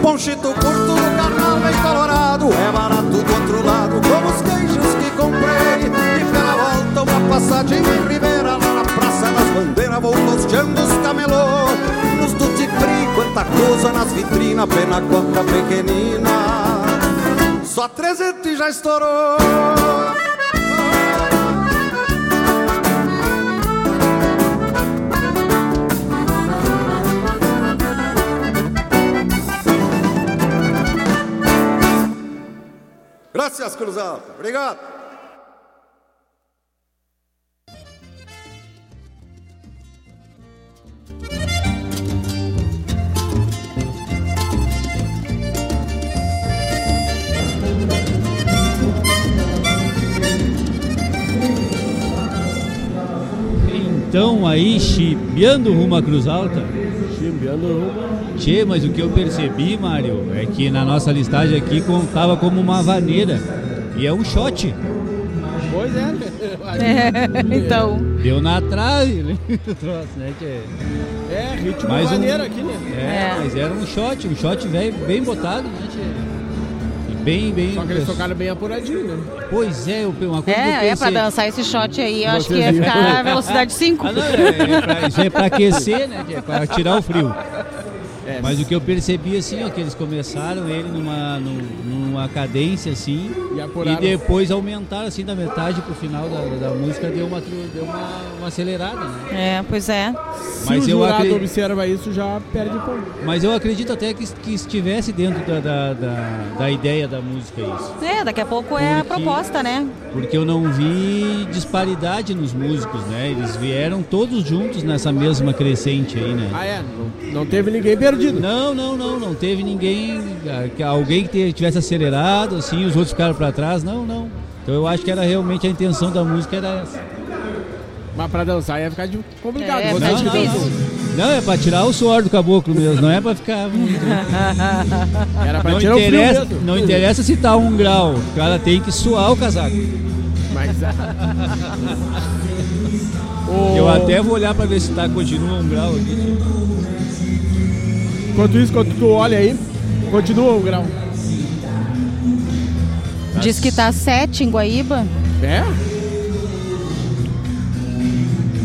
Ponchito curto no carnal bem colorado. É barato do outro lado, como os queijos que comprei. E pela volta uma passadinha em Ribeira. Lá na Praça das Bandeiras vou costeando os camelô. Nos duty free, quanta coisa nas vitrinas. Pena conta pequenina. Só 300 e já estourou. Graças, Cruz Alta. Obrigado. Então aí, chibiando rumo à Cruz Alta. Chibiando rumo. Tchê, mas o que eu percebi, Mário, é que na nossa listagem aqui contava como uma vaneira. E é um shot. Pois é, né? É, então. Deu na trave, né? Né, tchê? É, ritmo Mais um- maneiro aqui, né? É, mas era um shot, um shot velho, bem botado, né, tchê? E bem, bem. Só que eles tocaram bem apuradinho, né? Pois é, eu- uma coisa que eu É, é pra dançar esse shot aí, eu acho que Vocês ia ficar velocidade 5. Ah, não, é, é pra, isso é pra aquecer, né? É pra tirar o frio. É. Mas o que eu percebi assim, ó, que eles começaram ele numa, num- numa cadência assim E e, depois aumentaram assim da metade pro final da, da música deu uma deu uma, uma acelerada, né? É, pois é. Se Mas o eu jurado acre- observa isso, já perde ponto. Mas eu acredito até que, que estivesse dentro da, da, da, da ideia da música isso. É, daqui a pouco é a Porque- proposta, né? Porque eu não vi disparidade nos músicos, né? Eles vieram todos juntos nessa mesma crescente aí, né? Ah, é? Não, não teve ninguém perdido. Não, não, não, não teve ninguém, ah, que alguém que tivesse acelerado, assim, os outros ficaram pra trás, não, não. Então eu acho que era realmente a intenção da música era essa. Mas pra dançar ia ficar de- complicado. É, dar não, de não, dança. não, é pra tirar o suor do caboclo mesmo, não é pra ficar. Era pra Não tirar o frio interessa, mesmo. não interessa se tá um grau, o cara tem que suar o casaco. Mas... Eu até vou olhar pra ver se tá, continua um grau aqui. Enquanto isso, quando tu olha aí, continua o grau. Diz que tá 7 em Guaíba. É?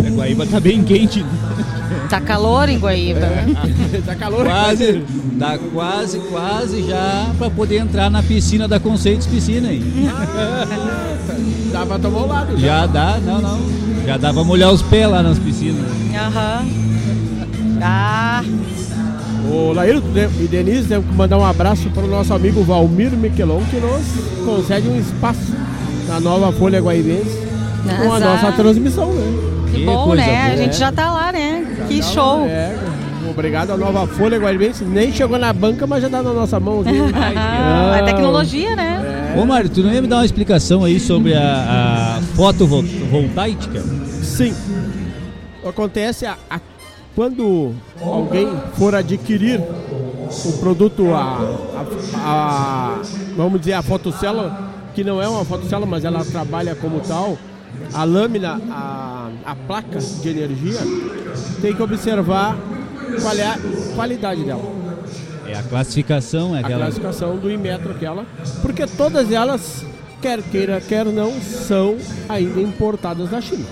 A Guaíba tá bem quente. Tá calor em Guaíba. tá calor. Quase, tá quase, quase já pra poder entrar na piscina da Conceitos Piscina aí. Dá pra tomar o lado. Já dá, não, não. Já dá pra molhar os pés lá nas piscinas. Aham. Ah, Ô, Laíro e Denise, temos que mandar um abraço para o nosso amigo Valmir Miquelon, que nos concede um espaço na nova Folha Guaibense com a Nossa. transmissão, né? que bom, né? A gente já tá lá, né? que show. É, obrigado à nova Folha Guaibense. Nem chegou na banca, mas já tá na nossa mão. Viu? É tecnologia, né? Ô Mário, tu não ia me dar uma explicação aí sobre a, a fotovoltaica? Sim. Acontece a, a- quando alguém for adquirir o produto, a, a- a- vamos dizer, a fotocélula, que não é uma fotocélula, mas ela trabalha como tal, a lâmina, a, a placa de energia, tem que observar qual é a qualidade dela. É a classificação, é A aquela. classificação do Inmetro aquela, porque todas elas, quer queira, quer não, são ainda importadas da China.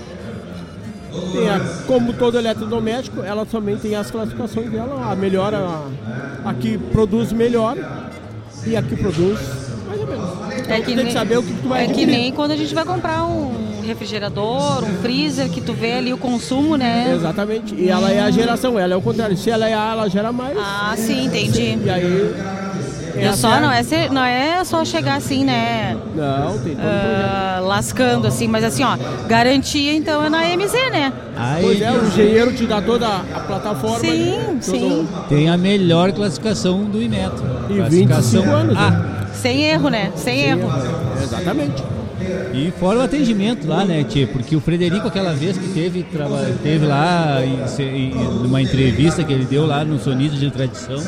A- como todo eletrodoméstico, ela também tem as classificações dela, a melhor, a, a que produz melhor e a que produz mais ou menos. Então, É que, tem que saber o que tu vai é que adquirir. nem quando a gente vai comprar um refrigerador, um freezer, que tu vê ali o consumo, né? Exatamente. E ela é a geração, ela é o contrário. Se ela é A, ela gera mais. Ah, sim, entendi. E aí. Eu só não é, ser- não é só chegar assim, né? Não, tem todo ah, lascando assim, mas assim, ó, garantia então é na MZ, né? Pois é, o engenheiro te dá toda a plataforma. Sim, né? Sim. Tem a melhor classificação do Imetro. E classificação 25 anos, A. né? Sem erro, né? Sem, erro. Exatamente. E fora o atendimento lá, né, Tchê? Porque o Frederico, aquela vez que teve, traba- teve lá, em, em- numa entrevista que ele deu lá no Sonidos de Tradição,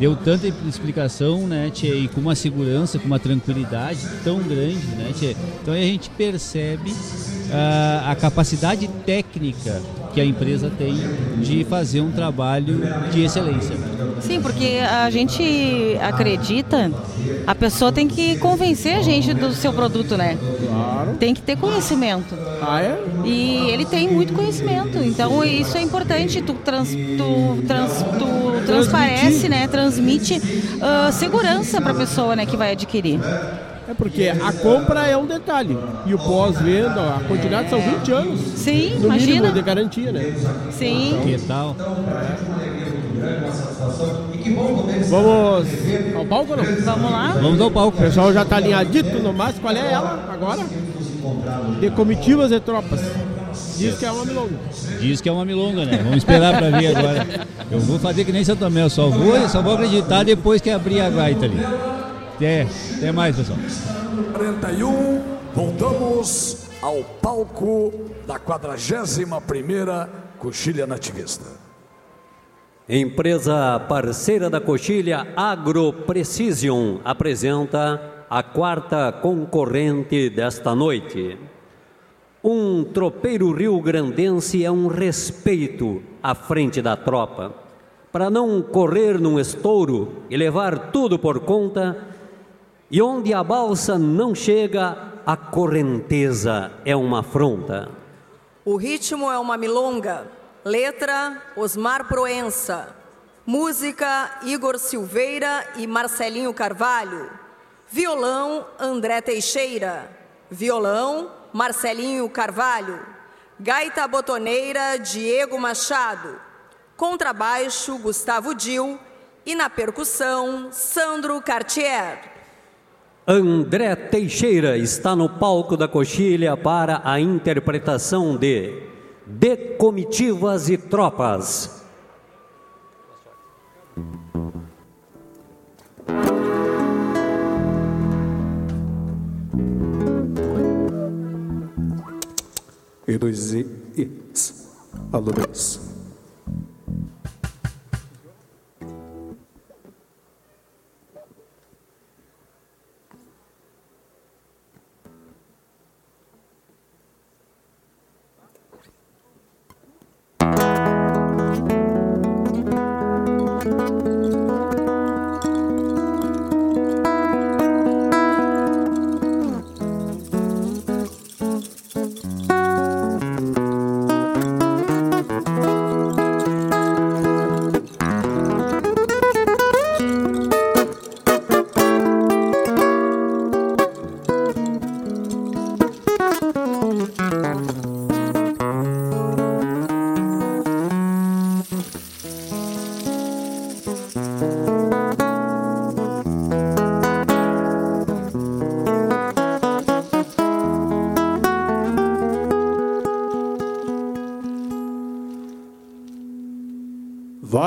deu tanta explicação, né, tchê, e com uma segurança, com uma tranquilidade tão grande, né, tchê? Então a gente percebe ah, a capacidade técnica que a empresa tem de fazer um trabalho de excelência. Sim, porque a gente acredita, a pessoa tem que convencer a gente do seu produto, né? Claro. Tem que ter conhecimento. Ah, é? E ele tem muito conhecimento, então isso é importante. Tu, trans, tu, trans, tu transparece, né? Transmite ah, segurança para a pessoa, né, que vai adquirir. É porque a compra é um detalhe. E o pós-venda, a quantidade são 20 anos. Sim, no imagina. mínimo de garantia, né? Sim. Que tal? Vamos ao palco ou não? Vamos lá. Vamos ao palco. O pessoal já tá alinhadito no mais. Qual é ela agora? De comitivas e tropas. Diz que é uma milonga. Diz que é uma milonga, né? Vamos esperar pra ver agora. Eu vou fazer que nem São Tomé, eu só vou, só vou acreditar depois que abrir a gaita ali. Até, até mais, pessoal. 41, voltamos ao palco da 41ª Coxilha Nativista. Empresa parceira da Coxilha Agro Precision apresenta a quarta concorrente desta noite. Um tropeiro rio-grandense é um respeito à frente da tropa. Para não correr num estouro e levar tudo por conta, e onde a balsa não chega, a correnteza é uma afronta. O ritmo é uma milonga. Letra: Osmar Proença. Música: Igor Silveira e Marcelinho Carvalho. Violão: André Teixeira. Violão: Marcelinho Carvalho. Gaita botoneira: Diego Machado. Contrabaixo: Gustavo Dil. E na percussão: Sandro Cartier. André Teixeira está no palco da coxilha para a interpretação de De Comitivas e Tropas. E dois e, e alô dois.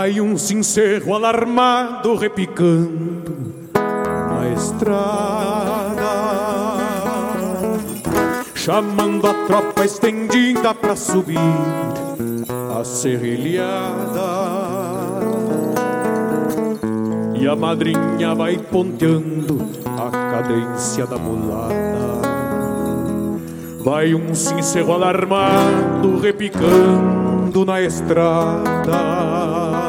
Vai um sincero alarmado repicando na estrada, chamando a tropa estendida pra subir a serrilhada. E a madrinha vai ponteando a cadência da mulata. Vai um sincero alarmado repicando na estrada.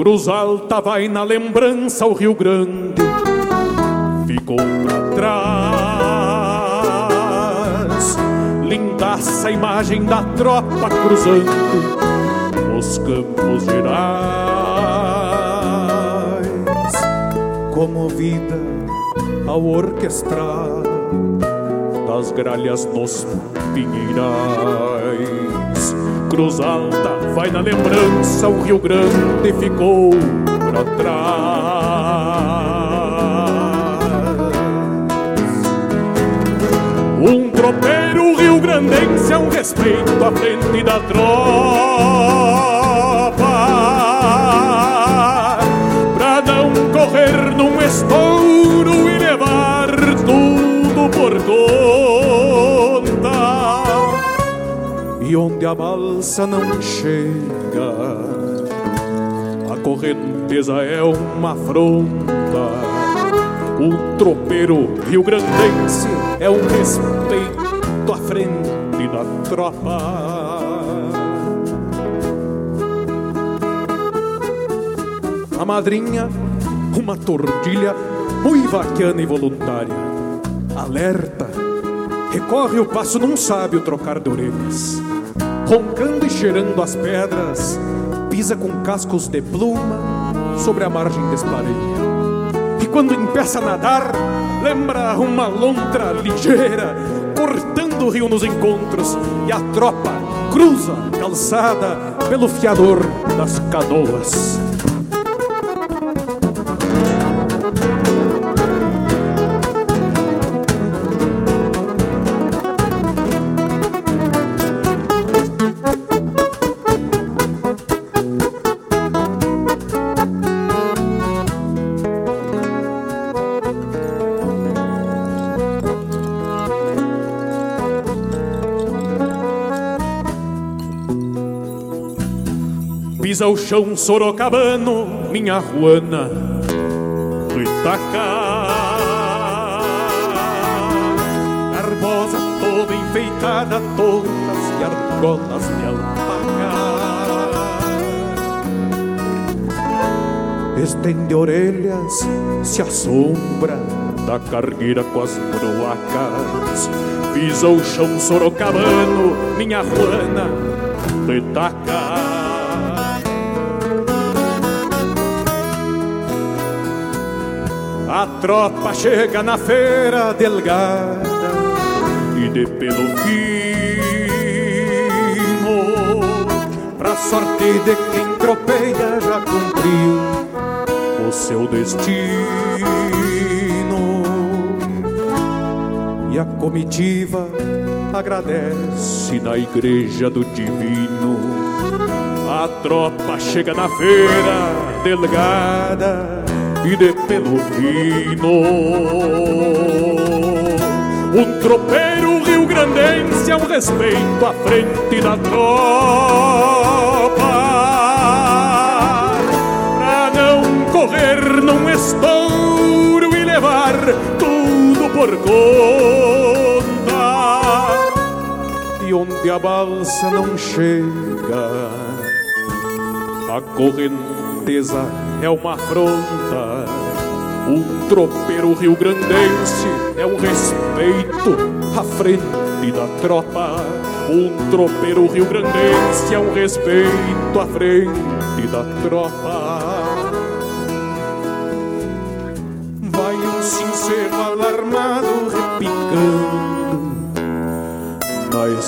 Cruz Alta vai na lembrança o Rio Grande ficou pra trás. Lindaça imagem da tropa cruzando os campos gerais, comovida ao orquestrar das gralhas nos pinheirais. Cruz Alta vai na lembrança, o Rio Grande ficou pra trás. Um tropeiro rio-grandense é um respeito à frente da tropa Pra não correr num estouro onde a balsa não chega. A correnteza é uma afronta. O tropeiro rio-grandense é um respeito à frente da tropa. A madrinha, uma tordilha muito vaquiana e voluntária. Alerta, recorre o passo num sábio trocar de orelhas. Cheirando as pedras, pisa com cascos de pluma sobre a margem despareia. E quando empeça a nadar, lembra uma lontra ligeira, cortando o rio nos encontros, e a tropa cruza calçada pelo fiador das canoas. Pisa o chão sorocabano, minha ruana do Itaca. Garbosa toda enfeitada, todas e argolas de alpaca. Estende orelhas, se assombra da cargueira com as broacas. Pisa o chão sorocabano, minha ruana do Itaca. A tropa chega na feira delgada e de pelo fino, pra sorte de quem tropeia já cumpriu o seu destino. E a comitiva agradece na igreja do divino. A tropa chega na feira delgada e de pelo fino. Um tropeiro rio-grandense é um respeito à frente da tropa. Pra não correr num estouro e levar tudo por conta. E onde a balsa não chega, a correnteza é uma afronta. Um tropeiro rio-grandense é um respeito à frente da tropa. Um tropeiro rio-grandense é um respeito à frente da tropa. Vai um sincero alarmado repicando na E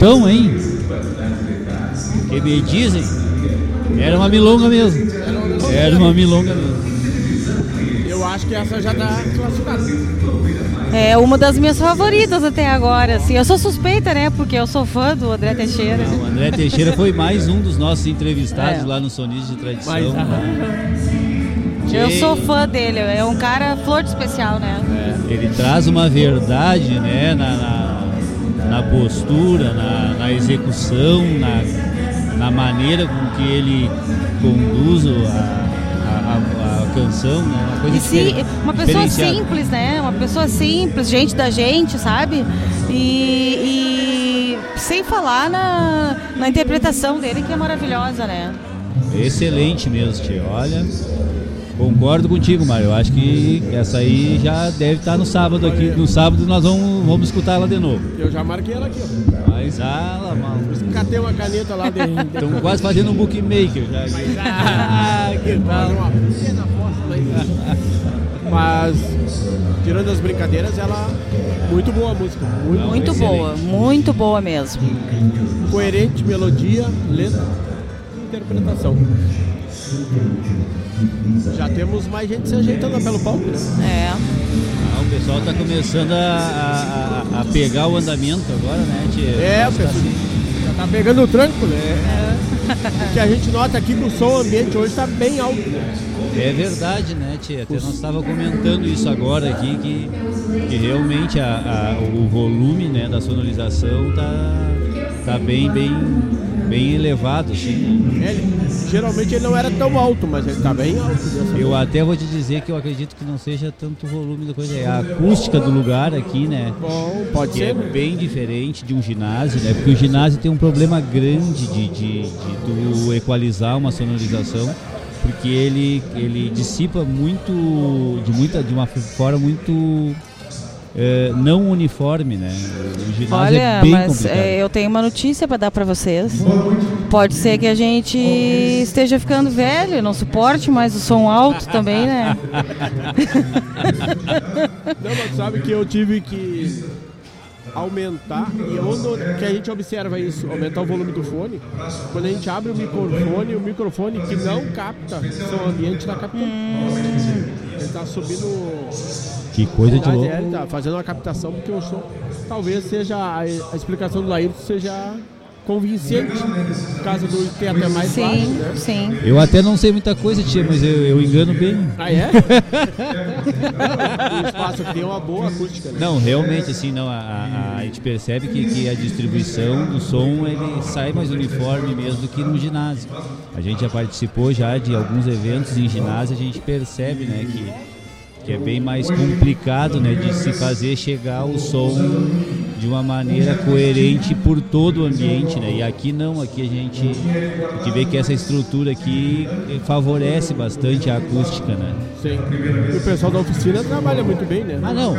então, hein? Que me dizem? Era uma milonga mesmo. Era uma milonga mesmo. Eu acho que essa já tá classificada. É uma das minhas favoritas até agora, assim. Eu sou suspeita, né? Porque eu sou fã do André Teixeira. O André Teixeira foi mais um dos nossos entrevistados É. lá no Sonistas de Tradição. Mas, né? Eu sou fã dele, é um cara flor de especial, né? Ele traz uma verdade né, na, na, na postura, na, na execução, na, na maneira com que ele conduz a, a, a- a canção, né? Uma coisa E uma pessoa simples, né? Uma pessoa simples, gente da gente, sabe? E, e sem falar na, na interpretação dele, que é maravilhosa, né? Excelente mesmo, tia. Olha. Concordo contigo, Mário. Eu acho que essa aí já deve estar no sábado aqui. No sábado nós vamos, vamos escutar ela de novo. Eu já marquei ela aqui, ó. Mas ah, mal. Catei uma caneta lá de. Estão quase fazendo um bookmaker já. Ah, que tal? Uma pequena aposta, mas... mas tirando as brincadeiras, ela muito boa a música, muito, Muito boa, muito boa mesmo. coerente, melodia, letra e interpretação. Já temos mais gente se ajeitando pelo palco, né? É. Ah, o pessoal está começando a, a- pegar o andamento agora, né? Tia? É, pessoal já tá pegando o tranco, né? O que a gente nota aqui que o som ambiente hoje está bem alto, né? É verdade, né, Tia? Até nós estava comentando isso agora aqui, que, que realmente a, a- o volume né, da sonorização tá, tá bem, bem, bem elevado, assim. É, ele- geralmente ele não era tão alto, mas ele tá bem alto. Eu até vou te dizer que eu acredito que não seja tanto o volume da coisa, é a acústica do lugar aqui, né? Bom, pode que ser, é bem diferente de um ginásio, né? Porque o ginásio tem um problema grande de, de, de tu equalizar uma sonorização, porque ele, ele dissipa muito, de, muita, de uma forma muito eh, não uniforme, né? O ginásio Olha, é bem mas complicado. é, eu tenho uma notícia para dar para vocês. Pode ser que a gente esteja ficando velho, e não suporte mais o som alto também, né? Não, mas sabe que eu tive que aumentar, e onde que a gente observa isso, aumentar o volume do fone, quando a gente abre o microfone, o microfone que não capta som ambiente está captando. Ele está subindo. Que coisa de louco. é, Ele está fazendo uma captação porque o som talvez seja a, a explicação do Laírto seja convincente, por causa do ter até mais Sim, baixo, né? sim. Eu até não sei muita coisa, tia, mas eu, eu engano bem. Ah, é? o espaço aqui tem uma boa acústica, né? Não, realmente, assim, não, a, a- a gente percebe que, que a distribuição do som ele sai mais uniforme mesmo do que no ginásio. A gente já participou já de alguns eventos em ginásio, a gente percebe, né, que, que é bem mais complicado, né, de se fazer chegar o som de uma maneira coerente por todo o ambiente, né? E aqui não, aqui a gente, a gente vê que essa estrutura aqui favorece bastante a acústica, né? Sim. E o pessoal da oficina trabalha muito bem, né? Ah, não.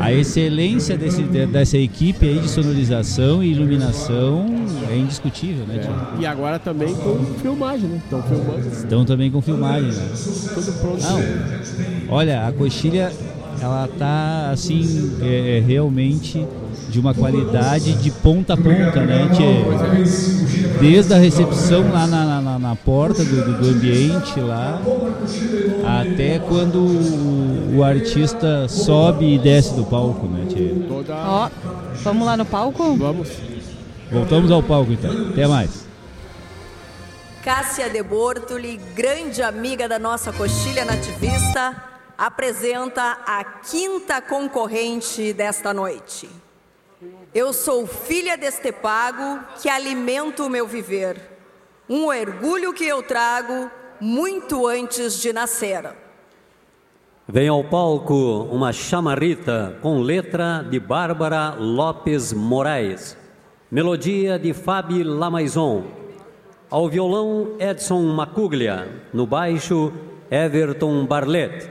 A excelência desse, de- dessa equipe aí de sonorização e iluminação é indiscutível, né, tio? E agora também com filmagem, né? Estão filmando. Estão também com filmagem, né? Tudo pronto. Não. Olha, a coxilha, ela tá assim, é, é realmente de uma qualidade de ponta a ponta, né, tchê? Desde a recepção lá na, na- na porta do, do- do ambiente lá, até quando o, o artista sobe e desce do palco, né, tchê? Ó, vamos lá no palco? Vamos. Voltamos ao palco então. Até mais. Cássia de Bortoli, grande amiga da nossa coxilha nativista, apresenta a quinta concorrente desta noite. Eu sou filha deste pago que alimento o meu viver, um orgulho que eu trago muito antes de nascer. Vem ao palco uma chamarrita com letra de Bárbara Lopes Moraes, melodia de Fabi Lamaison, ao violão Edson Macuglia, no baixo Everton Barlet,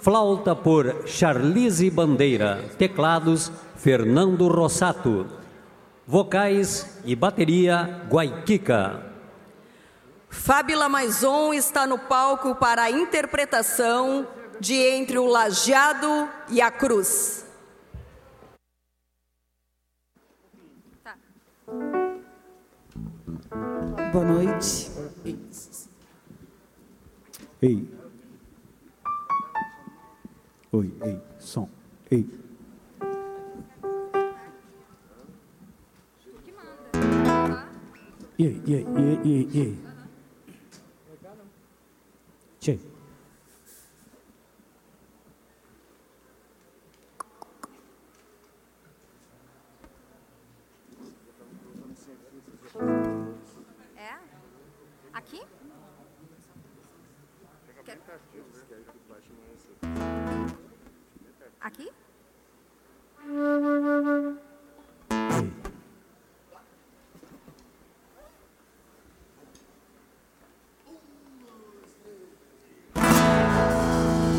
flauta por Charlize Bandeira, teclados Fernando Rossato, vocais e bateria Guaiquica. Fábila Maison está no palco para a interpretação de Entre o Lajeado e a Cruz. Boa noite. Ei. Oi, ei, som. Ei. E aí, e aí, e aí, e aí,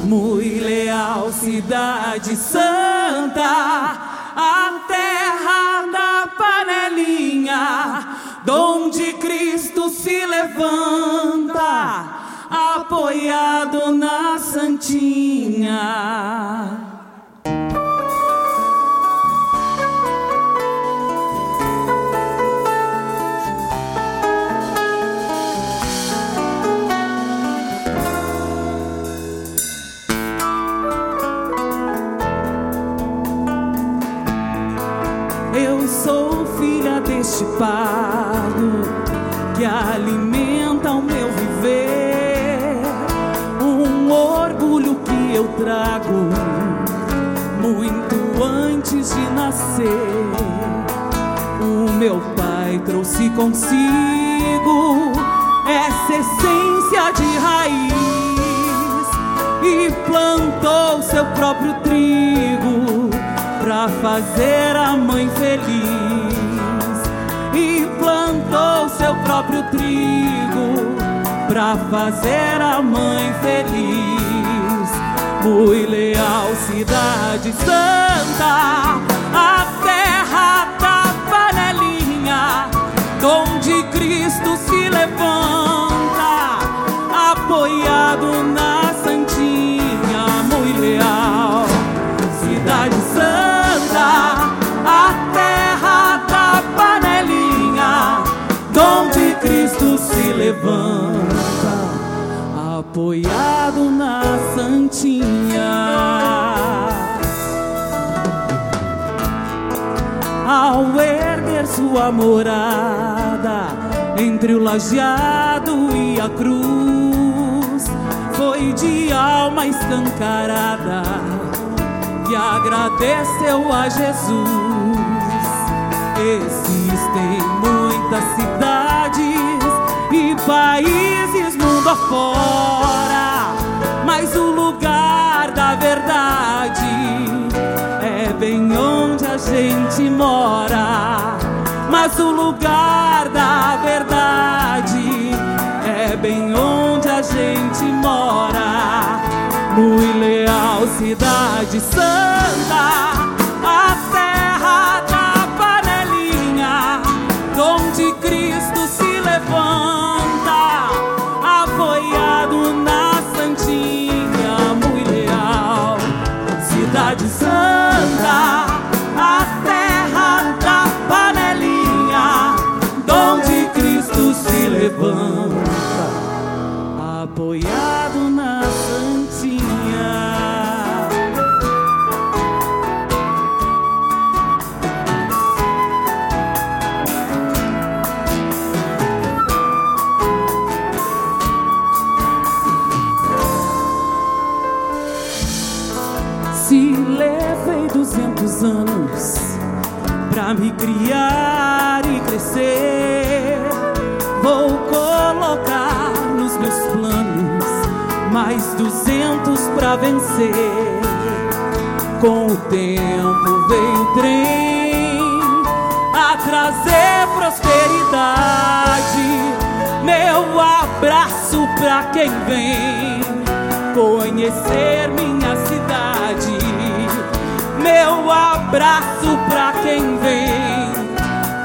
Muito leal, cidade santa, a terra da panelinha, onde Cristo se levanta, apoiado na Santinha. Pago que alimenta o meu viver. Um orgulho que eu trago muito antes de nascer. O meu pai trouxe consigo essa essência de raiz e plantou seu próprio trigo pra fazer a mãe feliz e plantou seu próprio trigo pra fazer a mãe feliz. Muito leal, cidade santa, a terra da panelinha, onde Cristo se levanta, apoiado na levanta, apoiado na Santinha. Ao erguer sua morada entre o lajeado e a cruz, foi de alma escancarada que agradeceu a Jesus. Existem e países mundo afora, mas o lugar da verdade é bem onde a gente mora. Mas o lugar da verdade é bem onde a gente mora. Muito leal, cidade santa, a me criar e crescer, vou colocar nos meus planos mais duzentos pra vencer. Com o tempo vem o trem a trazer prosperidade. Meu abraço pra quem vem conhecer minha. Meu abraço pra quem vem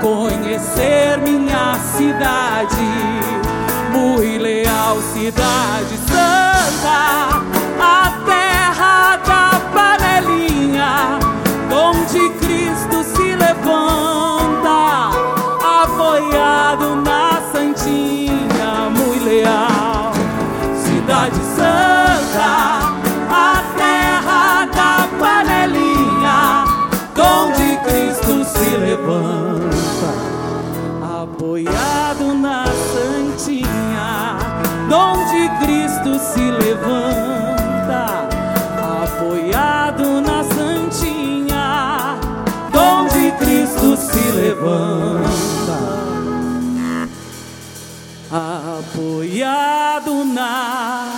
conhecer minha cidade. Muito leal, cidade santa, a terra da panelinha, onde Cristo se levanta, apoiado na Santinha. Muito leal, cidade santa, se levanta, apoiado na Santinha, onde Cristo se levanta, apoiado na Santinha, onde Cristo se levanta, apoiado na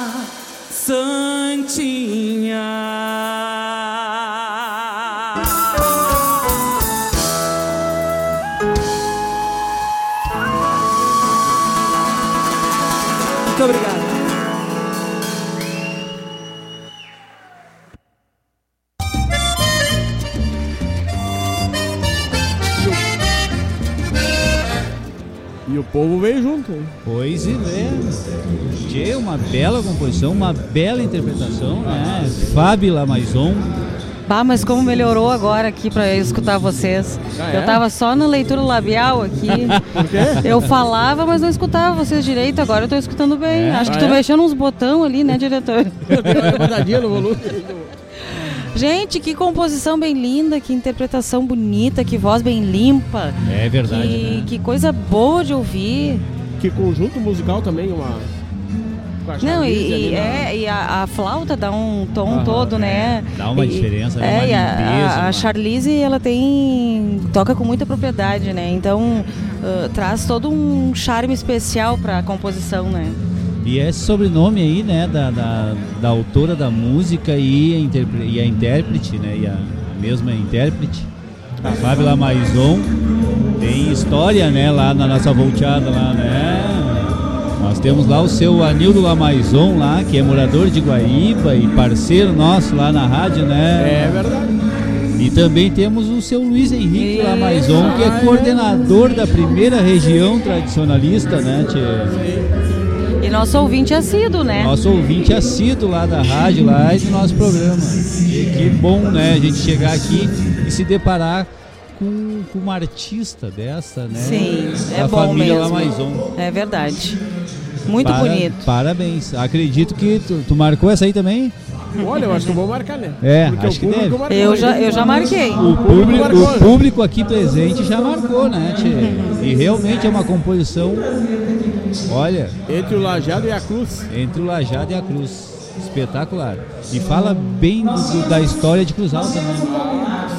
povo veio junto. Pois é. Tchê, uma bela composição, uma bela interpretação, né? Fábila Maison. Bah, mas como melhorou agora aqui pra eu escutar vocês. Ah, é? Eu tava só na leitura labial aqui. Por quê? Eu falava, mas não escutava vocês direito. Agora eu tô escutando bem. É? Acho que Ah, tô é? mexendo uns botão ali, né, diretor? Levantadinha no volume. Gente, que composição bem linda, que interpretação bonita, que voz bem limpa. É verdade, Que, né? que coisa boa de ouvir. Que conjunto musical também, uma. a Não, e, e na- é, e a, a flauta dá um tom Aham. todo, né? Dá uma E- diferença, né? É, Uma e a, limpeza, a, a Charlize, ela tem. toca com muita propriedade, né? Então ah, traz todo um charme especial pra composição, né? E esse sobrenome aí, né, da, da, da autora da música e a, interpre- e a intérprete, né, e a, a mesma intérprete, a Fábila Maison, tem história, né, lá na nossa volteada lá, né? Nós temos lá o seu Anildo Lamaison lá, que é morador de Guaíba e parceiro nosso lá na rádio, né? É verdade. E também temos o seu Luiz Henrique Lamaison, que é coordenador da primeira região tradicionalista, né, tchê? Nosso ouvinte assíduo, né? Nosso ouvinte assíduo lá da rádio lá e do nosso programa. E que bom, né, a gente chegar aqui e se deparar com, com uma artista dessa, né? Sim, é da bom família mesmo. Lamaison. É verdade. Muito Para- bonito. Parabéns. Acredito que tu, tu marcou essa aí também? Olha, eu acho que eu vou marcar, né? É, Porque acho o que público deve. marcou, Eu né? já, eu já marquei. O público, o né? público aqui presente já marcou, né, tchê? E realmente é uma composição, olha, Entre o Lajado e a Cruz. entre o Lajado e a Cruz. Espetacular. E fala bem do- do- da história de Cruz Alta, né?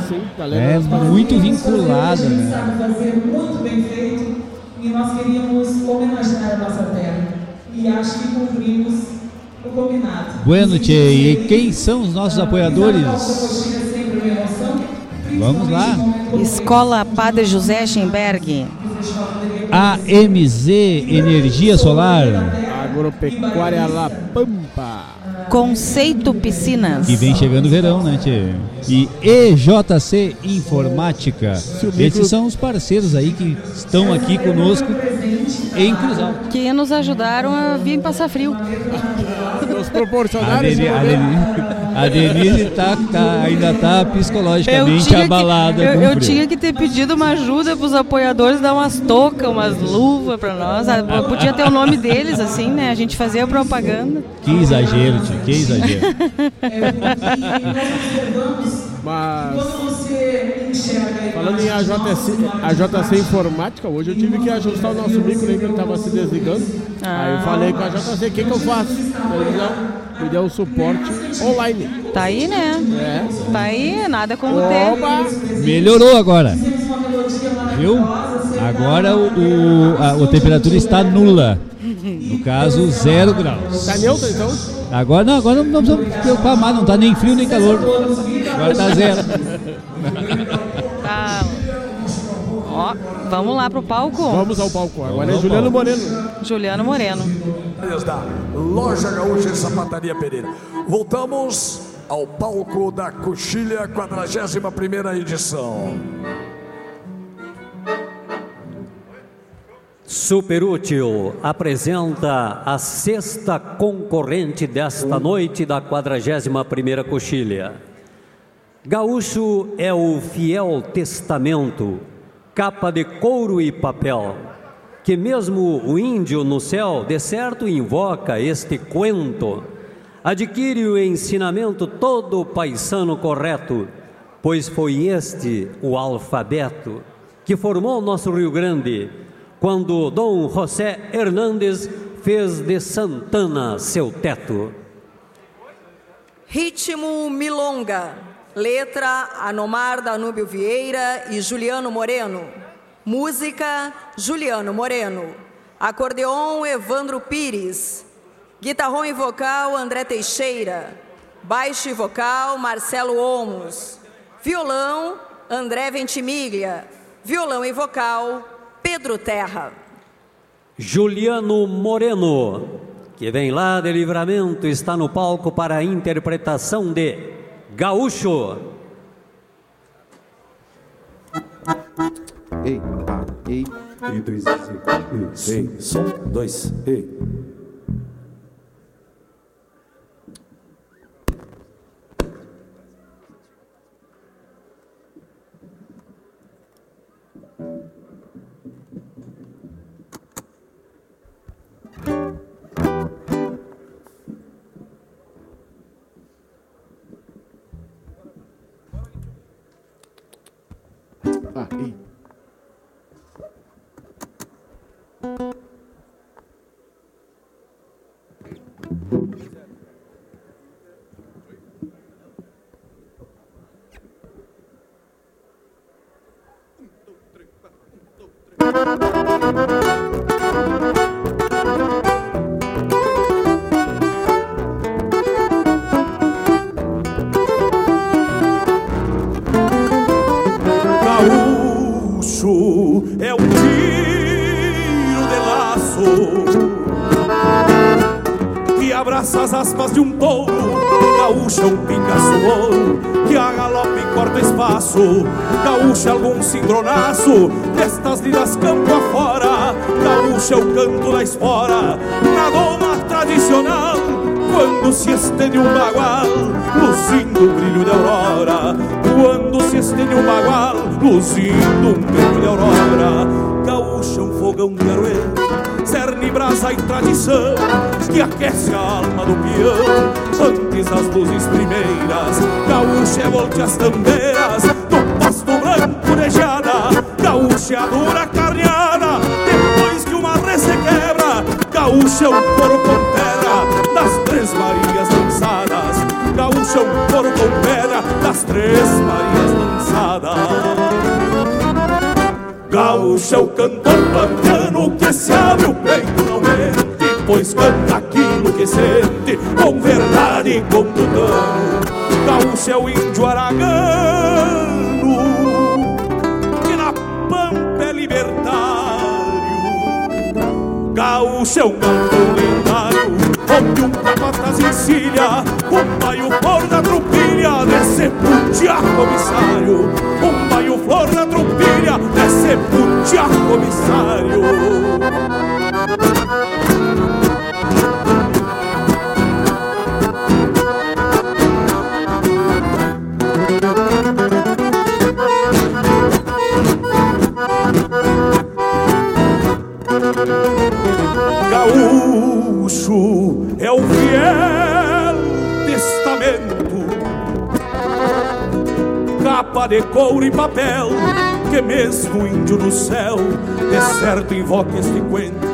Sim, galera. É muito vinculada, né? fazer muito bem feito e nós queríamos homenagear a nossa terra. E acho que cumprimos o combinado. Bueno, Tchê, e quem são os nossos apoiadores? Vamos lá. Escola Padre José Schemberg. AMZ Energia Solar, Agropecuária La Pampa. Conceito Piscinas. que vem chegando o verão, né, Tchê? E EJC Informática. Esses são os parceiros aí que estão aqui conosco em Cruz Alta. Que nos ajudaram a vir passar frio. Nos proporcionaram a. A Denise tá, tá- ainda tá psicologicamente que- abalada. eu, com eu frio. tinha que ter pedido uma ajuda pros apoiadores, dar umas toucas, umas luvas pra nós. Ah, Podia ter o nome deles, assim, né? A gente fazia a propaganda. Que exagero, tio, que exagero. Mas Quando você enxerga a falando em AJC, AJC Informática, hoje eu tive que ajustar o nosso micro aí que ele estava se desligando. Aí eu falei com a AJC, o que, que eu faço? Não, me deu um suporte online. Tá aí, né? É. Tá aí, nada como Oba! ter. Melhorou agora. Viu? Agora o, o- a, a temperatura está nula. No caso, zero graus. Tá neutro então? Agora não, agora não precisamos preocupar mais, não tá nem frio nem calor. Agora tá zero. Tá. Ó, vamos lá pro palco. Vamos ao palco. Agora é Juliano palco. Moreno. Juliano Moreno. da Loja Gaúcha e Sapataria Pereira. Voltamos ao palco da Coxilha, 41ª edição. Superútil apresenta a sexta concorrente desta noite da 41ª Coxilha. Gaúcho é o fiel testamento, capa de couro e papel, que mesmo o índio no céu de certo invoca este cuento. Adquire o ensinamento todo paisano correto, pois foi este o alfabeto que formou nosso Rio Grande, quando Dom José Hernandes fez de Santana seu teto. Ritmo Milonga. Letra Anomar Danúbio Vieira e Juliano Moreno. Música Juliano Moreno. Acordeon Evandro Pires. Guitarrão e vocal André Teixeira. Baixo e vocal Marcelo Olmos. Violão André Ventimiglia. Violão e vocal Pedro Terra. Juliano Moreno, que vem lá de livramento, está no palco para a interpretação de Gaúcho. Ei, ah, ei. E dois, e, ei, som, dois, ei. Ah, Gaúcho é um tiro de laço que abraça as aspas de um touro. Gaúcho é um pinga-suor que a galope corta espaço. Gaúcho é algum cimbronaço destas lidas campo afora. Gaúcho é o canto da espora na doma tradicional. Quando se estende um bagual, luzindo um brilho de aurora. Quando se estende um bagual, luzindo um brilho de aurora. Gaúcho é um fogão de aroeiro, cerne, brasa e tradição, que aquece a alma do peão. Antes das luzes primeiras, gaúcho é volte as tambeiras, do pasto branco de geada. Gaúcho é a dura carneada, depois que uma res se quebra. Gaúcho é um coro com pedra, das três Marias lançadas. Gaúcho é um coro com pedra, das três Marias lançadas. Gaúcho é o cantor pampiano que se abre o peito não mente, pois canta aquilo que sente, com verdade e com tutano. Gaúcho é o índio aragano, que na pampa é libertário. Gaúcho é um galpão lendário, onde um capataz encilha, um baio flor da trupilha, desce putia comissário. Um baio flor da trupilha, desce putia comissário. Gaúcho é o fiel testamento, capa de couro e papel, que mesmo índio no céu, de certo invoca este cuento,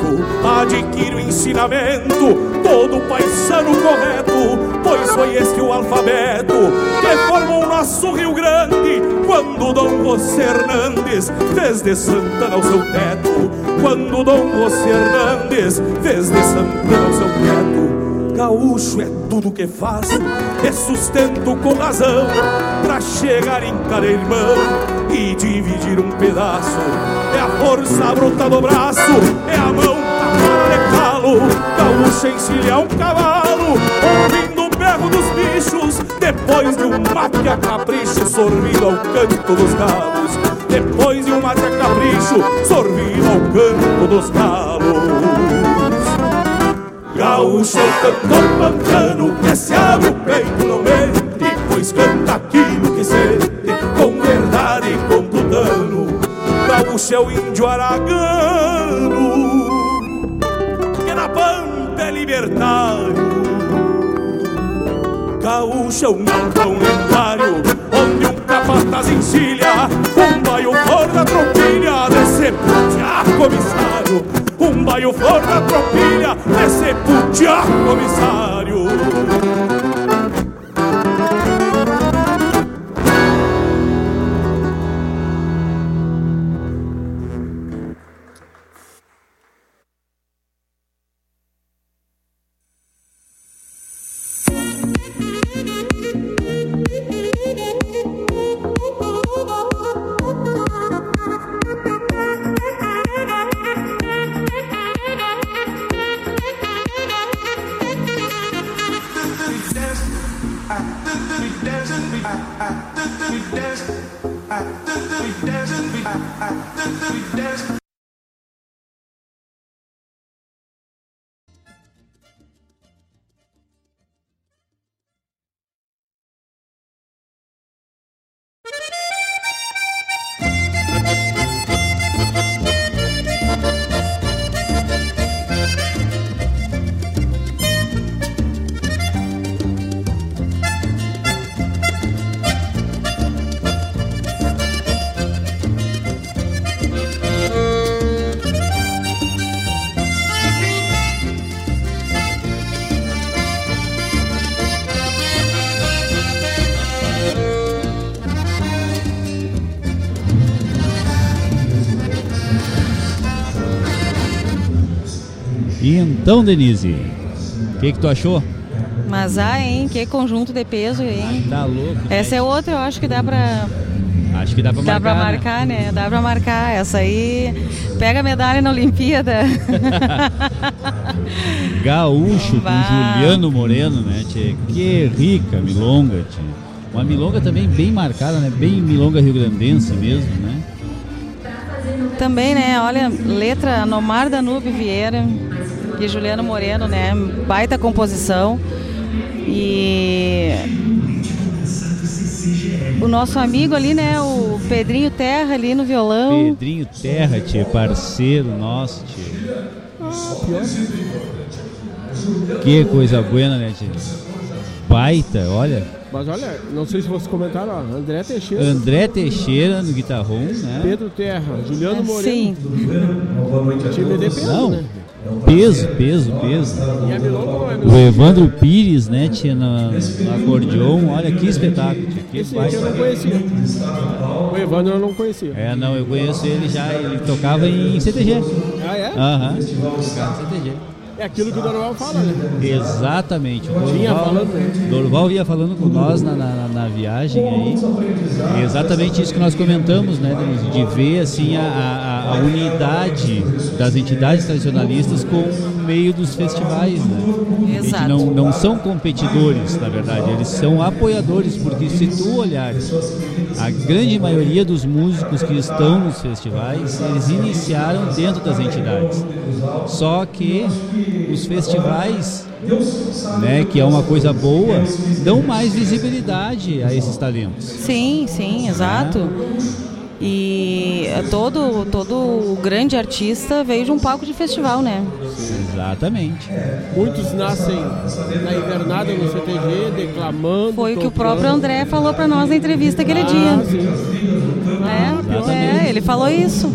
adquire o ensinamento, todo paisano correto, pois foi este o alfabeto que formou o nosso Rio Grande, quando Dom José Hernandes fez de Santana o seu teto, quando Dom José Hernandes fez de Santana o seu teto. Gaúcho é tudo que faço, é sustento com razão, pra chegar em cada irmão e dividir um pedaço. É a força bruta do braço, é a mão tapada de calo. Gaúcho encilha um cavalo, ouvindo dos bichos, depois de um mate a capricho, sorvido ao canto dos galos. Depois de um mate a capricho, sorvido ao canto dos galos. Gaúcho cantor pampiano que se abre o peito não mente, pois canta aquilo que sente, com verdade e com tutano. Gaúcho é o índio aragano, que na pampa é libertário. Gaúcho é um galpão lendário, onde um capataz encilha, um baio flor da tropilha, desce putia comissário. Um baio flor da tropilha, desce putia comissário. Então, Denise, o que, que tu achou? Mas ah, hein? Que conjunto de peso, hein? Tá louco. Essa é outra, eu acho que dá pra. Acho que dá pra Dá marcar. pra né? marcar, né? Dá pra marcar. Essa aí pega a medalha na Olimpíada. Gaúcho com Bah. Juliano Moreno, né, tchê? Que rica milonga, tchê. Uma milonga também bem marcada, né? Bem milonga rio-grandense mesmo, né? Também, né? Olha, letra Nomar Danube Vieira e Juliano Moreno, né? Baita composição. E o nosso amigo ali, né? O Pedrinho Terra ali no violão. Pedrinho Terra, tchê, parceiro nosso, tchê. Que coisa buena, né, tchê? Baita, olha. Mas olha, não sei se vocês comentaram, ó, André Teixeira. André Teixeira no guitarrão, né? Pedro Terra, Juliano É, Moreno. sim. Time de peso, Não, né? Peso, peso, peso. O. Evandro Pires, né, tinha no, no acordeon, olha que espetáculo, tchê, que Esse eu não conhecia. O Evandro eu não conhecia. É, não, eu conheço ele já, ele tocava em CTG. Ah, é? Aham, em CTG. É aquilo que o Dorival fala, né? Exatamente. O Vinha Dorval, falando, né? Dorval vinha falando com nós na, na, na viagem aí. Exatamente isso que nós comentamos, né, Denise? De ver assim a, a, a unidade das entidades tradicionalistas com meio dos festivais, né? Exato. não, não são competidores, na verdade, eles são apoiadores, porque se tu olhares, a grande maioria dos músicos que estão nos festivais, eles iniciaram dentro das entidades. Só que os festivais, né, que é uma coisa boa, dão mais visibilidade a esses talentos. Sim, sim, exato. E é todo, todo grande artista veio de um palco de festival, né? Exatamente. Muitos nascem na invernada no CTG, declamando. Foi o que o próprio André falou pra nós na entrevista aquele Ah, dia. sim. É, é, ele falou isso.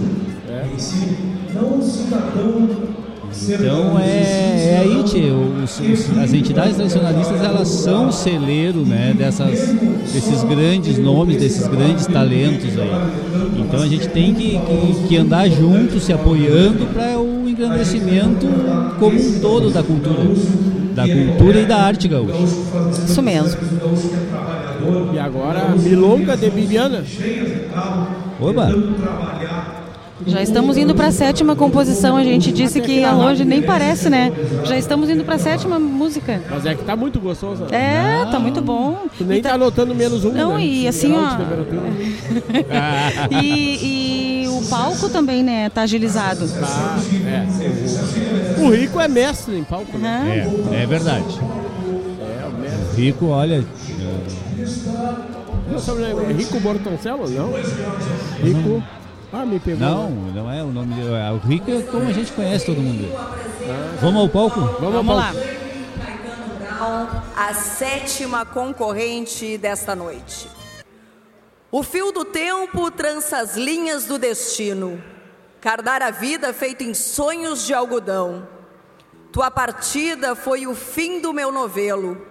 Então é, é aí, tchê, os- os- as entidades tradicionalistas elas são o celeiro né, dessas, desses grandes nomes, desses grandes talentos aí. Então a gente tem que, que, que andar junto, se apoiando para o engrandecimento como um todo da cultura, da cultura e da arte gaúcha. Isso mesmo. E agora, Milonga de Bibiana. Oba! Já estamos indo para a sétima composição. A gente disse que ia longe, nem parece, né? Já estamos indo para a sétima música. Mas é que tá muito gostoso. É, tá muito bom. Tu nem tá anotando menos um. Não, né? e assim, Grau ó. E, e o palco também, né? Tá agilizado. Tá, é. O Rico é mestre em palco. né? É, é verdade. É, o mestre. O Rico, olha, Não? É Rico Bortoncello? Não. Rico. Ah, me pegou. não, não é o nome dele. é O Rico é como a gente conhece todo mundo. Vamos ao palco? Vamos lá. A sétima concorrente desta noite. O fio do tempo trança as linhas do destino. Cardar a vida feito em sonhos de algodão. Tua partida foi o fim do meu novelo.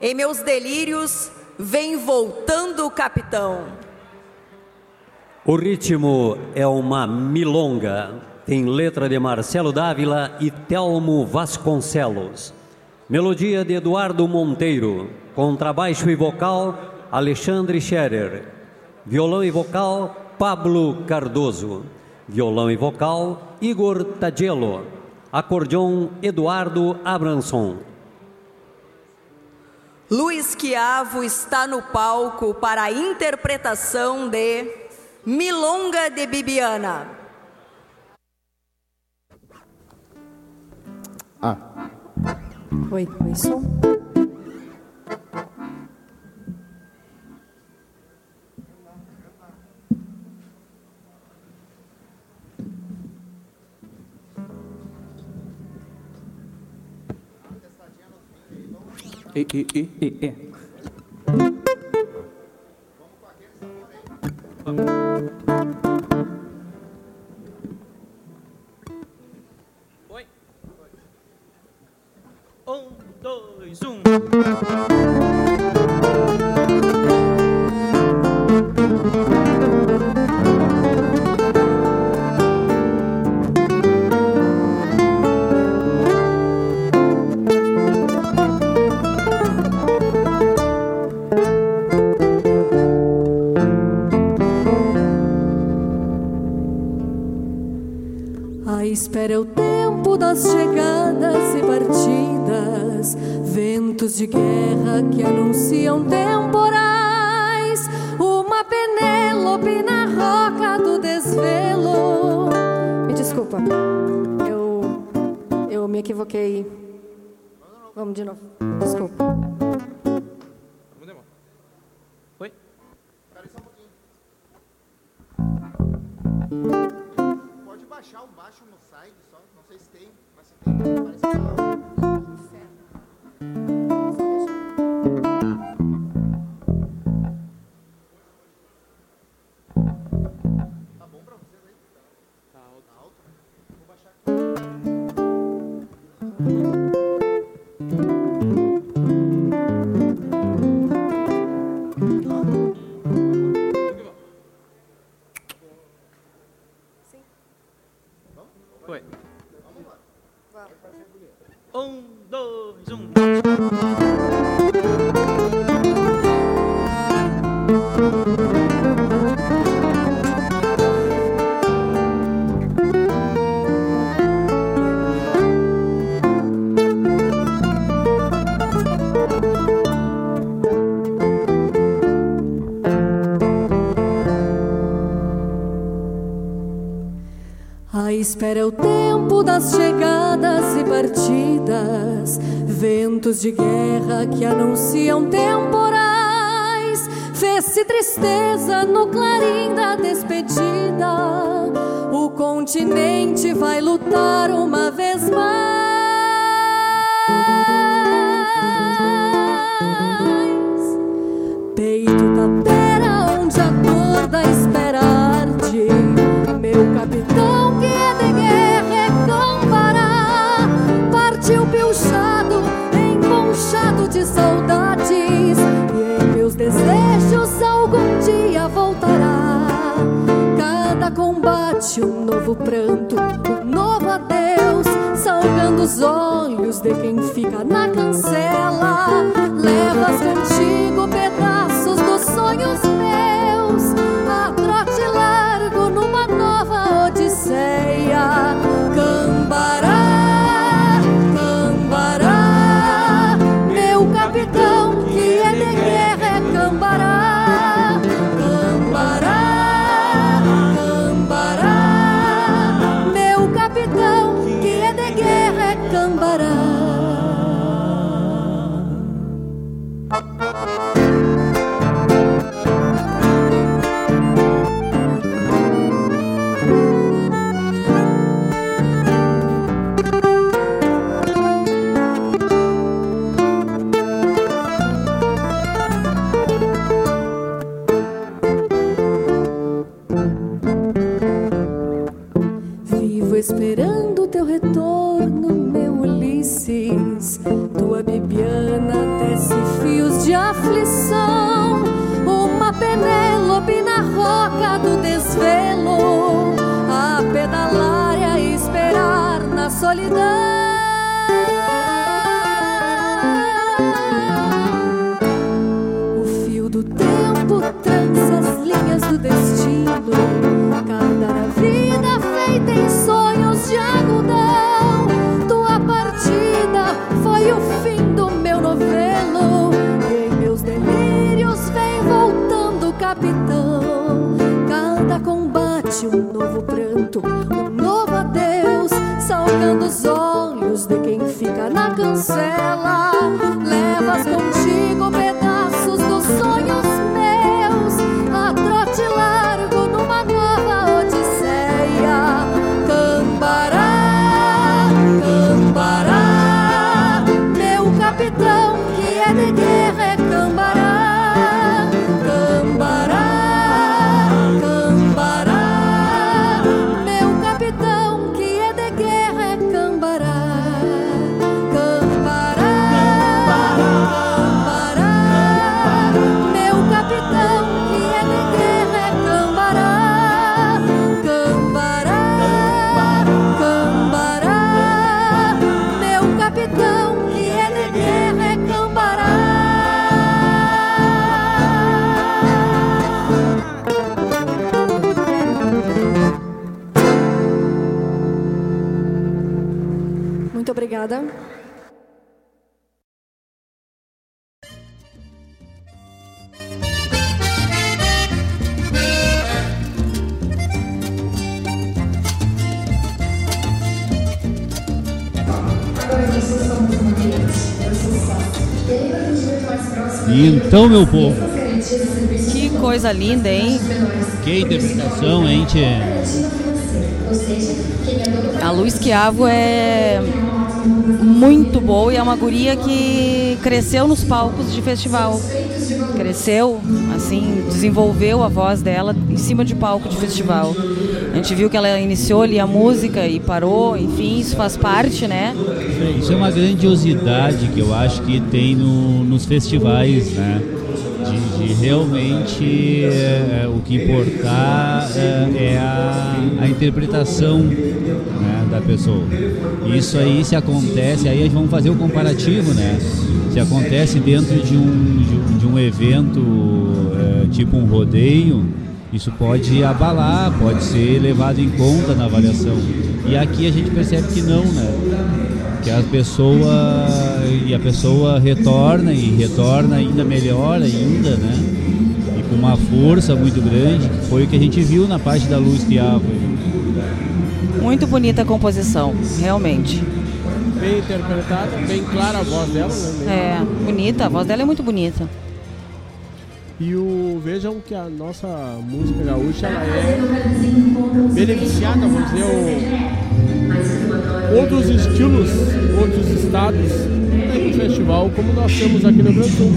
Em meus delírios vem voltando o capitão. O ritmo é uma milonga. Tem letra de Marcelo Dávila e Telmo Vasconcelos. Melodia de Eduardo Monteiro. Contrabaixo e vocal, Alexandre Scherer. Violão e vocal, Pablo Cardoso. Violão e vocal, Igor Tadielo. Acordeon, Eduardo Abranson. Luiz Chiavo está no palco para a interpretação de Milonga de Bibiana. Ah. Oi, oi, som. E, e, e, e, e. Um, dois, um. Espera é o tempo das chegadas e partidas, ventos de guerra que anunciam temporais, uma Penélope na roca do desvelo. Me desculpa, eu, eu me equivoquei. Vamos de novo, desculpa. Oi? Pode baixar o baixo mas espera o tempo das chegadas e partidas, ventos de guerra que anunciam temporais. Fez-se tristeza no clarim da despedida. O continente vai lutar uma vez mais. Peito da terra onde a da Combate um novo pranto, um novo adeus Salgando os olhos de quem fica na cancela. Levas contigo pedaços dos sonhos meus um novo pranto, um novo adeus. Salgando os olhos de quem fica na cancela. Levas contigo Então, meu povo, Que coisa linda, hein? que interpretação, hein, tchê? A Luiz Quiavo é muito boa e é uma guria que cresceu nos palcos de festival. Cresceu, assim, desenvolveu a voz dela cima de palco de festival. A gente viu que ela iniciou ali a música e parou, enfim, isso faz parte, né? Isso é uma grandiosidade que eu acho que tem no- nos festivais, né? De, de realmente é, o que importar é, é a, a interpretação né, da pessoa. Isso aí se acontece, aí vamos fazer o comparativo, né? Se acontece dentro de um, de um, de um evento é, tipo um rodeio, isso pode abalar, pode ser levado em conta na avaliação. E aqui a gente percebe que não, né? que a pessoa e a pessoa retorna e retorna ainda melhor ainda, né? E com uma força muito grande, que foi o que a gente viu na parte da luz Piava. Muito bonita a composição, realmente. Bem interpretada, bem clara a voz dela, né? É, bonita, a voz dela é muito bonita. E o, vejam que a nossa música gaúcha ela é beneficiada, vamos dizer, o, outros estilos, outros estados tem um festival como nós temos aqui no Sul.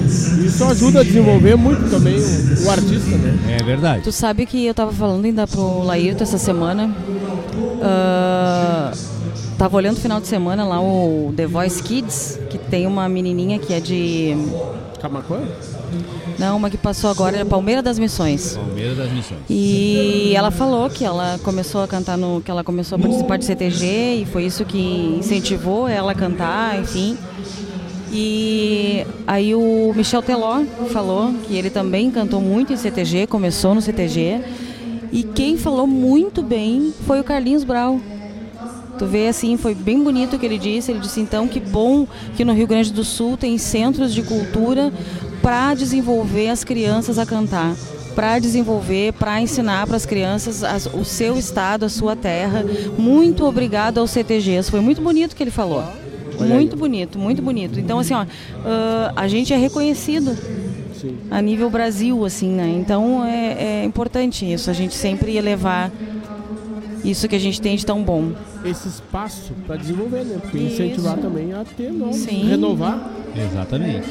Isso ajuda a desenvolver muito também o, o artista, né? É verdade. Tu sabe que eu tava falando ainda pro Laírto essa semana. ah, tava olhando no final de semana lá o The Voice Kids, que tem uma menininha que é de. Camacuã? Não, uma que passou agora é Palmeira das Missões. Palmeiras das Missões. E ela falou que ela começou a cantar no. que ela começou a participar de CTG e foi isso que incentivou ela a cantar, enfim. E aí o Michel Teló falou que ele também cantou muito em CTG, começou no CTG. E quem falou muito bem foi o Carlinhos Brau. Tu vê assim, foi bem bonito o que ele disse. Ele disse então que bom que no Rio Grande do Sul tem centros de cultura para desenvolver as crianças a cantar, para desenvolver, para ensinar para as crianças as- o seu estado, a sua terra. Muito obrigado aos CTGs. Foi muito bonito o que ele falou. Muito bonito, muito bonito. Então assim, ó, ah, a gente é reconhecido a nível Brasil, assim, né? Então é, é importante isso. A gente sempre elevar isso que a gente tem de tão bom. Esse espaço para desenvolver, né? Porque Isso. incentivar também a ter novos, Sim. renovar. Exatamente.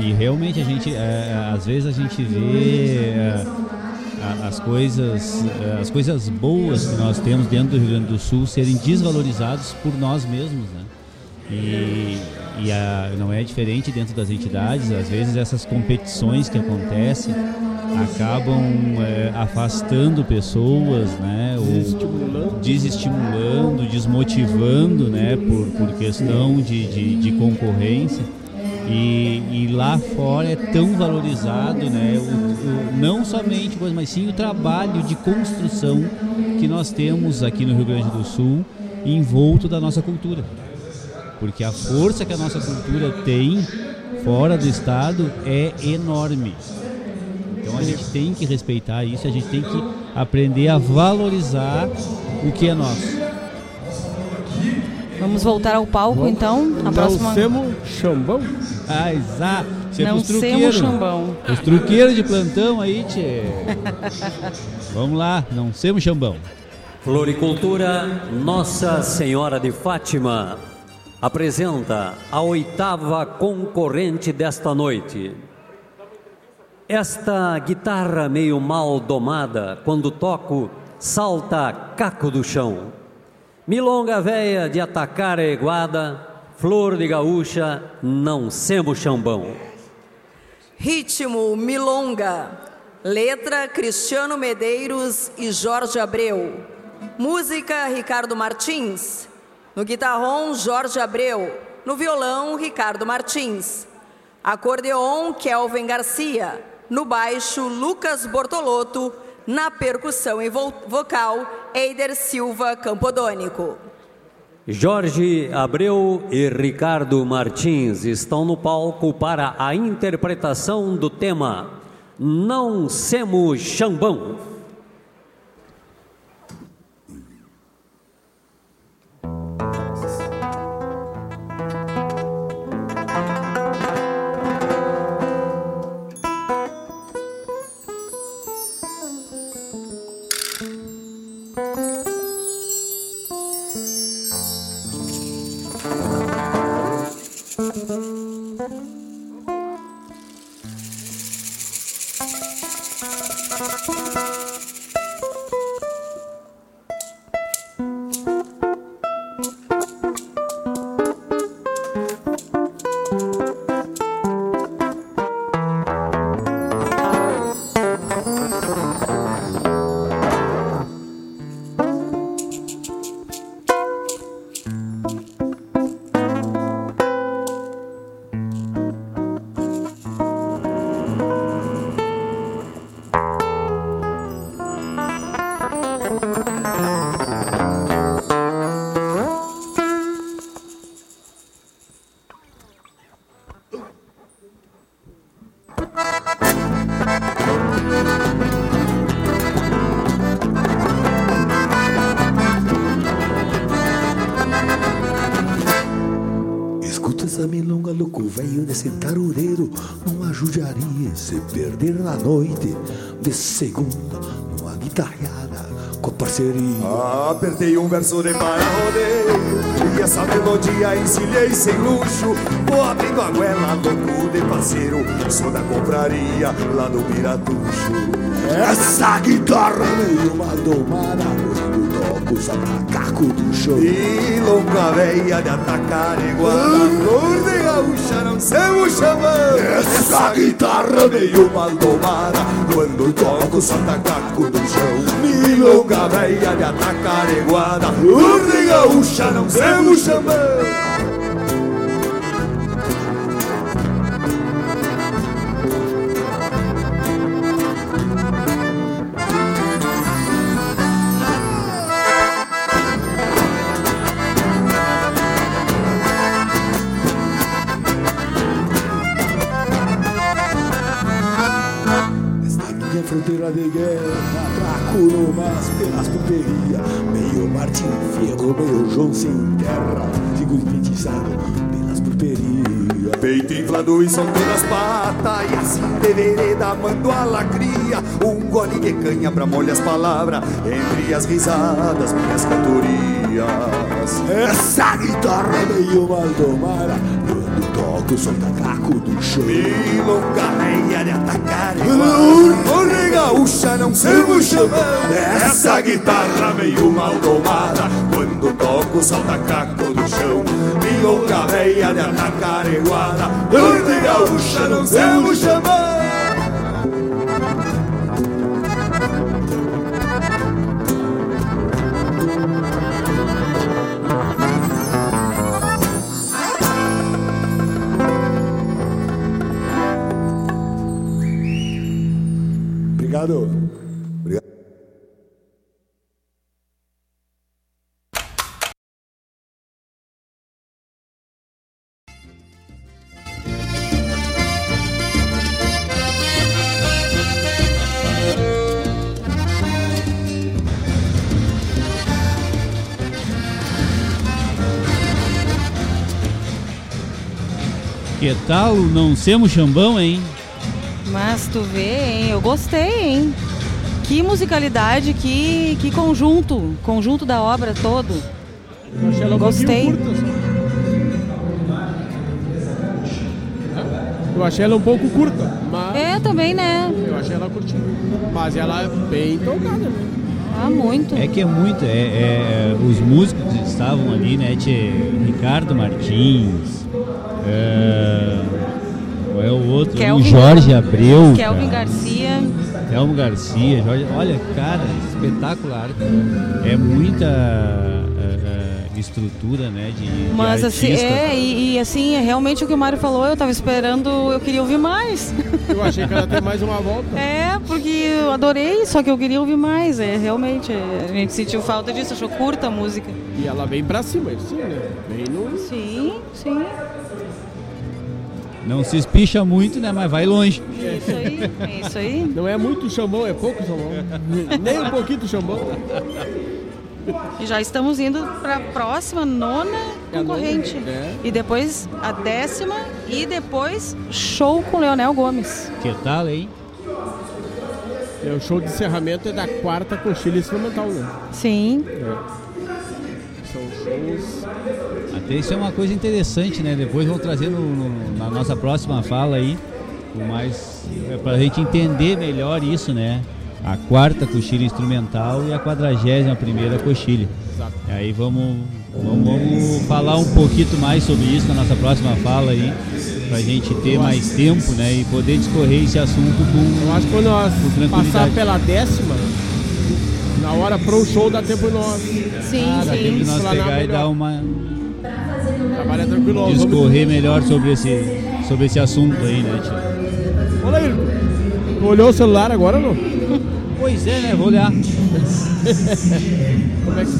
E realmente a gente, é, às vezes a gente vê é, as coisas, é, as coisas boas que nós temos dentro do Rio Grande do Sul serem desvalorizados por nós mesmos, né? E, e a- não é diferente dentro das entidades. Às vezes essas competições que acontecem acabam é, afastando pessoas, né? Ou desestimulando, desmotivando, né? Por, por questão de, de, de concorrência. E, e lá fora é tão valorizado, né? O, o- não somente coisa, mas sim o trabalho de construção que nós temos aqui no Rio Grande do Sul envolto da nossa cultura. Porque a força que a nossa cultura tem fora do estado é enorme. Então a gente tem que respeitar isso, a gente tem que aprender a valorizar o que é nosso. Vamos voltar ao palco então. A próxima. Semo Chambão? Ah, exato. Isso é Não semo truqueiros. chambão. Os truqueiros de plantão aí, tchê. Vamos lá, não semos chambão. Floricultura Nossa Senhora de Fátima apresenta a oitava concorrente desta noite. Esta guitarra meio mal domada, quando toco, salta caco do chão. Milonga véia de atacar a iguada, flor de gaúcha, não semo chambão. Ritmo Milonga. Letra Cristiano Medeiros e Jorge Abreu. Música Ricardo Martins. No guitarrão Jorge Abreu. No violão Ricardo Martins. Acordeon Kelvin Garcia. No baixo Lucas Bortolotto. Na percussão e vo- vocal Eider Silva Campodônico. Jorge Abreu e Ricardo Martins estão no palco para a interpretação do tema Não Semos Xambão. Se perder na noite De segunda numa guitarreada com a parceria Apertei um verso de para rodeio E essa melodia encilhei sem luxo. Vou abrindo a goela louco de parceiro Sou da compraria lá do Piratuxo. Essa guitarra meio madomada Quando macaco do show E longa veia de atacar igual Cor de gaúcha não sei o chamando Essa guitarra meio mal domada Quando toco só tacaco do chão. Milonga veia de atacar iguada Cor de gaúcha não sei o chamando Atraco numas pelas pulperia Meio Martim Fierro, meio João sem terra Fico enfeitiçado pelas pulperia Peito inflado e soltando as patas E assim de vereda mando a lacria. Um gole de canha pra molhar as palavras Entre as risadas, minhas cantorias. Essa guitarra meio maldomada Quando toco solta caco do chão. Milonga meia de atacar Corre gaúcha não se me chamando Essa guitarra meio mal domada Quando toco salta caco do chão Milonga meia de atacar iguada Corre gaúcha não se me chamando Que tal não sermos chambão, hein? Mas tu vê, hein? Eu gostei, hein? Que musicalidade, que, que conjunto, conjunto da obra todo. Eu achei ela um Gostei. curta. Eu achei ela um pouco curta, mas É, também, né? eu achei ela curtinha. Mas ela é bem tocada, né? Ah, muito. É que é muito, é, é, os músicos que estavam ali, né, tchê, Ricardo Martins, qual é o outro? Kelvin- o Jorge Abreu. Kelvin cara. Garcia. Elmo Garcia, Jorge, olha, cara, espetacular. É muita é, é, estrutura, né? De, Mas de assim, é, e, e, assim, é realmente o que o Mário falou, eu tava esperando, eu queria ouvir mais. Eu achei que ela tem mais uma volta. É, porque eu adorei, só que eu queria ouvir mais. É, realmente, é, a gente sentiu falta disso, achou curta a música. E ela vem pra cima, sim, né? Bem no... Sim, sim. Não se espicha muito, né? Mas vai longe. Isso aí, é isso aí. Não é muito chamão, é pouco chamão. Nem um pouquinho do chamão. E já estamos indo para a próxima, nona É a concorrente. nona, é. E depois a décima e depois show com Leonel Gomes. Que tal, hein? É, o show de encerramento é da quarta coxilha instrumental, né? Sim. São shows. Isso é uma coisa interessante, né? Depois vou trazer no- no- na nossa próxima fala aí, mais é pra gente entender melhor isso, né? A quarta coxilha instrumental e a quadragésima primeira coxilha. Exato. E aí vamos, vamos, vamos falar um pouquinho mais sobre isso na nossa próxima fala aí, pra gente ter mais tempo, né? E poder discorrer esse assunto com. Eu acho que quando nós passar pela décima, na hora pro show dá tempo nós. Sim, Ah, dá tempo de nós pegar e melhor. dar uma. Trabalha tranquilo. discorrer melhor sobre esse, sobre esse assunto aí, né, tio? Olha aí, olhou o celular agora não? Pois é, né? Vou olhar. Como é que...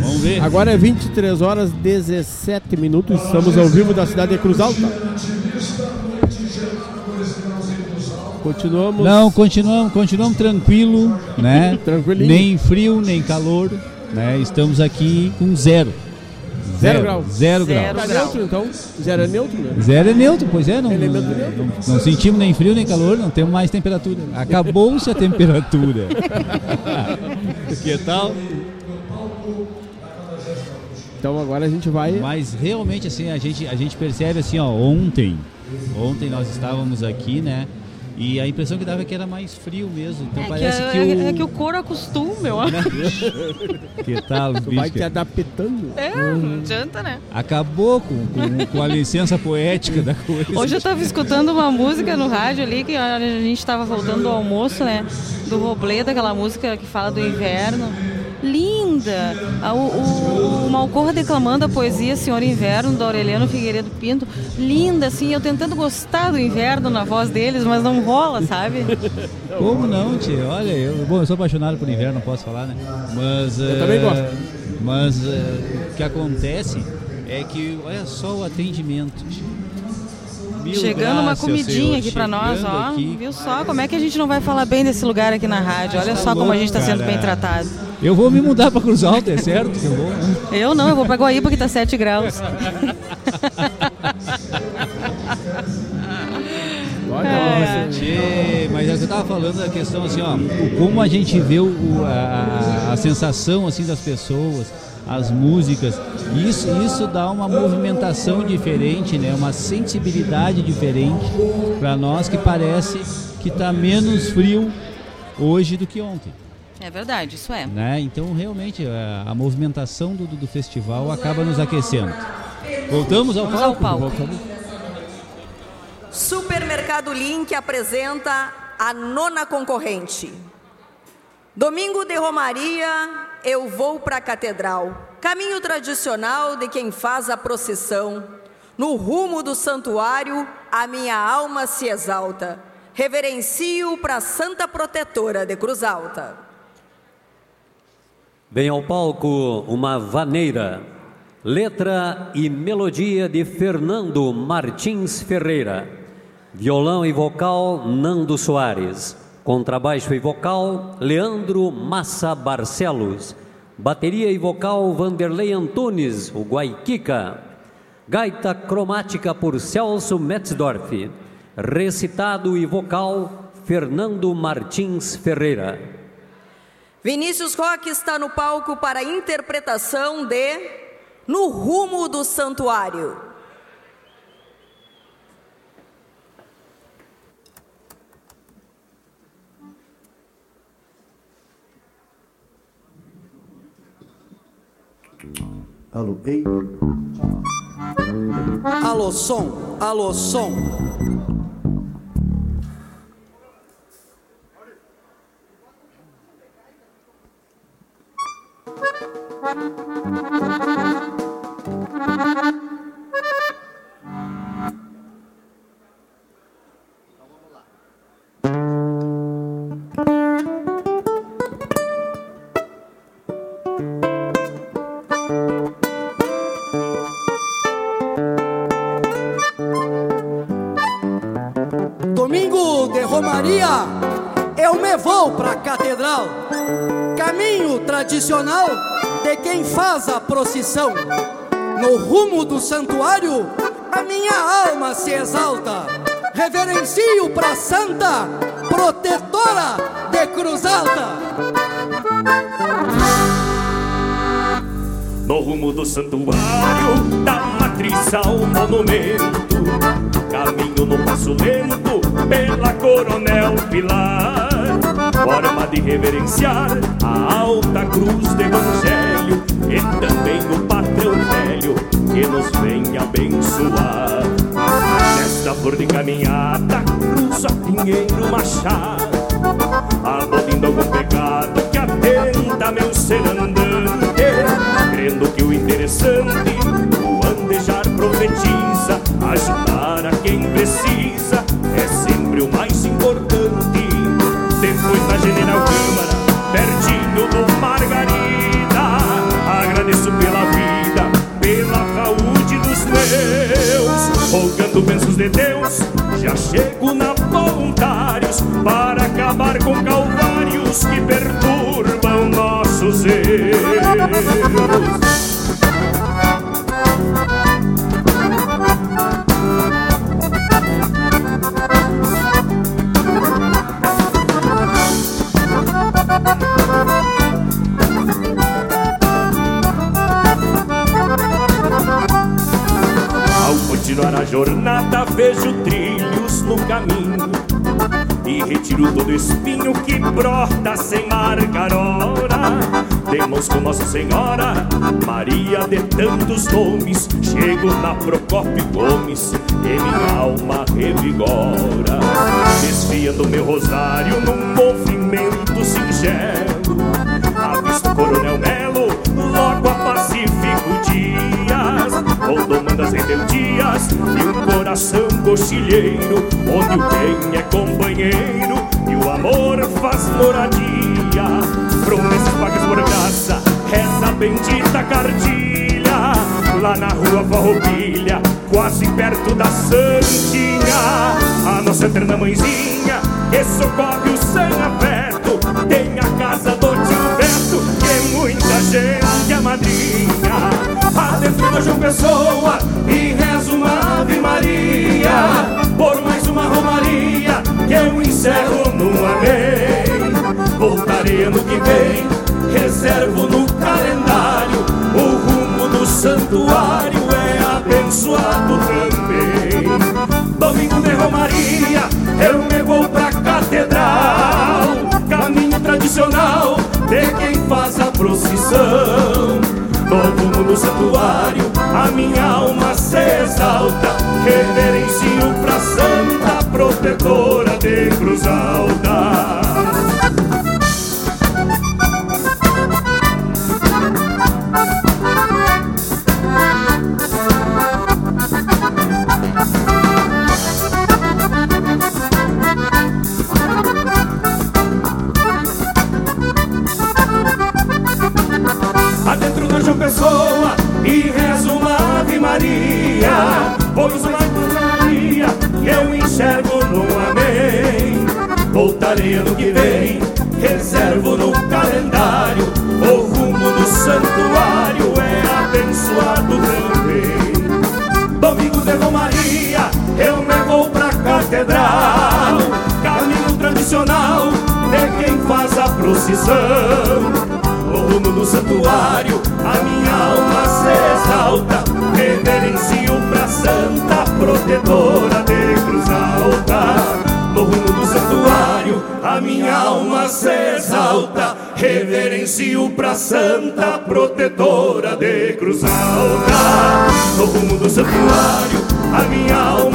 Vamos ver. Agora é 23 horas 17 minutos, estamos ao vivo da cidade de Cruz Alta. Continuamos. Não, continuamos, continuamos tranquilo, né? Tranquilinho. Nem frio, nem calor, né? Estamos aqui com zero. Zero grau. Zero, grau. Tá neutro então? Zero é neutro, né? Zero é neutro, pois é, não, Elemento não, neutro. não- não sentimos nem frio nem calor, não temos mais temperatura. Acabou-se a temperatura. que tal? Então agora a gente vai. Mas realmente assim, a gente, a gente percebe assim, ó, ontem, ontem nós estávamos aqui, né? E a impressão que dava é que era mais frio mesmo. Então É que, parece é, que, o. é que o couro acostuma, eu acho. Que tal, Tu vai bicho? te adaptando. É, não adianta, né? Acabou com, com, com a licença poética da coisa. Hoje eu tava escutando uma música no rádio ali, que a gente tava voltando do almoço, né? Do Robledo, aquela música que fala do inverno. Linda! Ah, O, o, o Malcorra declamando a poesia Senhor Inverno, do Aureliano Figueiredo Pinto. Linda, assim, eu tentando gostar do inverno na voz deles, mas não rola, sabe? Como não, tia? Olha, eu, bom, eu sou apaixonado por inverno, não posso falar, né? Mas. Eu eh, também gosto. Mas eh, o que acontece é que, olha só o atendimento. tia. Mil Chegando uma comidinha aqui pra nós, ó. aqui. Viu só? Como é que a gente não vai falar bem desse lugar aqui na rádio? Olha só como a gente tá sendo bem tratado. Eu vou me mudar pra Cruz Alta, é certo eu vou? né? Eu não, eu vou pra Guaíba que tá 7 graus. Nossa, tchê, mas é que eu tava falando da questão assim, ó, como a gente vê o- a, a sensação assim das pessoas, as músicas, isso isso dá uma movimentação diferente, né? Uma sensibilidade diferente para nós que parece que tá menos frio hoje do que ontem. É verdade, isso é. Né? Então, realmente, a, a movimentação do, do- festival acaba nos aquecendo. Voltamos ao Vamos ao palco? palco. Voltamos. Supermercado Link apresenta a nona concorrente. Domingo de Romaria, eu vou para a Catedral. Caminho tradicional de quem faz a procissão. No rumo do santuário, a minha alma se exalta. Reverencio para a Santa Protetora de Cruz Alta. Vem ao palco uma vaneira, letra e melodia de Fernando Martins Ferreira, violão e vocal Nando Soares, contrabaixo e vocal Leandro Massa Barcelos, bateria e vocal Vanderlei Antunes, o Guaiquica, gaita cromática por Celso Metzdorf, recitado e vocal Fernando Martins Ferreira. Vinícius Roque está no palco para a interpretação de No Rumo do Santuário. Alô, ei. Alô, som, alô, som. Domingo catedral. Caminho tradicional de quem faz a procissão. No rumo do santuário, a minha alma se exalta. Reverencio pra santa, protetora de Cruz Alta. No rumo do santuário, da matriz ao monumento Caminho no passo lento, pela Coronel Pilar Forma de reverenciar a alta cruz do Evangelho E também o patrão velho que nos vem abençoar. Nesta flor de caminhada, cruza Pinheiro Machado Abolindo algum pecado que atenta meu ser andante Crendo que o interessante, o andejar profetiza Ajudar Rogando bênçãos de Deus, já chego na voluntários Para acabar com calvários que perturbam nossos erros vejo trilhos no caminho E retiro todo espinho que brota sem marcar hora De mãos com Nossa Senhora, Maria de tantos nomes. Chego na Procópio Gomes e minha alma revigora. Desfiando meu rosário num movimento singelo. Avisto Coronel Melo, logo a Pacífico Dias. Com demandas rebeldias e um coração cochilheiro Onde o bem é companheiro e o amor faz moradia. Promessas pagas por graça, essa bendita cartilha. Lá na rua Farroupilha, quase perto da Santinha A nossa eterna mãezinha, que socorre o sem afeto Tem a casa do tio Beto, que muita gente é madrinha Adentro João Pessoa e rezo uma Ave Maria Por mais uma Romaria que eu encerro no Amém. Voltarei ano que vem, reservo no calendário O rumo do santuário é abençoado também. Domingo de Romaria, eu me vou pra catedral Caminho tradicional de quem faz a procissão no santuário, a minha alma se exalta Reverencio pra santa protetora de Cruz Alta procissão no rumo do santuário, a minha alma se exalta. Reverencio pra santa protetora de cruz alta. No rumo do santuário, a minha alma se exalta. Reverencio pra santa protetora de cruz alta. No rumo do santuário, a minha alma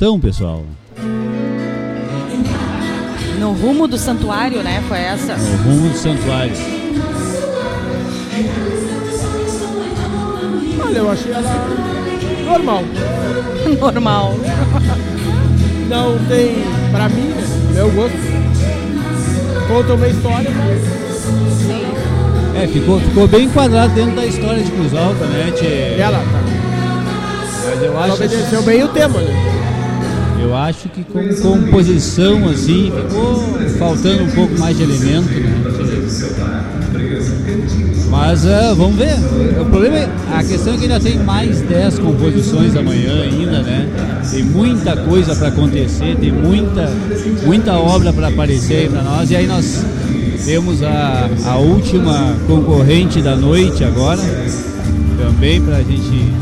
então, pessoal, No rumo do santuário, né? Foi essa. o rumo do santuário. Olha, eu achei ela normal. Normal. Não tem, pra mim, né, meu gosto. Conta uma história. É, ficou, ficou bem enquadrado dentro da história de Cruz Alta, né, tchê? Ela, tá. Mas eu Ela acho, obedeceu bem o tema, né? Eu acho que com composição, assim, ficou faltando um pouco mais de elemento, né? Mas ah, vamos ver. O problema é, a questão é que ainda tem mais 10 composições amanhã ainda, né? Tem muita coisa para acontecer, tem muita, muita obra para aparecer para nós. E aí nós temos a, a última concorrente da noite agora, também para a gente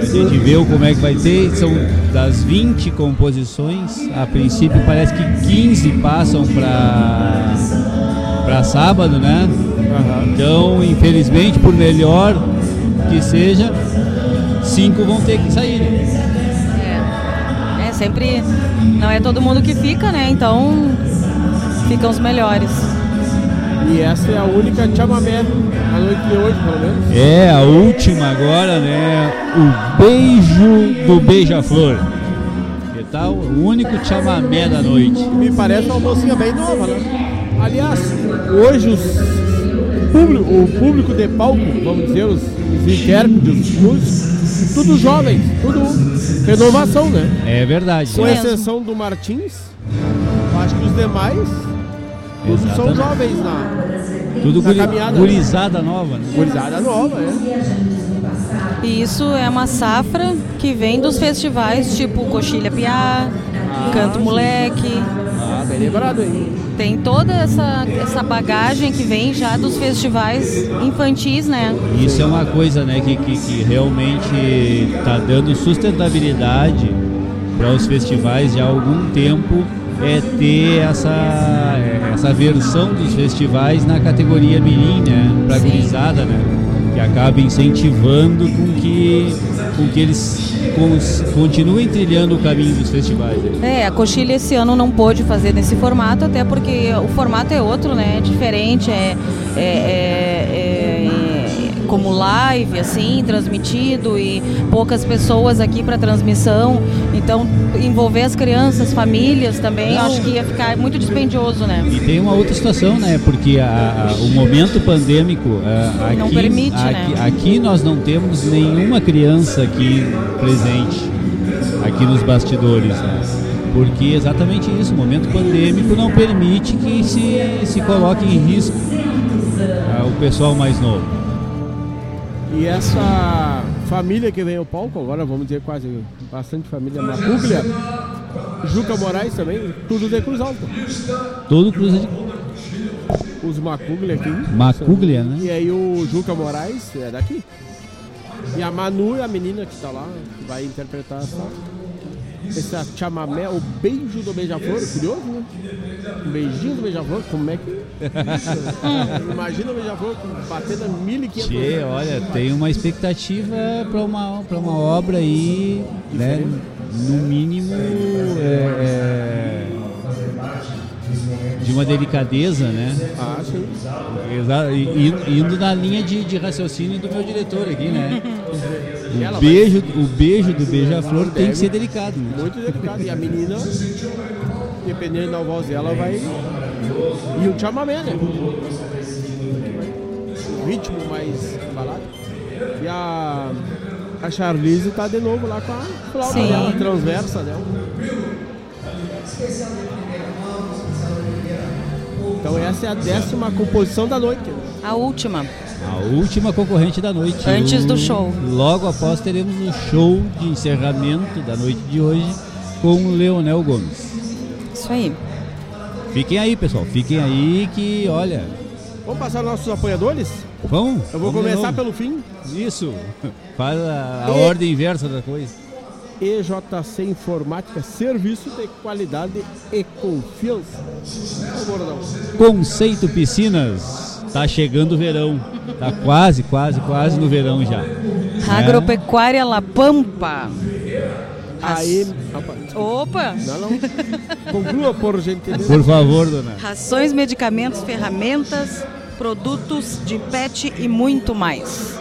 a gente ver como é que vai ter. São das 20 composições, a princípio parece que 15 passam para para sábado, né? Então, infelizmente, por melhor que seja, cinco vão ter que sair. né? É sempre. Não é todo mundo que fica, né? Então ficam os melhores. E essa é a única chamamé a noite de hoje, pelo menos. É a última agora, né? O beijo do beija-flor. Que tal? O único chamamé da noite. Me parece uma mocinha bem nova, né? Aliás, hoje os público, o público de palco, vamos dizer, os, os intérpretes, os músicos, tudo jovens, tudo renovação, né? É verdade. Com exceção do Martins, acho que os demais, todos são jovens na, Tudo na guri, caminhada. gurizada nova, né? Gurizada nova, é. E isso é uma safra que vem dos festivais tipo Coxilha Piá, Canto Moleque. Ah, bem lembrado aí. Tem toda essa, essa bagagem que vem já dos festivais infantis, né? Isso é uma coisa né, que, que, que realmente está dando sustentabilidade para os festivais já há algum tempo é ter essa, é, essa versão dos festivais na categoria mirim, né? Para gurizada, né? Que acaba incentivando com que, com que eles cons- continuem trilhando o caminho dos festivais. né? É, a Coxilha esse ano não pôde fazer nesse formato, até porque o formato é outro, né? É diferente, é, é- é- é como live, assim, transmitido e poucas pessoas aqui para transmissão. Então, envolver as crianças, famílias também, acho que ia ficar muito dispendioso, né? E tem uma outra situação, né? Porque a- a- o momento pandêmico ah, aqui, Não permite, aqui, né? aqui nós não temos nenhuma criança aqui presente, aqui nos bastidores. né? Porque exatamente isso, o momento pandêmico não permite que se, se coloque em risco ah, o pessoal mais novo. E essa família que vem ao palco, agora vamos dizer quase bastante família Macuglia, Juca Moraes também, tudo de Cruz Alta. Todo cruza de Os Macuglia aqui. Macuglia, né? E aí o Juca Moraes é daqui. E a Manu é a menina que tá lá, vai interpretar essa, esse chamamé, o beijo do beija-flor, curioso, né? Um beijinho do beija-flor, como é que... Imagina o beija-flor batendo a 1.500 Tchê, olha, tem uma expectativa para uma, pra uma obra aí, né? No mínimo é, é, de uma delicadeza, né? Ah, sim. Exa- Indo na linha de, de raciocínio do meu diretor aqui, né? Ela O vai- beijo, o beijo do beija-flor tem que ser delicado, né? Muito delicado. E a menina, dependendo da voz dela, vai. E o chamamé, né? Ritmo mais balado. E a. A Charlize tá de novo lá com a flauta Sim. dela, transversa dela. Então essa é a décima composição da noite. né? A última. A última concorrente da noite. Antes do show. Logo após teremos o show de encerramento da noite de hoje com o Leonel Gomes. Isso aí. Fiquem aí, pessoal. Fiquem aí que, olha. Vamos passar nossos apoiadores? Vamos? Eu vou Vamos, começar pelo fim. Isso. Faz a, a E- ordem inversa da coisa. EJC Informática, serviço de qualidade e confiança. Conceito Piscinas. Tá chegando o verão. Tá quase, quase, quase no verão já. Agropecuária La Pampa. Aí. Opa! Não, não. Conclua, por gentileza. Por favor, dona. Rações, medicamentos, ferramentas, produtos de pet e muito mais.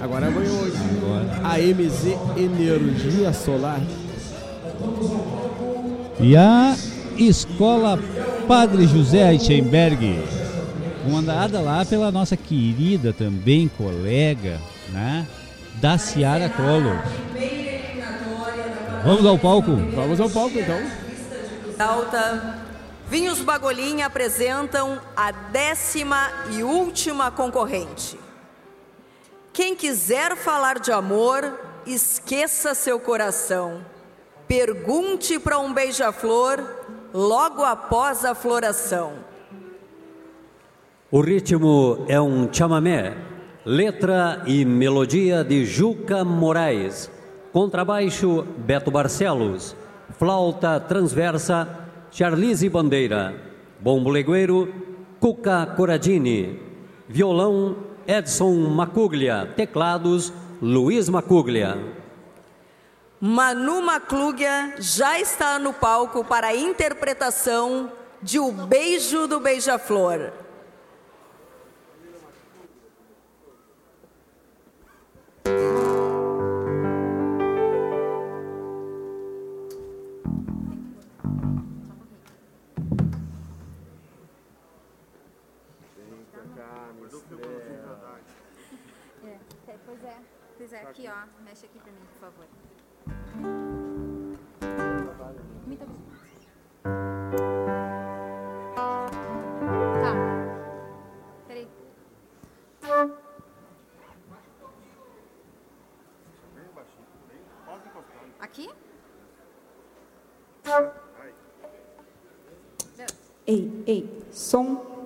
Agora ganhou hoje. A MZ Energia Solar. E a Escola Padre José Eichenberg, comandada lá pela nossa querida também colega, né? Da Ciara Collor. Vamos ao palco? Vamos ao palco então. Alta. Vinhos Bagolhinha apresentam a décima e última concorrente. Quem quiser falar de amor, esqueça seu coração. Pergunte para um beija-flor logo após a floração. O ritmo é um chamamé, letra e melodia de Juca Moraes, contrabaixo Beto Barcelos, flauta transversa Charlize Bandeira, bombo legueiro Cuca Coradini, violão Edson Macuglia, teclados Luiz Macuglia. Manu Maclúgia já está no palco para a interpretação de O Beijo do Beija-Flor. É, pois é. Pois é, aqui ó, mexe aqui pra mim, por favor. Ei, ei, som.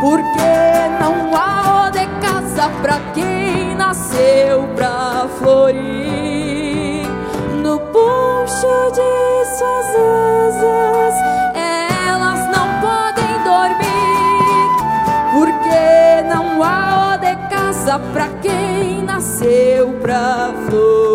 Porque não há de casa pra quem nasceu pra florir. No punho de suas asas, elas não podem dormir. Porque não há de casa pra quem nasceu pra florir.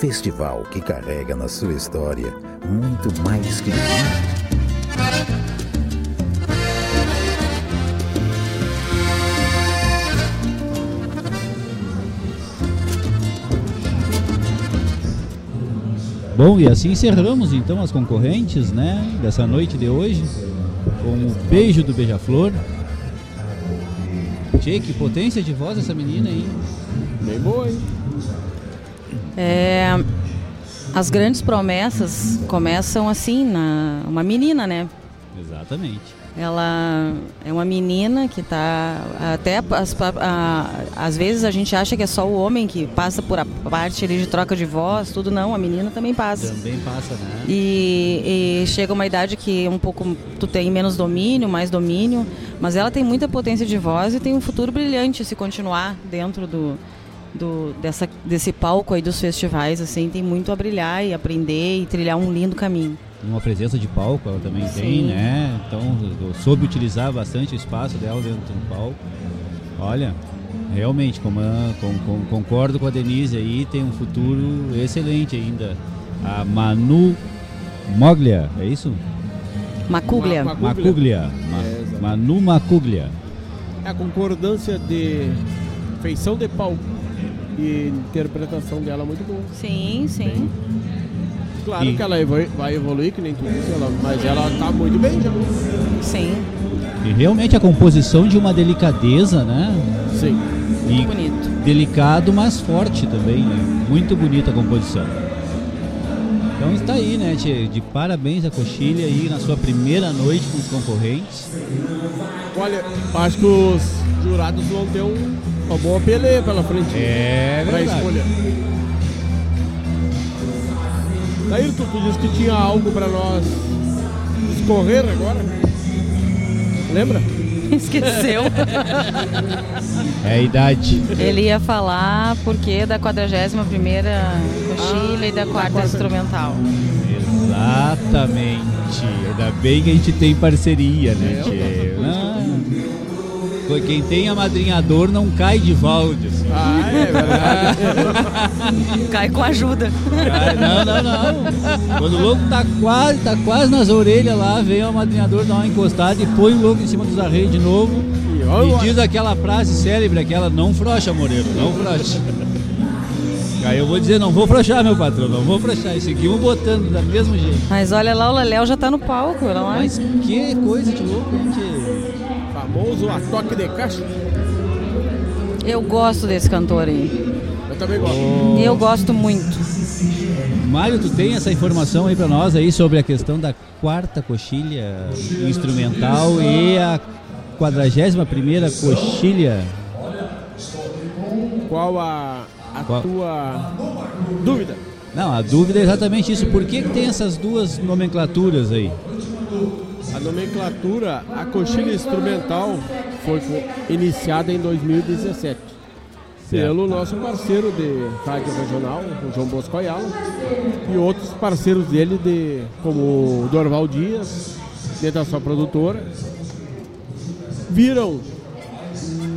Festival que carrega na sua história muito mais que Bom, e assim encerramos então as concorrentes, né, dessa noite de hoje, com o beijo do beija-flor. Tchê, que potência de voz essa menina aí. Bem boa, hein? É, as grandes promessas começam assim, na uma menina, né? Exatamente. Ela é uma menina que está até as, a- às vezes a gente acha que é só o homem que passa por a parte ali de troca de voz, tudo não, a menina também passa. Também passa, né? E, e chega uma idade que um pouco tu tem menos domínio, mais domínio, mas ela tem muita potência de voz e tem um futuro brilhante se continuar dentro do, do dessa, desse palco aí dos festivais, assim, tem muito a brilhar e aprender e trilhar um lindo caminho. Uma presença de palco ela também tem, Sim. né? Então soube utilizar bastante o espaço dela dentro do palco. Olha, realmente, como a- com- com- concordo com a Denise aí, tem um futuro excelente ainda. A Manu Moglia, é isso? Macuglia. Ma- Macuglia. Ma- É. Manu Macuglia. É a concordância de feição de palco e interpretação dela muito boa. Sim, sim. Claro E- que ela vai evoluir, que nem tu disse, ela- mas ela tá muito bem já. Sim. E realmente a composição de uma delicadeza, né? Sim. E bonito. delicado, mas forte também, né? Muito bonita a composição. Então está aí, né, tchê? De parabéns a Coxilha aí na sua primeira noite com os concorrentes. Olha, acho que os jurados vão ter um, uma boa peleia pela frente. É pra verdade. escolha. Daí tu, disse que tinha algo pra nós escorrer agora. Lembra? Esqueceu. É a idade. Ele ia falar porque da 41ª coxilha e da quarta instrumental. Exatamente. Ainda bem que a gente tem parceria, né, tchê? Foi quem tem amadrinhador não cai de balde, assim. Ah, é verdade. Cai com ajuda. Cai, não, não, não. Quando o louco tá quase, tá quase nas orelhas lá, vem o madrinhador dar uma encostada e põe o louco em cima dos arreios de novo. E, e diz aquela frase célebre, aquela não frouxa, Moreiro, não frouxa. Aí eu vou dizer, não vou frouxar, meu patrão, não vou frouxar. E seguimos botando da mesmo jeito. Mas olha lá, o Leléu já tá no palco, olha lá. Mas que coisa de louco, gente. Famoso a toque de caixa. Eu gosto desse cantor aí. Eu também gosto. Oh. Eu gosto muito. Mário, tu tem essa informação aí pra nós aí sobre a questão da quarta coxilha instrumental e a 41 primeira coxilha? Qual a, a Qual? tua dúvida? Não, a dúvida é exatamente isso. Por que, que tem essas duas nomenclaturas aí? A nomenclatura, a coxilha instrumental foi iniciada em 2017 pelo nosso parceiro de rádio regional, o João Bosco Ayala, e outros parceiros dele, de, como o Dorval Dias, dentro da sua produtora, viram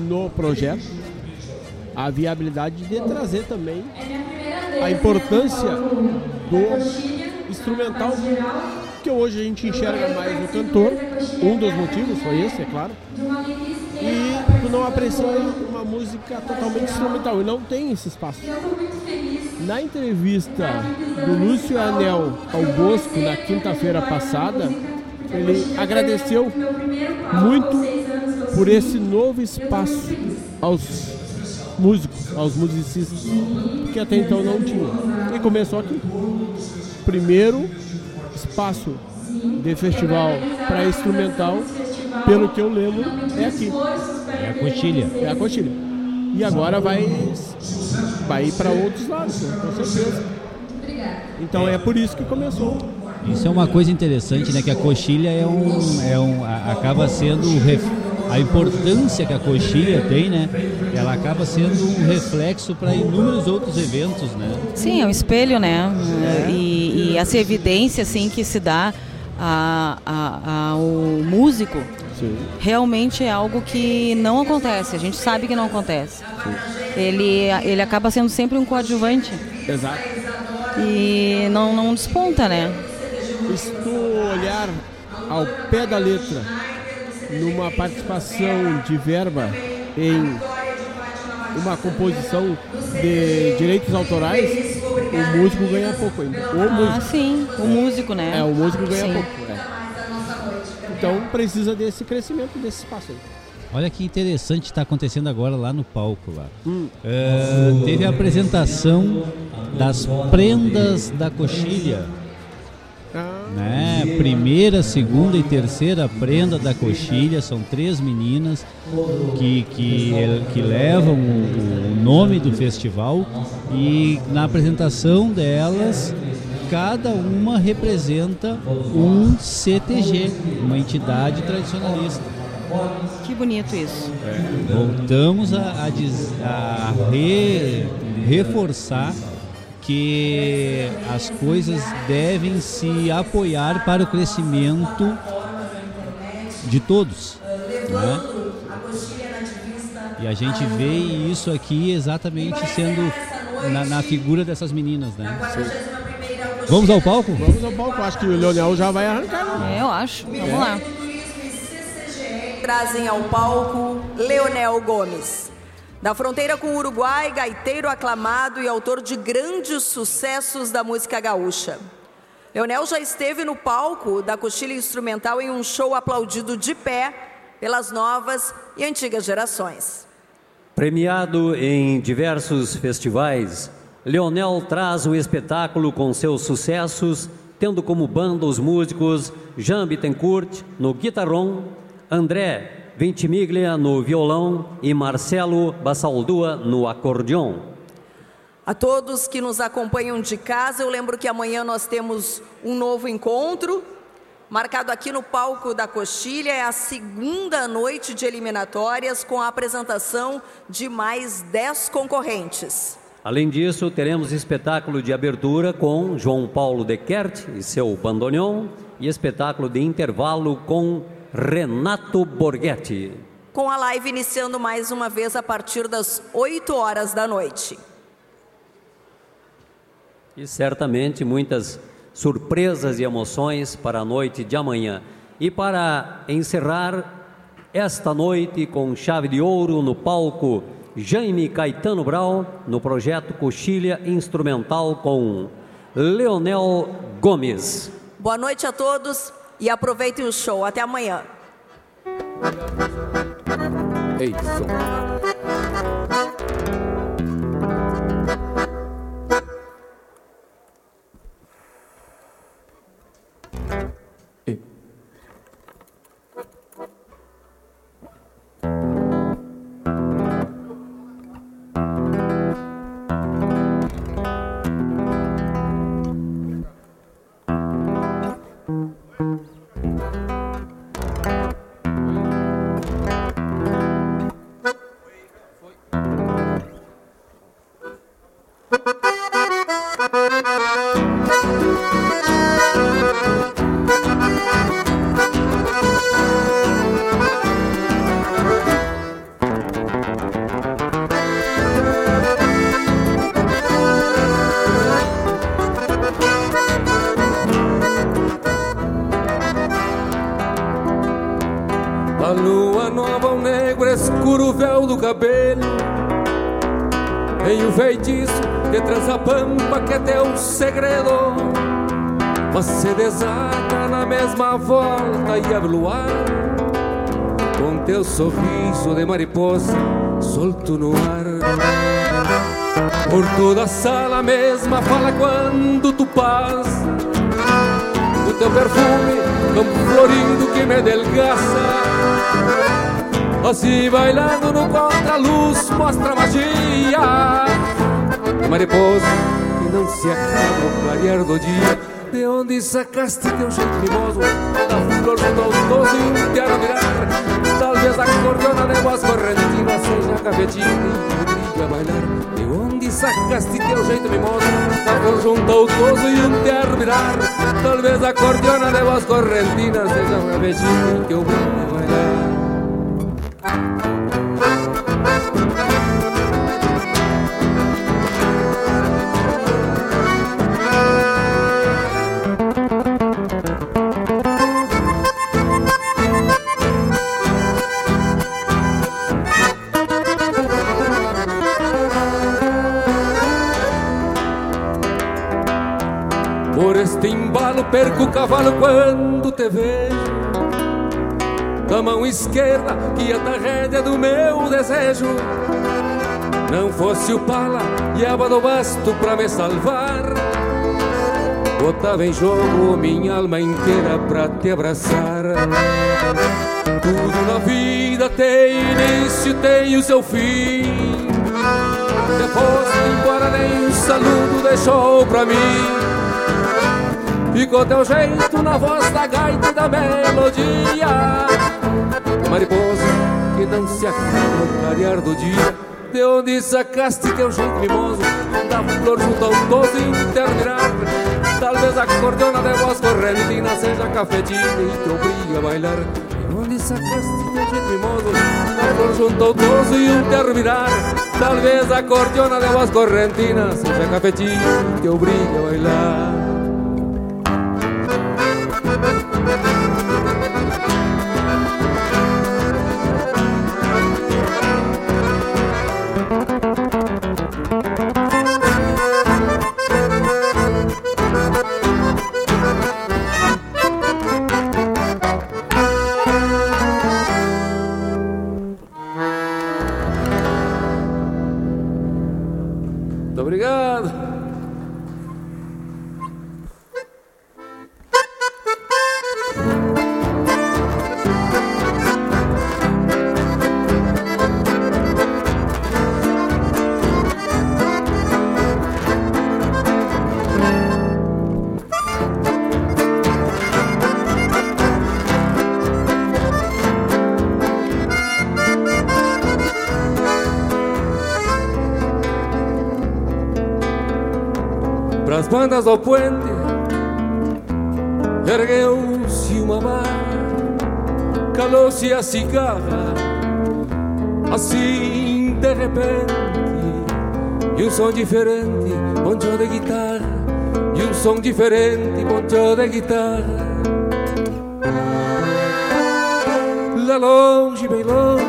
no projeto a viabilidade de trazer também a importância do instrumental, que hoje a gente enxerga mais o cantor, um dos motivos foi esse, é claro, e tu não aprecia uma música totalmente instrumental, e não tem esse espaço. Na entrevista do Lúcio Anel ao Bosco na quinta-feira passada, ele agradeceu muito por esse novo espaço aos músicos, aos musicistas, que até então não tinha. E começou aqui. Primeiro espaço de festival para instrumental, pelo que eu lembro, é aqui. É a coxilha. É a coxilha. E agora vai, vai ir para outros lados, né? com certeza. Então é por isso que começou. Isso é uma coisa interessante, né? Que a coxilha é um, é um a- acaba sendo o ref- a importância que a coxilha tem, né? Ela acaba sendo um reflexo para inúmeros outros eventos, né? Sim, é um espelho, né? E, e essa evidência assim que se dá a- a- ao músico realmente é algo que não acontece. A gente sabe que não acontece. Ele, ele acaba sendo sempre um coadjuvante Exato. e não, não desponta, né? Se tu olhar ao pé da letra, numa participação de verba em uma composição de direitos autorais, o músico ganha pouco ainda. O Ah, músico. sim, o músico, né? É, o músico ganha Sim. pouco. é. Então precisa desse crescimento, desse espaço aí. Olha que interessante está acontecendo agora lá no palco lá. Hum. É, teve a apresentação das prendas da coxilha. Né? Primeira, segunda e terceira prenda da coxilha são três meninas que, que, que levam o, o nome do festival e na apresentação delas cada uma representa um CTG, uma entidade tradicionalista. Que bonito isso. Voltamos a, a diz- a re- reforçar que as coisas devem se apoiar para o crescimento de todos. Né? E a gente vê isso aqui exatamente sendo na, na figura dessas meninas. Né? Vamos ao palco? Vamos ao palco, acho que o Leonel já vai arrancar. né? É, eu acho. Vamos lá. Trazem ao palco Leonel Gomes. Da fronteira com o Uruguai, gaiteiro aclamado e autor de grandes sucessos da música gaúcha. Leonel já esteve no palco da Coxilha Instrumental em um show aplaudido de pé pelas novas e antigas gerações. Premiado em diversos festivais, Leonel traz o espetáculo com seus sucessos, tendo como banda os músicos Jean Bittencourt no guitarrão, André Ventimiglia no violão e Marcelo Bassaldua no acordeon. A todos que nos acompanham de casa, eu lembro que amanhã nós temos um novo encontro, marcado aqui no palco da Coxilha. É a segunda noite de eliminatórias com a apresentação de mais 10 concorrentes. Além disso, teremos espetáculo de abertura com João Paulo Dequert e seu bandoneon e espetáculo de intervalo com Renato Borghetti. com a live iniciando mais uma vez a partir das 8 horas da noite. E certamente muitas surpresas e emoções para a noite de amanhã. E para encerrar esta noite com chave de ouro no palco Jaime Caetano Brau, no projeto Coxilha Instrumental com Leonel Gomes. Boa noite a todos e aproveitem o show. Até amanhã. Ei, A Mm-hmm. Sorriso de mariposa solto no ar. Por toda a sala mesma fala quando tu passa. O teu perfume campo florido que me delgaça. Assim bailando no contra-luz mostra magia. Mariposa que não se acaba o clarear do dia. De onde sacaste teu jeito mimoso? Da flor saudoso e te mirar Talvez a cordona de voz correntina Seja cafetina e brilha bailar. De onde sacaste teu jeito mimoso Da flor junto ao toso e um te mirar. Talvez a cordiona de voz correntina Seja cafetina e que eu brilho vejo. Da mão esquerda que ata a rédea do meu desejo. Não fosse o pala e a do basto pra me salvar. Botava em jogo minha alma inteira pra te abraçar. Tudo na vida tem início, tem o seu fim. Depois embora nem um saludo deixou pra mim Ficou teu jeito na voz da gaita e da melodia. Mariposa que não se acaba o clarear do dia. De onde sacaste teu jeito mimoso? Da flor junto ao doce interminar Talvez a cordona de voz correntina Seja cafetina e te obriga a bailar. De onde sacaste teu jeito mimoso? Da flor junto ao doce interminar Talvez a cordona de voz correntina Seja cafetina e te obriga a bailar Som diferente, poncho de guitarra. Lá longe, bem longe,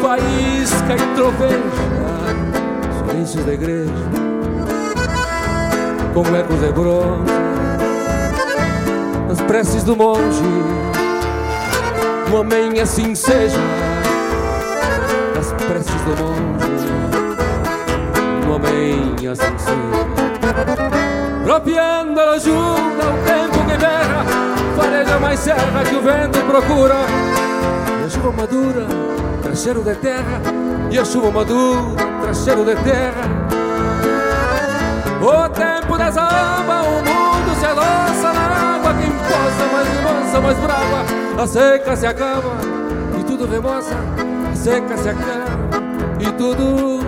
faísca e troveja, silêncios da igreja, com ecos de bronze, nas preces do monge, um amém assim seja, nas preces do monge, um amém assim seja. Tropeando ela junta o tempo que berra, fareja mais serra que o vento procura. E a chuva madura, traz cheiro de terra, e a chuva madura, traz cheiro de terra. O tempo desaba, o mundo se adoça na água, quem possa mais mansa, mais brava. A seca se acaba e tudo remoça, a seca se acaba e tudo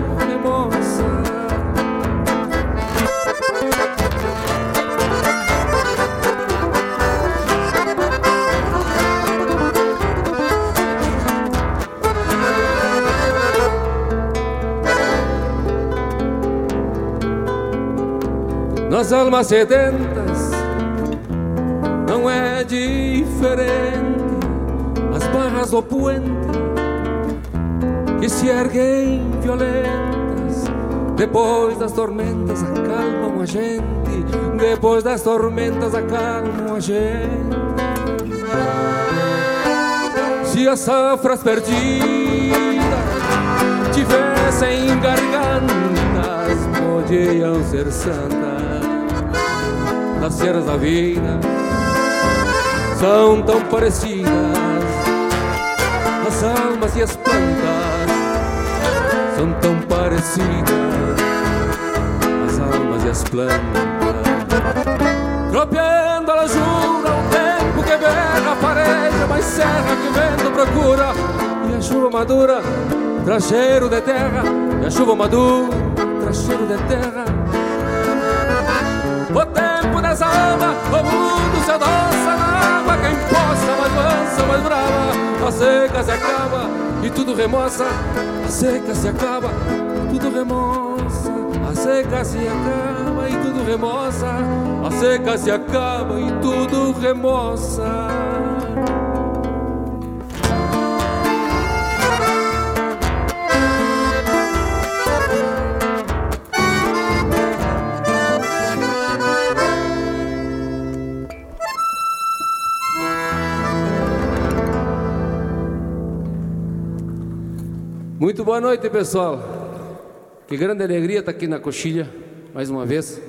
nas almas sedentas não é diferente. As barras do puente que se erguem violentas depois das tormentas acalmam a gente depois das tormentas acalmam a gente. Se as safras perdidas tivessem gargantas podiam ser santas das ceras da vida. São tão parecidas as almas e as plantas. São tão parecidas as almas e as plantas. Tropeando ela jura o tempo que berra fareja mais serra que vento procura. E a chuva madura traz de terra. E a chuva madura traz de terra tempo desaba, o mundo se adoça na água Quem possa, mais mansa, mais brava A seca se acaba e tudo remoça A seca se acaba, tudo remoça A seca se acaba e tudo remoça A seca se acaba e tudo remoça Muito boa noite, pessoal. Que grande alegria estar aqui na Coxilha, mais uma vez,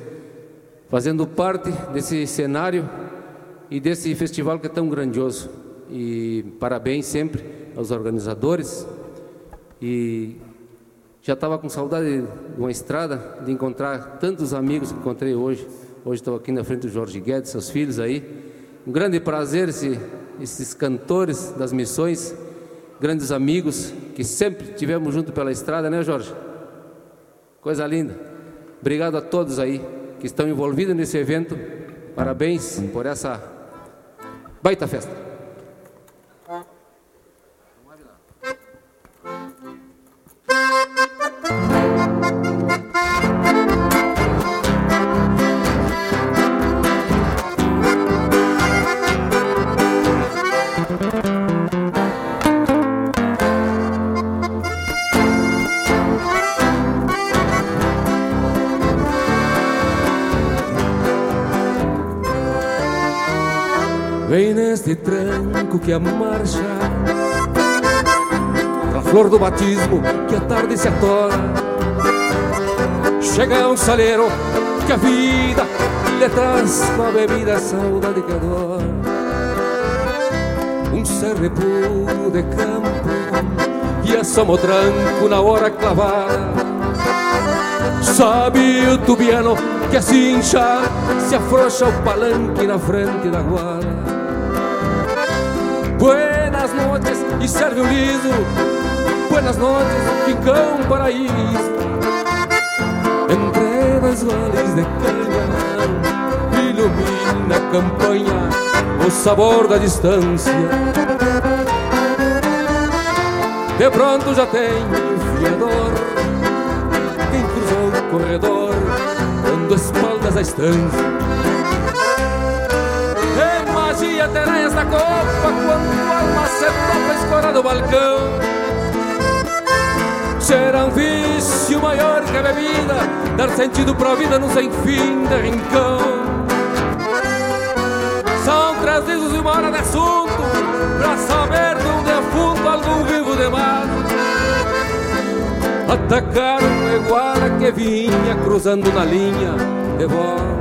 fazendo parte desse cenário e desse festival que é tão grandioso. E parabéns sempre aos organizadores. E já estava com saudade de uma estrada, de encontrar tantos amigos que encontrei hoje. Hoje estou aqui na frente do Jorge Guedes, seus filhos aí. Um grande prazer esse, esses cantores das missões grandes amigos que sempre tivemos junto pela estrada, né, Jorge? Coisa linda. Obrigado a todos aí que estão envolvidos nesse evento. Parabéns por essa baita festa. Neste tranco que a marcha. A flor do batismo que a tarde se atora. Chega um saleiro que a vida lhe traz com a bebida saudade que adora. Um cerre puro de campo e assoma o tranco na hora clavada. Sabe o tubiano que assim incha se afrouxa o palanque na frente da guarda Buenas noches e serve o liso. Buenas noches, ficam paraíso. Entre dois vales de canha Ilumina a campanha O sabor da distância De pronto já tem o fiador Quem cruzou o corredor Dando espaldas à estância terá esta copa Quando a alma se topa escora do balcão. Será um vício maior que a bebida Dar sentido pra vida num sem fim de rincão. São três dias e uma hora de assunto Pra saber de um defunto algum vivo demais Atacaram um iguala que vinha cruzando na linha De volta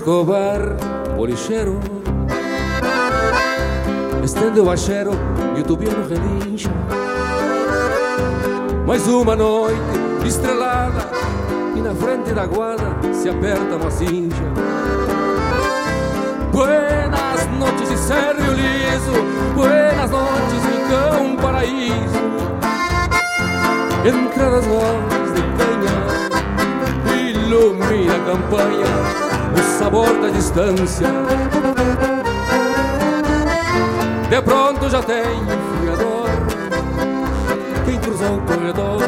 Escobar, bolicheiro Estende o baixeiro e o tubiano relincha. Mais uma noite estrelada E na frente da guarda se aperta uma cincha. Buenas noches de Sérgio Liso. Buenas noches Rincão Paraíso Entradas novas de canha Ilumina a campanha o sabor da distância. De pronto já tem fiador, quem cruzou o corredor,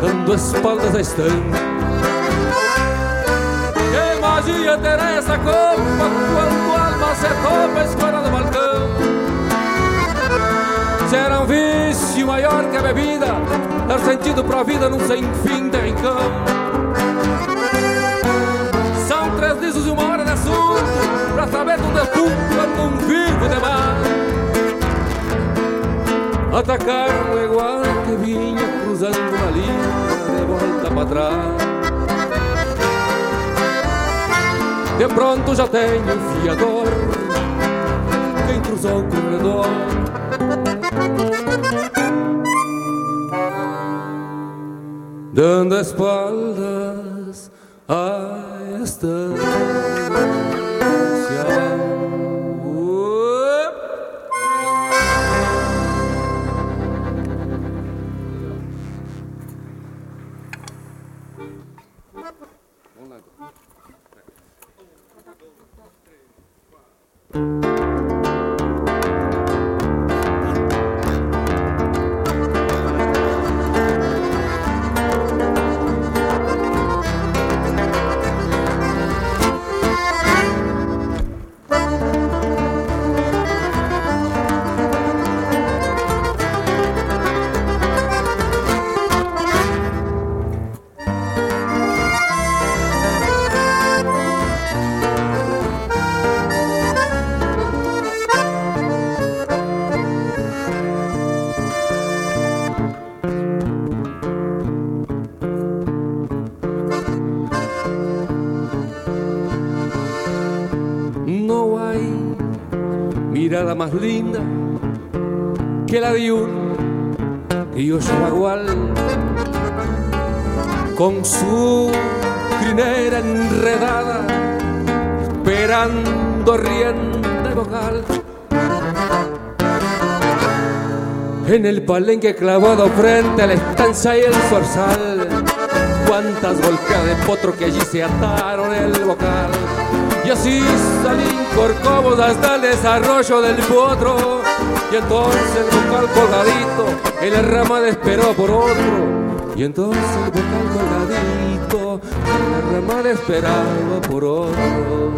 dando espaldas à estância. Que magia terá essa copa quando a alma se topa a escora do balcão? Será um vício maior que a bebida, dar sentido pra vida num sem fim de rincão três dias e uma hora de assunto Pra saber do defunto quando um vivo demais Atacaram igual que vinha cruzando uma linha de volta pra trás. De pronto já tenho um fiador Quem cruzou o corredor Dando espaldas No más linda que la un criollo bagual con su crinera enredada esperando rienda y vocal en el palenque clavado frente a la estancia y el zorzal cuántas volcadas de potro que allí se ataron el vocal y así salí corcovos hasta el desarrollo del potro y entonces el vocal colgadito en la rama esperó por otro. Y entonces el vocal colgadito en la rama esperaba por otro.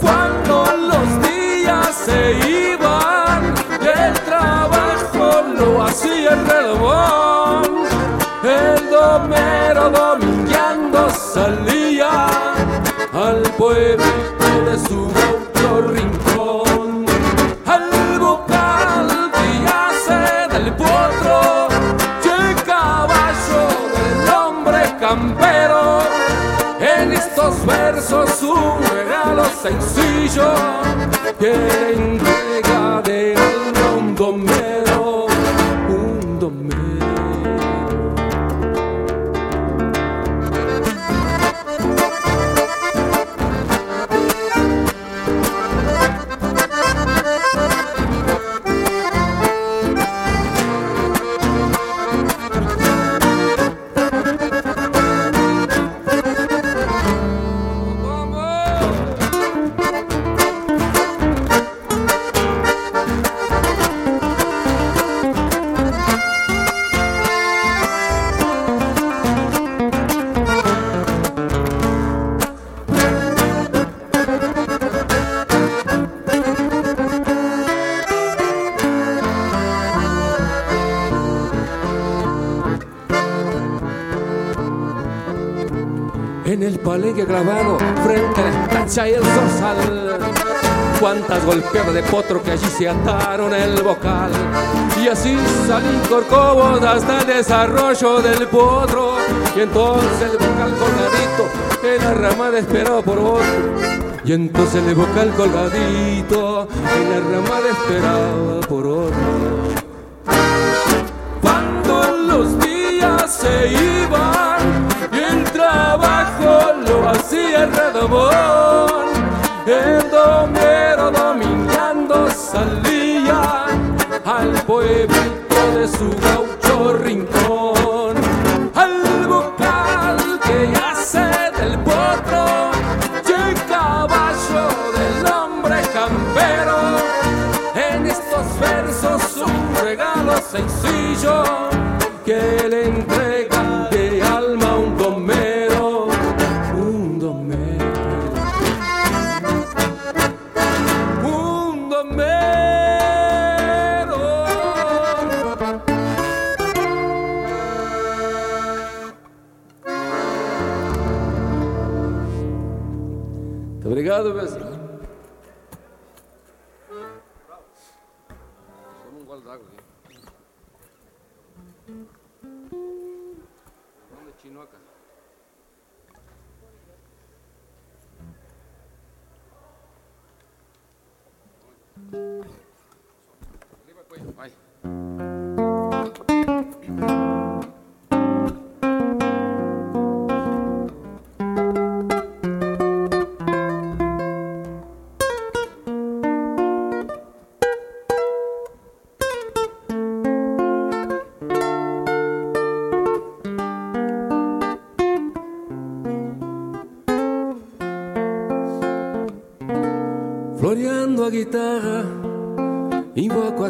Cuando los días se iban y el trabajo lo hacía el reloj el domero domingueando salía al pueblo de su otro rincón. Al vocal que del potro el caballo del hombre campero. En estos versos un regalo sencillo que entrega de alma un en el palenque clavado frente a la estancia y el zorzal. Cuántas golpeadas de potro que allí se ataron el bocal. Y así salí corcovos hasta el desarrollo del potro. Y entonces el bocal colgadito en la ramada esperaba por otro. Y entonces el bocal colgadito en la ramada esperaba por otro. Cuando los días se iban el redomón, el domero dominando salía al pueblito de su gaucho rincón.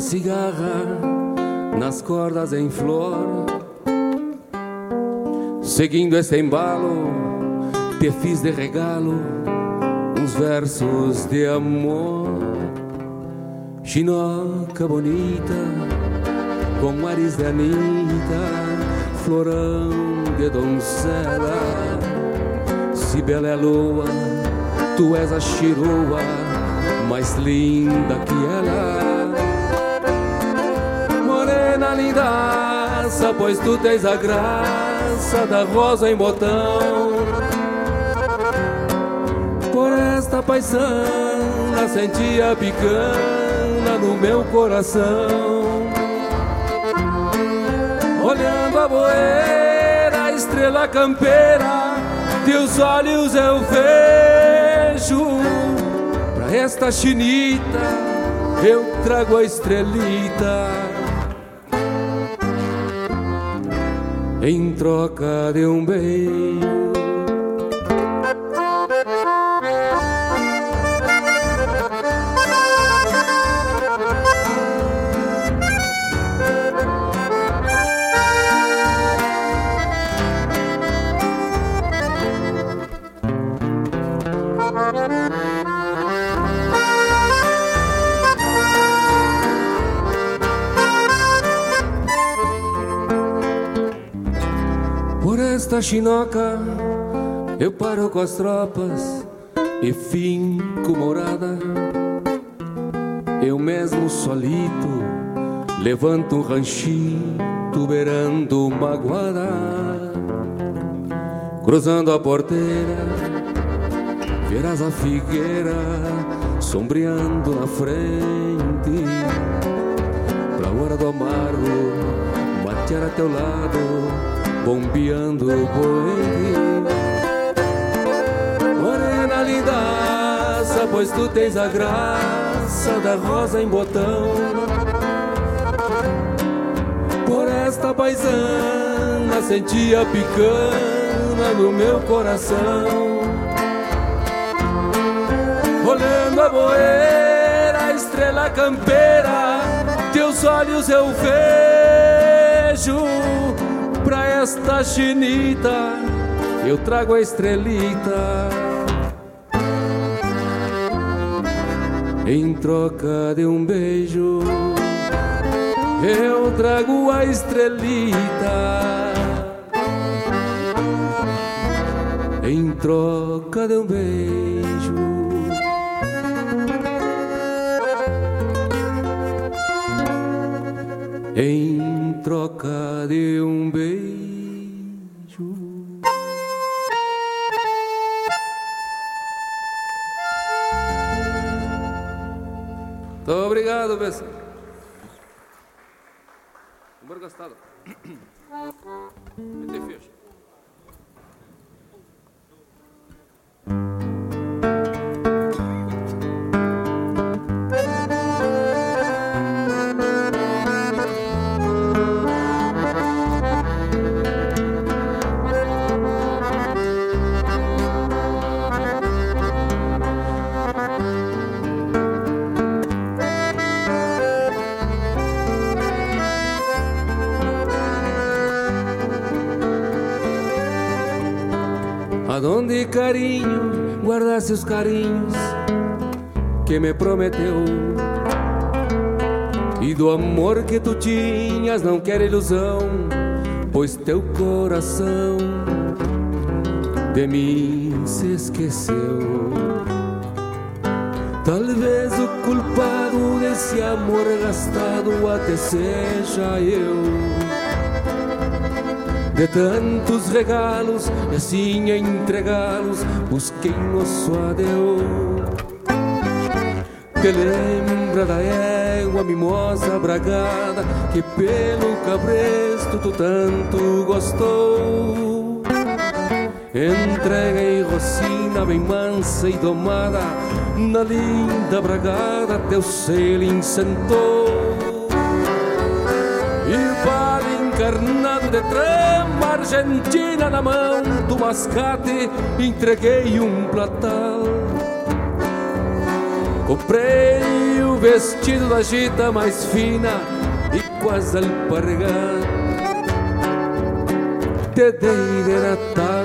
Cigarra nas cordas em flor. Seguindo esse embalo, te fiz de regalo uns versos de amor. Chinoca bonita, com ares de anita, florão de doncela. Se bela é lua, tu és a chiroa mais linda que ela. Lindaça, pois tu tens a graça da rosa em botão. Por esta paisana senti a picana no meu coração. Olhando a boeira, estrela campeira, teus olhos eu vejo. Pra esta chinita eu trago a estrelita. Em troca de um beijo. Esta chinoca eu paro com as tropas e finco morada. Eu mesmo solito levanto um ranchito beirando uma guarda. Cruzando a porteira, verás a figueira sombreando na frente. Pra hora do amargo, matear a teu lado, bombeando o poente. Morena lindaça, pois tu tens a graça da rosa em botão. Por esta paisana senti a picana no meu coração. Olhando a boeira, a estrela campeira, teus olhos eu vejo. Esta chinita eu trago a estrelita. Em troca de um beijo, eu trago a estrelita. em troca de um beijo. Em troca de um beijo. obrigado, Bessie. Obrigado. Carinho guardasse os carinhos que me prometeu e do amor que tu tinhas não quero ilusão, pois teu coração de mim se esqueceu. Talvez o culpado desse amor gastado até seja eu de tantos regalos e assim a entregá-los busquei nosso adeus. Te lembra da égua mimosa bragada que pelo cabresto tu tanto gostou? Entreguei rocina bem mansa e domada na linda bragada teu selo sentou. E vale encarnado de trama argentina na mão do mascate entreguei um platal. Comprei o vestido da gita mais fina e quase alpargata te dei de Natal.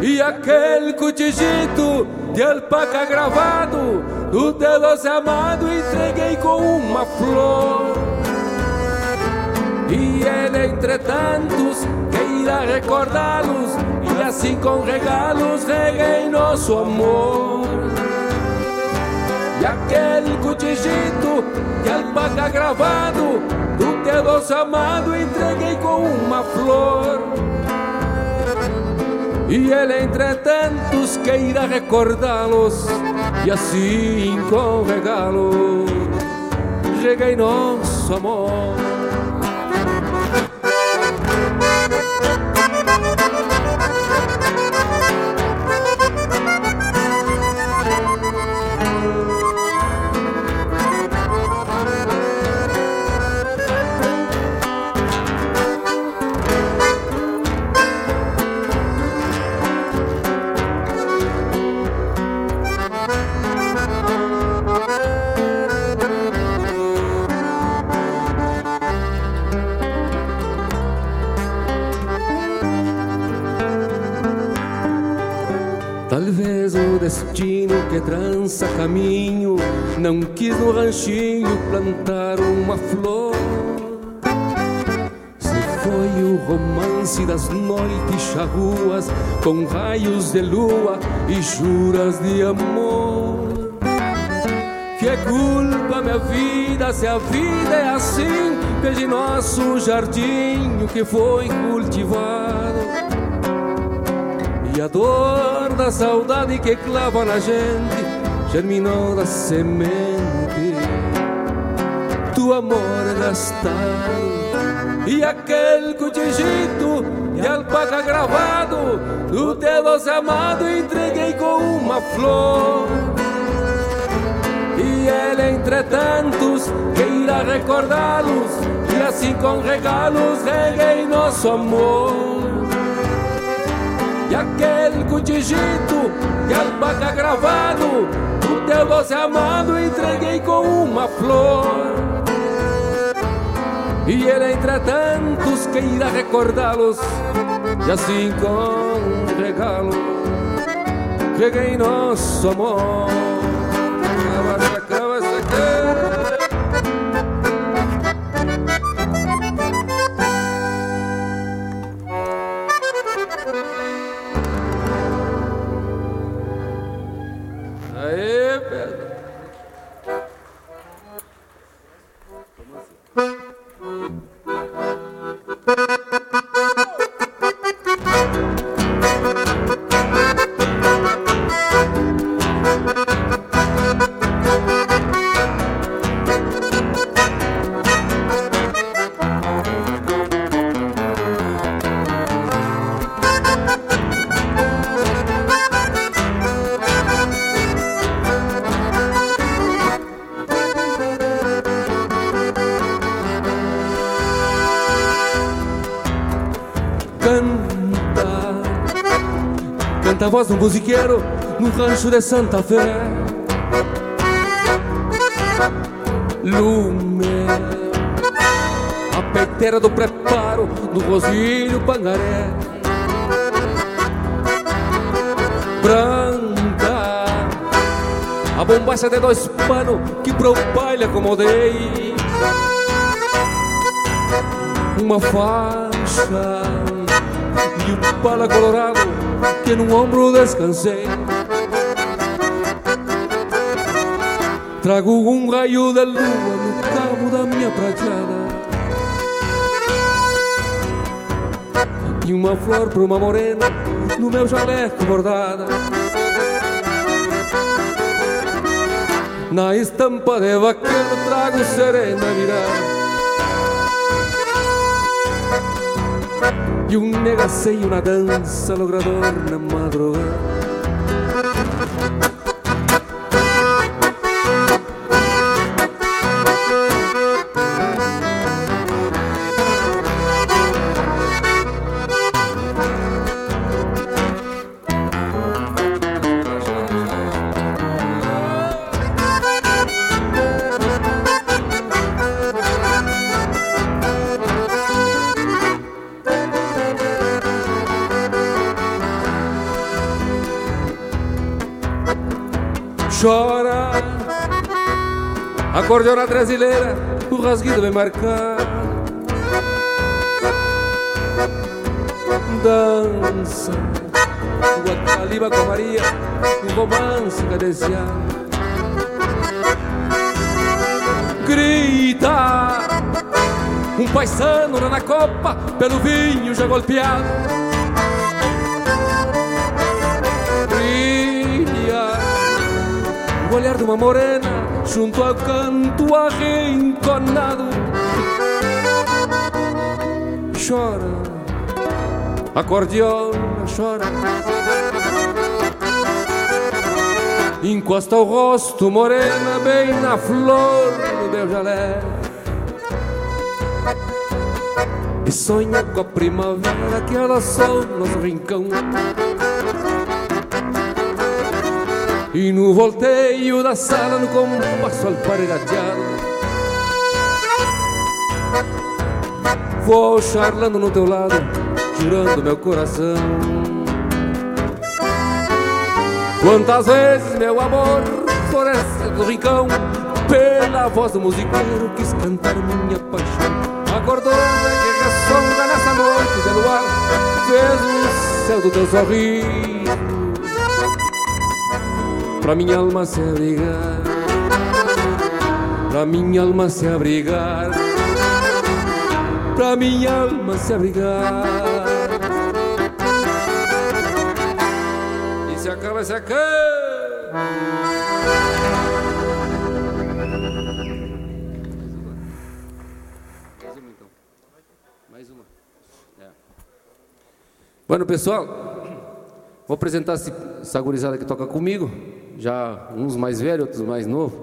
E aquele cotijito de alpaca gravado do doce amado entreguei com uma flor e ele entre tantos que irá recordá-los e assim com regalos reguei nosso amor. E aquele cotijito de alpaca gravado do teu doce amado entreguei com uma flor. E ele entre tantos que irá recordá-los e assim com regalo reguei nosso amor trança caminho não quis no ranchinho plantar uma flor. Se foi o romance das noites charruas com raios de lua e juras de amor. Que culpa minha vida se a vida é assim desde nosso jardim que foi cultivado e a dor da saudade que clava na gente germinou da semente. Do amor gastado e aquele cotijito de alpaca gravado do teu doce amado entreguei com uma flor. E ele entre tantos que irá recordá-los e assim com regalos reguei nosso amor e aquele cotijito de alpaca gravado do teu doce amado entreguei com uma flor. E ele entre tantos que irá recordá-los e assim com regalo reguei nosso amor a voz do musiqueiro no rancho de Santa Fé. Lume, a peiteira do preparo do Rosilho Pangaré. Branca, a bombacha de dois panos que pro baile acomodei. Uma faixa pala colorado que no ombro descansei. Trago um raio de lua no cabo da minha prateada E uma flor para uma morena no meu jaleco bordada. Na estampa de vaqueiro trago serena virada E um negaceio na dança logrador na madrugada Acordeona brasileira, o rasguido bem marcado Dança Guataliba com Maria, um romance cadenciado Grita Um paisano na copa, pelo vinho já golpeado. Brilha o olhar de uma morena junto ao canto arrinconado. Chora, acordeona, chora. Encosta o rosto morena bem na flor do meu jalé. E sonha com a primavera que ela sol nos rincão. E no volteio da sala, no compasso alpargateado Vou charlando no teu lado, girando meu coração. Quantas vezes, meu amor, floresce do rincão Pela voz do musiqueiro quis cantar minha paixão. A cordona que ressonga nessa noite de luar Fez o céu do teu sorriso Pra minha alma se abrigar. Pra minha alma se abrigar. Pra minha alma se abrigar. E se acaba, se acaba. Então. É. Bueno pessoal Vou apresentar essa gurizada que toca comigo já uns mais velhos, outros mais novos.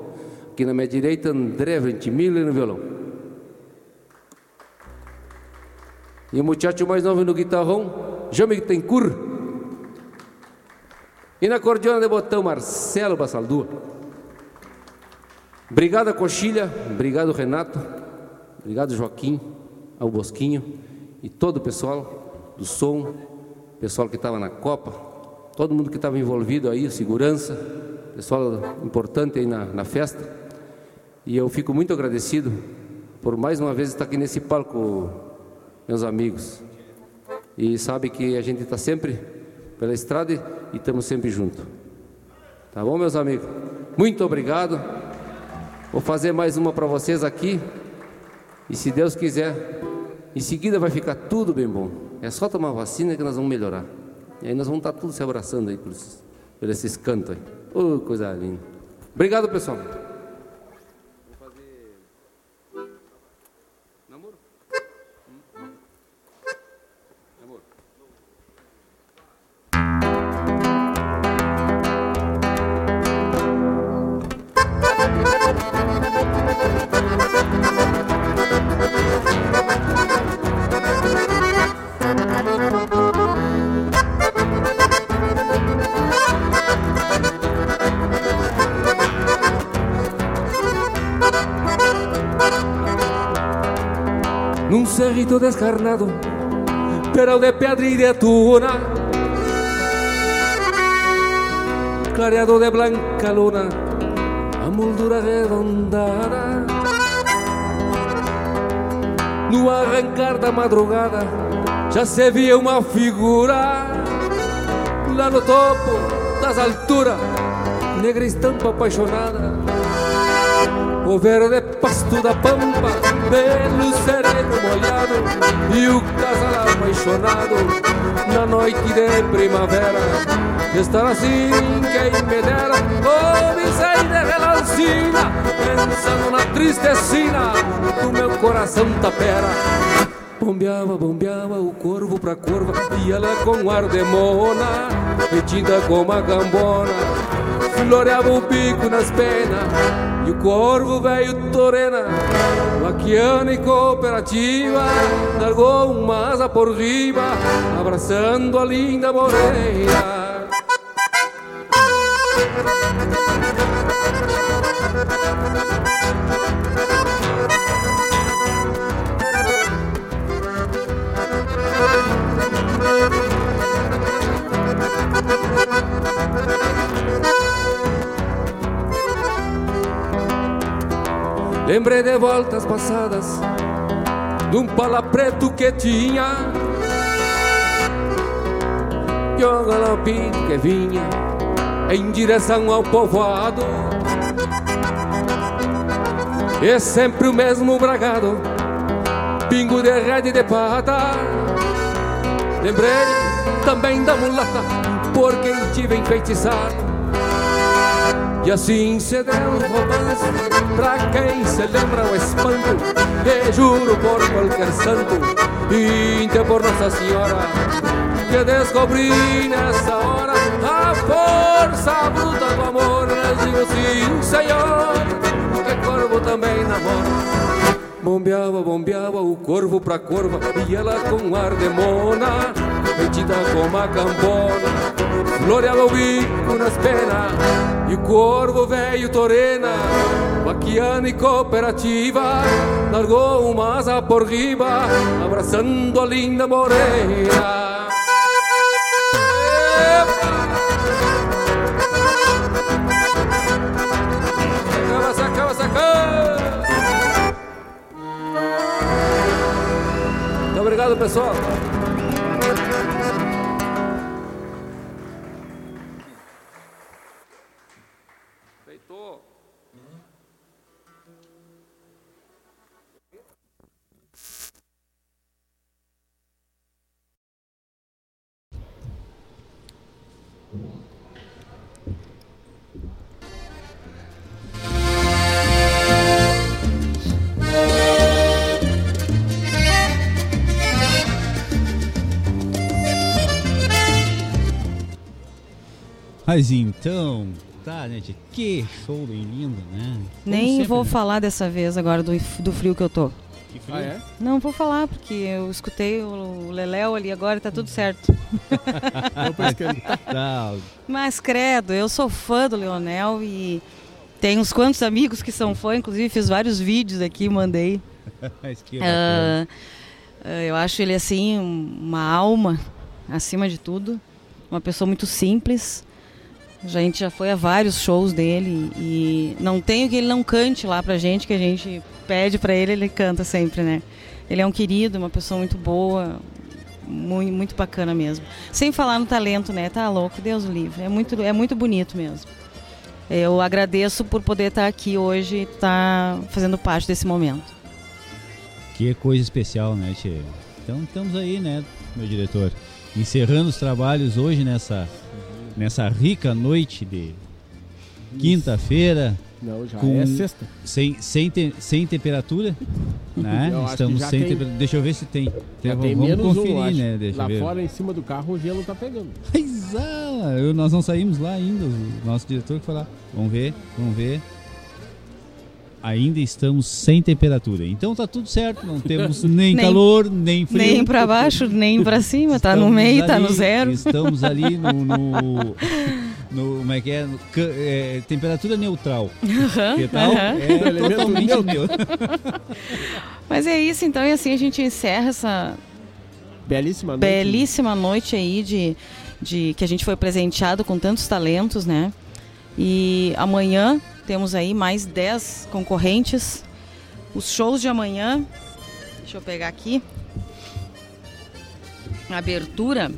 Aqui na minha direita, André Ventimiglia no violão. E o muchacho mais novo no guitarrão, Jame Tencourt. E na cordiona de botão, Marcelo Bassaldua. Obrigado, Coxilha. Obrigado, Renato. Obrigado, Joaquim, ao Bosquinho e todo o pessoal do som, pessoal que estava na Copa, todo mundo que estava envolvido aí, segurança, pessoal importante aí na, na, festa. E eu fico muito agradecido por mais uma vez estar aqui nesse palco, meus amigos. E sabe que a gente está sempre pela estrada e estamos sempre juntos. Tá bom, meus amigos? Muito obrigado. Vou fazer mais uma para vocês aqui. E se Deus quiser, em seguida vai ficar tudo bem bom. É só tomar vacina que nós vamos melhorar. E aí nós vamos estar todos se abraçando aí por esses, por esses cantos aí. Oh, coisa linda. Obrigado, pessoal. Cerrito descarnado, pero de pedra e de tuna, clareado de blanca luna, a moldura redondada. No arrancar da madrugada, já se via uma figura lá no topo das alturas, negra estampa apaixonada. O verde pasto da pampa, pelo sereno molhado E o casal apaixonado na noite de primavera. Estar assim, quem me dera me sair de relancina Pensando na tristecina do meu coração tapera. Bombeava, bombeava o corvo pra curva E ela com ar de mona Metida como a gambona. Floreava o bico nas penas E o corvo veio torena Vaquiana e cooperativa Largou uma asa por riba Abraçando a linda morena De voltas passadas De um pala preto que tinha E um galopim que vinha Em direção ao povoado. E sempre o mesmo bragado Pingo de rede de pata. Lembrei também da mulata Por quem tive enfeitiçado e assim se deu romance Pra quem se lembra o espanto. E juro por qualquer santo E até por Nossa Senhora Que descobri nessa hora A força bruta do amor. Eu digo sim, Senhor Que corvo também namora Bombeava, bombeava o corvo pra corva E ela com ar de mona Metida como a campona Floreava o bico nas penas E o corvo velho torena e cooperativa Largou uma asa por riba Abraçando a linda morena obrigado, pessoal. Mas então, tá, né, tia? Que show bem lindo, né? Como Nem sempre, vou né? falar dessa vez agora do, do frio que eu tô. Que frio? Ah, é? Não vou falar, porque eu escutei o Leléu ali agora e tá tudo certo. Tá, Mas credo, eu sou fã do Leonel e tenho uns quantos amigos que são fã, inclusive fiz vários vídeos aqui, mandei. Ah, eu acho ele assim uma alma acima de tudo, uma pessoa muito simples. A gente já foi a vários shows dele e não tem que ele não cante lá pra gente, que a gente pede pra ele, ele canta sempre, né? Ele é um querido, uma pessoa muito boa, muito, muito bacana mesmo. Sem falar no talento, né? Tá louco, Deus livre. É muito, é muito bonito mesmo. Eu agradeço por poder estar aqui hoje e estar fazendo parte desse momento. Que coisa especial, né, tia? Então estamos aí, né, meu diretor? Encerrando os trabalhos hoje nessa, nessa rica noite de quinta-feira. Não, já é sexta. Sem, sem, te- sem temperatura, né? Eu Estamos sem tem- temperatura. Deixa eu ver se tem. Já Vamos tem conferir, um, né? Deixa Lá ver. fora, em cima do carro, o gelo tá pegando. Eu- nós não saímos lá ainda, o nosso diretor que foi lá. Vamos ver, vamos ver. Ainda estamos sem temperatura. Então tá tudo certo, não temos nem, Nem- calor, nem frio. Nem pra baixo, nem pra cima, tá no meio, tá no ali- zero. Estamos ali no, no, no- como é que é? No é, temperatura neutral. Aham, que tal? aham. É totalmente neutro. Mas é isso, então, e assim a gente encerra essa Belíssima noite. belíssima noite aí de, de que a gente foi presenteado com tantos talentos, né? E amanhã temos aí mais 10 concorrentes. Os shows de amanhã, deixa eu pegar aqui. Abertura.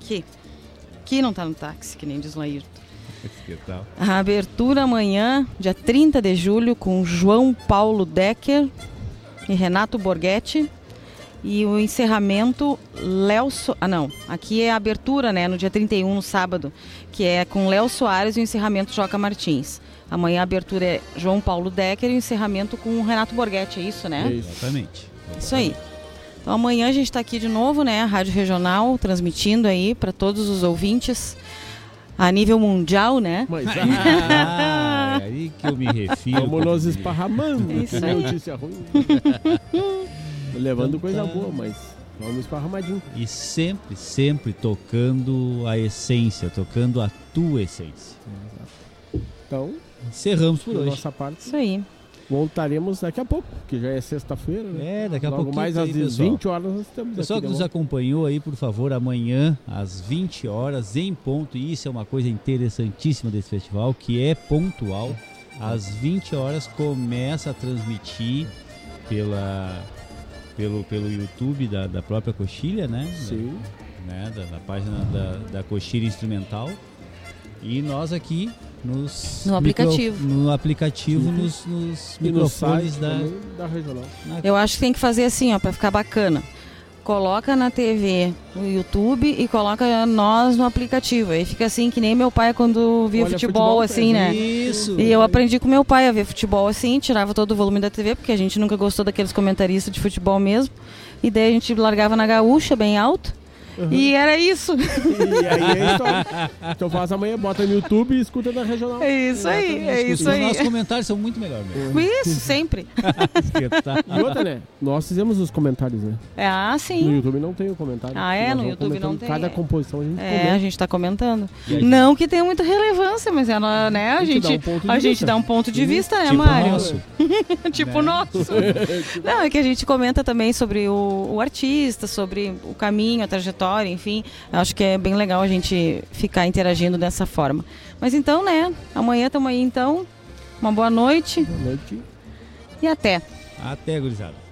Aqui. Aqui não tá no táxi, que nem diz o. Que tal? A abertura amanhã, dia 30 de julho, com João Paulo Decker e Renato Borghetti. E o encerramento, Léo. So... Ah, não. Aqui é a abertura, né? No dia 31, no sábado, que é com Léo Soares e o encerramento Joca Martins. Amanhã a abertura é João Paulo Decker e o encerramento com o Renato Borghetti, é isso, né? Exatamente. Isso aí. Então amanhã a gente está aqui de novo, né? A Rádio Regional, transmitindo aí para todos os ouvintes a nível mundial, né? Mas, Ah, é aí que eu me refiro. Vamos nos esparramando. É isso aí. notícia ruim. Levando coisa boa, mas vamos esparramadinho. E sempre, sempre tocando a essência, tocando a tua essência. Então, Encerramos por hoje. nossa parte. Isso aí. Voltaremos daqui a pouco, que já é sexta-feira, né? É, daqui a Logo pouquinho mais tá às aí, pessoal. 20 horas nós estamos Pessoal aqui. que de nos volta. acompanhou aí, por favor, amanhã às 20 horas em ponto. E isso é uma coisa interessantíssima desse festival, que é pontual. Às 20 horas começa a transmitir pela pelo, pelo YouTube da, da própria Coxilha, né? Sim. Né? Da, da página da, da Coxilha Instrumental. E nós aqui nos No aplicativo. no aplicativo, nos, nos E no microfones da, da regional. Eu acho que tem que fazer assim, ó, para ficar bacana. Coloca na TV, no YouTube e coloca nós no aplicativo. Aí fica assim que nem meu pai quando via futebol, futebol, assim, né? Isso. E eu aprendi com meu pai a ver futebol assim, tirava todo o volume da TV, porque a gente nunca gostou daqueles comentaristas de futebol mesmo. E daí a gente largava na gaúcha, bem alto. E era isso. E aí é história. Então faz amanhã, bota no YouTube e escuta na regional. É isso aí, é isso Os aí. nossos comentários são muito melhores mesmo. Isso, sempre. E outra, né? Nós fizemos os comentários, né? É, ah, No sim. YouTube não tem o comentário. Ah, é? Nós No YouTube não tem, Cada é. composição a gente É, comenta. a gente tá comentando. Gente- Não que tenha muita relevância, mas ela, né, a A gente gente, dá um ponto de a gente vista. dá um ponto de Uhum. vista, né, Tipo Mário? nosso. tipo Né? nosso. Não, é que a gente comenta também sobre o, o artista, sobre o caminho, a trajetória, enfim. Eu acho que é bem legal a gente ficar interagindo dessa forma. Mas então, né, amanhã estamos aí então. Uma boa noite Boa noite. e até. Até, gurizada.